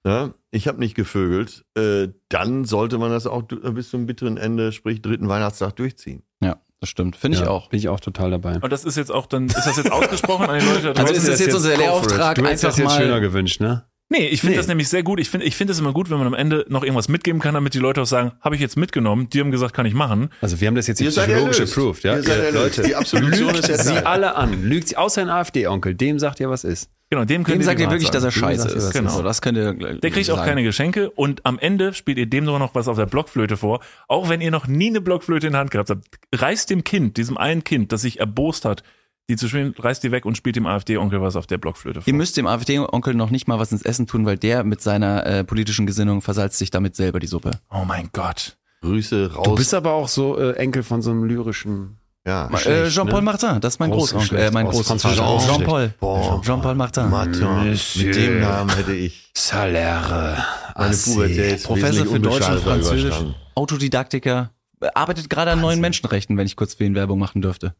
ne? ich habe nicht gevögelt, äh, dann sollte man das auch du- bis zum bitteren Ende, sprich dritten Weihnachtstag durchziehen. Ja, das stimmt. Finde ich Ja, auch. Bin ich auch total dabei. Und das ist jetzt auch dann, ist das jetzt ausgesprochen an die Leute? da Also ist das jetzt unser. Lehrauftrag, Du hättest das jetzt schöner gewünscht, ne? Nee, ich finde Nee. das nämlich sehr gut. Ich finde ich finde es immer gut, wenn man am Ende noch irgendwas mitgeben kann, damit die Leute auch sagen, habe ich jetzt mitgenommen, die haben gesagt, kann ich machen. Also wir haben das jetzt seid psychologisch approved, ja? Ihr seid erlöst. Leute, Die Absolution ist lügt jetzt sie alle an. Lügt sie, außer ein AfD-Onkel, dem sagt ihr, was ist. Genau, dem könnt Dem ihr sagt ihr wirklich, dass er sagen. scheiße ist. Genau. So, das könnt ihr Der kriegt auch keine Geschenke und am Ende spielt ihr dem sogar noch was auf der Blockflöte vor. Auch wenn ihr noch nie eine Blockflöte in der Hand gehabt habt. Reißt dem Kind, diesem einen Kind, das sich erbost hat, die zu spielen, reißt die weg und spielt dem AfD-Onkel was auf der Blockflöte vor. Ihr müsst dem AfD-Onkel noch nicht mal was ins Essen tun, weil der mit seiner äh, politischen Gesinnung versalzt sich damit selber die Suppe. oh mein Gott. Grüße raus. Du bist aber auch so äh, Enkel von so einem lyrischen. Ja. Äh, Jean-Paul ne? Martin, das ist mein Großonkel, äh, mein Großvater. Jean-Paul. Jean-Paul Martin. Martin. Monsieur. Mit dem Namen hätte ich Salaire. meine Pubertät Professor für Deutsch und Französisch. Autodidaktiker, arbeitet gerade an neuen Menschenrechten, wenn ich kurz für ihn Werbung machen dürfte.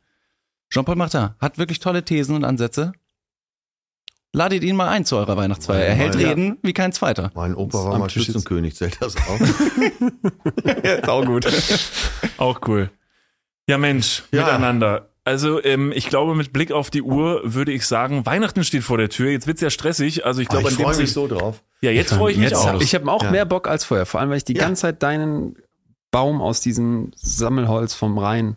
Jean-Paul Martin hat wirklich tolle Thesen und Ansätze. Ladet ihn mal ein zu eurer Weihnachtsfeier. Er hält Ja. Reden wie kein zweiter. Mein Opa war mal Schützenkönig, zählt das auch? [laughs] Auch gut. [laughs] auch cool. Ja, Mensch, Ja. miteinander. Also ähm, ich glaube, mit Blick auf die Uhr würde ich sagen, Weihnachten steht vor der Tür. Jetzt wird's ja stressig. Also ich glaube, ich an dem freue mich so drauf. Ja, jetzt freue ich mich Jetzt auch. hab, ich habe auch Ja. mehr Bock als vorher. Vor allem, weil ich die Ja. ganze Zeit deinen Baum aus diesem Sammelholz vom Rheinufer.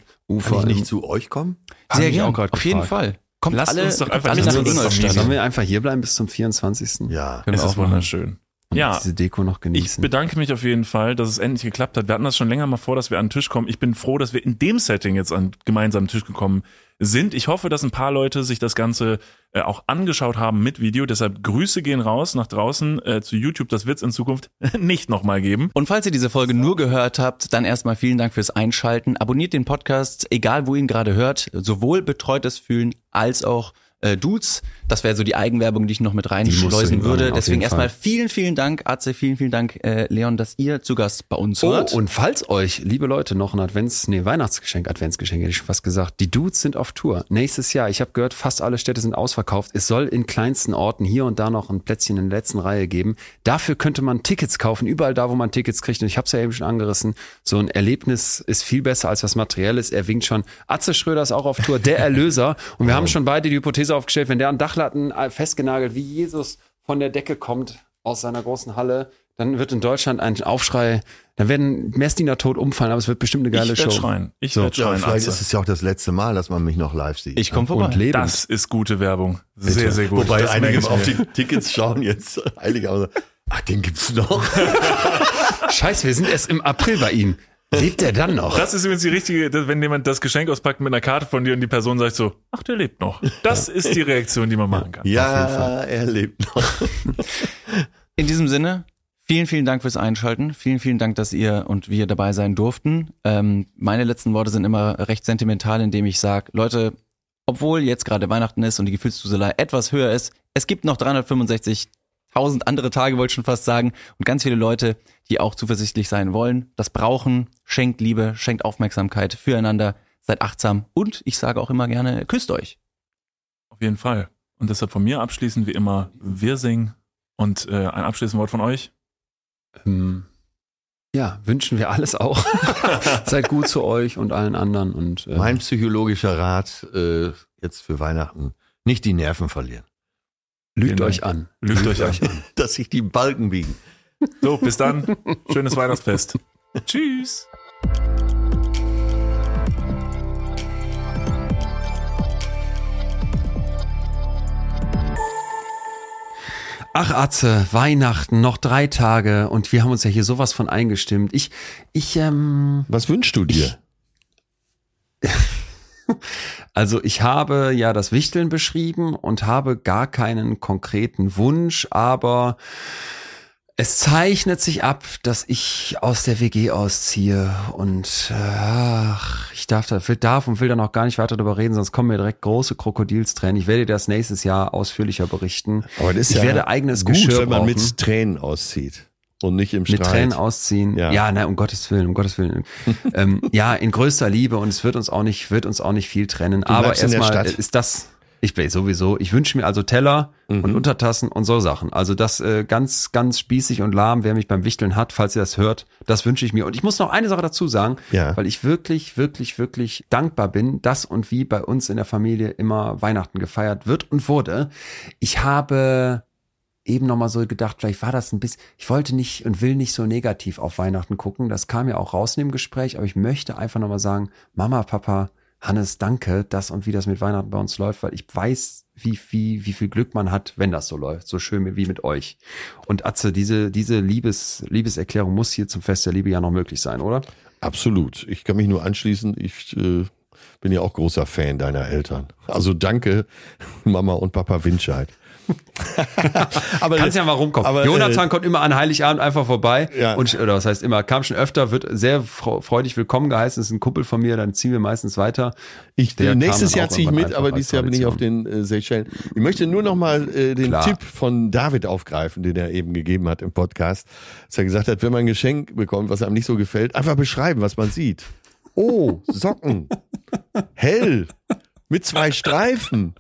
Kann ich nicht zu euch kommen? Sehr ich gerne. Auf jeden gefragt. Fall. Kommt Lasst alle, uns doch einfach alle nach Ingolstadt. Sollen wir einfach hier bleiben bis zum 24. Ja. Können es ist wunderschön. Und Ja. diese Deko noch Ich genießen. bedanke mich auf jeden Fall, dass es endlich geklappt hat. Wir hatten das schon länger mal vor, dass wir an den Tisch kommen. Ich bin froh, dass wir in dem Setting jetzt an gemeinsamen Tisch gekommen sind. Ich hoffe, dass ein paar Leute sich das Ganze äh, auch angeschaut haben mit Video. Deshalb Grüße gehen raus nach draußen äh, zu YouTube. Das wird es in Zukunft [laughs] nicht nochmal geben. Und falls ihr diese Folge nur gehört habt, dann erstmal vielen Dank fürs Einschalten. Abonniert den Podcast, egal wo ihr ihn gerade hört. Sowohl betreutes Fühlen als auch äh, Dudes. Das wäre so die Eigenwerbung, die ich noch mit reinschleusen würde. Deswegen erstmal vielen, vielen Dank, Atze, vielen, vielen Dank, äh, Leon, dass ihr zu Gast bei uns Oh, wart. und falls euch, liebe Leute, noch ein Advents, nee, Weihnachtsgeschenk, Adventsgeschenk, hätte ich schon fast gesagt. Die Dudes sind auf Tour. Nächstes Jahr, ich habe gehört, fast alle Städte sind ausverkauft. Es soll in kleinsten Orten hier und da noch ein Plätzchen in der letzten Reihe geben. Dafür könnte man Tickets kaufen, überall da, wo man Tickets kriegt. Und ich habe es ja eben schon angerissen. So ein Erlebnis ist viel besser als was Materielles. Er winkt schon. Atze Schröder ist auch auf Tour, der Erlöser. Und wir haben schon beide die Hypothese aufgestellt, wenn der an Dachlatten äh, festgenagelt, wie Jesus von der Decke kommt aus seiner großen Halle, dann wird in Deutschland ein Aufschrei, dann werden Messdiener tot umfallen, aber es wird bestimmt eine geile ich Show. werde schreien. Ich So. werde Ja, schreien. vielleicht Atze. ist es ja auch das letzte Mal, dass man mich noch live sieht. ich komme vorbei. Und. Das ist gute Werbung. Sehr, sehr gut. Wobei Das einige auf die Tickets schauen jetzt heilig aus. Ach, den gibt's noch. [laughs] Scheiße, wir sind erst im April bei ihm. Lebt er dann noch? Das ist übrigens die richtige, wenn jemand das Geschenk auspackt mit einer Karte von dir und die Person sagt so, ach, der lebt noch. Das ist die Reaktion, die man machen kann. Ja, er lebt noch. [laughs] In diesem Sinne, vielen, vielen Dank fürs Einschalten. Vielen, vielen Dank, dass ihr und wir dabei sein durften. Ähm, meine letzten Worte sind immer recht sentimental, indem ich sage, Leute, obwohl jetzt gerade Weihnachten ist und die Gefühlsduselei etwas höher ist, es gibt noch 365.000 andere Tage, wollte ich schon fast sagen, und ganz viele Leute, die auch zuversichtlich sein wollen, das brauchen. Schenkt Liebe, schenkt Aufmerksamkeit füreinander, seid achtsam und ich sage auch immer gerne, küsst euch. Auf jeden Fall. Und deshalb von mir abschließend wie immer wir singen und äh, ein abschließendes Wort von euch. Ähm, ja, wünschen wir alles auch. [laughs] [laughs] Seid gut zu euch und allen anderen und äh, Mein psychologischer Rat äh, jetzt für Weihnachten, nicht die Nerven verlieren. Lügt euch an. Lügt euch an. [laughs] Dass sich die Balken biegen. So, bis dann. Schönes Weihnachtsfest. [laughs] Tschüss. Ach Atze, Weihnachten, noch drei Tage und wir haben uns ja hier sowas von eingestimmt. Ich, ich, ähm, Was wünschst du dir? [laughs] also ich habe ja das Wichteln beschrieben und habe gar keinen konkreten Wunsch, aber es zeichnet sich ab, dass ich aus der WG ausziehe und ach, ich darf, da, darf und will da noch gar nicht weiter darüber reden, sonst kommen mir direkt große Krokodilstränen. Ich werde dir das nächstes Jahr ausführlicher berichten. Aber das ist ich ja werde eigenes gut, Geschirr wenn man brauchen. mit Tränen auszieht und nicht im mit Streit. Tränen ausziehen. Ja. Ja, na, um Gottes Willen, um Gottes Willen. [laughs] ähm, ja, in größter Liebe und es wird uns auch nicht, wird uns auch nicht viel trennen. Aber in der erstmal ist das, ich bin sowieso, ich wünsche mir also Teller Mhm. und Untertassen und so Sachen. Also das äh, ganz, ganz spießig und lahm, wer mich beim Wichteln hat, falls ihr das hört, das wünsche ich mir. Und ich muss noch eine Sache dazu sagen, Ja. weil ich wirklich, wirklich, wirklich dankbar bin, dass und wie bei uns in der Familie immer Weihnachten gefeiert wird und wurde. Ich habe eben nochmal so gedacht, vielleicht war das ein bisschen, ich wollte nicht und will nicht so negativ auf Weihnachten gucken. Das kam ja auch raus in dem Gespräch, aber ich möchte einfach nochmal sagen, Mama, Papa, Hannes, danke, das und wie das mit Weihnachten bei uns läuft, weil ich weiß, wie, wie, wie viel Glück man hat, wenn das so läuft. So schön wie mit euch. Und Atze, diese, diese Liebes, Liebeserklärung muss hier zum Fest der Liebe ja noch möglich sein, oder? Absolut. Ich kann mich nur anschließen. Ich äh, bin ja auch großer Fan deiner Eltern. Also danke, [laughs] Mama und Papa Winscheid. [laughs] aber kannst ja mal rumkommen. Aber, Jonathan äh, kommt immer an Heiligabend einfach vorbei ja. und oder was heißt immer, kam schon öfter, wird sehr freudig willkommen geheißen. Ist ein Kumpel von mir, dann ziehen wir meistens weiter. Ich, Der nächstes Jahr ziehe ich mit, aber dieses Jahr bin ich auf den äh, Seychellen. Ich möchte nur noch mal äh, den Klar. Tipp von David aufgreifen, den er eben gegeben hat im Podcast, dass er gesagt hat, wenn man ein Geschenk bekommt, was einem nicht so gefällt, einfach beschreiben, was man sieht. Oh, Socken. [laughs] Hell. Mit zwei Streifen.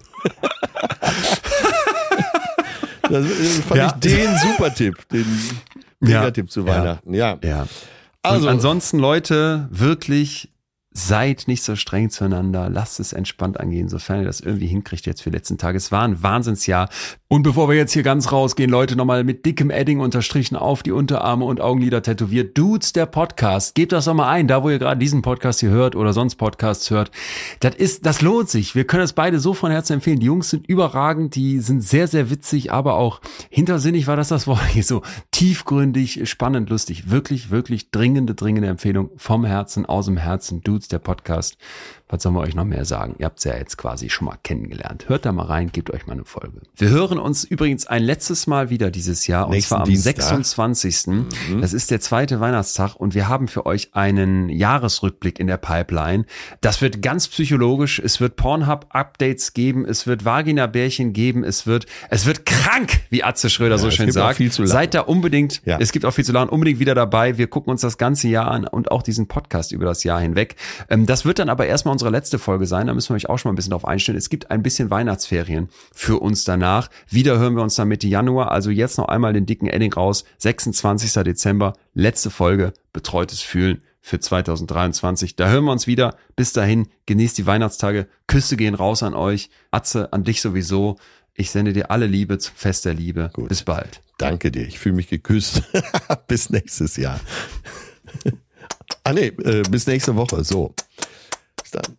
Das, fand ja. ich den super Tipp, den Mega-Tipp ja. zu Weihnachten. Ja. ja. Also. Und ansonsten, Leute, wirklich Seid nicht so streng zueinander, lasst es entspannt angehen, sofern ihr das irgendwie hinkriegt jetzt für die letzten Tage. Es war ein Wahnsinnsjahr. Und bevor wir jetzt hier ganz rausgehen, Leute, nochmal mit dickem Edding unterstrichen auf die Unterarme und Augenlider tätowiert. Dudes, der Podcast. Gebt das doch mal ein, da wo ihr gerade diesen Podcast hier hört oder sonst Podcasts hört. Das ist, das lohnt sich. Wir können es beide so von Herzen empfehlen. Die Jungs sind überragend, die sind sehr, sehr witzig, aber auch hintersinnig war das das Wort hier so tiefgründig, spannend, lustig. Wirklich, wirklich dringende, dringende Empfehlung vom Herzen, aus dem Herzen. Dudes, der Podcast. Was sollen wir euch noch mehr sagen? Ihr habt es ja jetzt quasi schon mal kennengelernt. Hört da mal rein, gebt euch mal eine Folge. Wir hören uns übrigens ein letztes Mal wieder dieses Jahr Nächsten und zwar am Dienstag. 26. Mhm. Das ist der zweite Weihnachtstag und wir haben für euch einen Jahresrückblick in der Pipeline. Das wird ganz psychologisch. Es wird Pornhub-Updates geben. Es wird Vagina-Bärchen geben. Es wird, es wird krank, wie Atze Schröder ja, so schön sagt. Seid da unbedingt, ja. es gibt auch viel zu lachen, unbedingt wieder dabei. Wir gucken uns das ganze Jahr an und auch diesen Podcast über das Jahr hinweg. Ähm, das wird dann aber erstmal unsere letzte Folge sein. Da müssen wir euch auch schon mal ein bisschen drauf einstellen. Es gibt ein bisschen Weihnachtsferien für uns danach. Wieder hören wir uns dann Mitte Januar. Also jetzt noch einmal den dicken Edding raus. 26. Dezember, letzte Folge, betreutes Fühlen für 2023. Da hören wir uns wieder. Bis dahin, genießt die Weihnachtstage. Küsse gehen raus an euch. Atze, an dich sowieso. Ich sende dir alle Liebe zum Fest der Liebe. Gut. Bis bald. Danke dir. Ich fühle mich geküsst. [laughs] bis nächstes Jahr. [laughs] ah nee, äh, bis nächste Woche. So dann.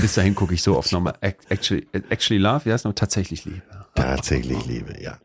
bis dahin gucke ich so oft nochmal Actually, Actually Love, wie heißt noch? Tatsächlich Liebe. Tatsächlich Liebe, ja.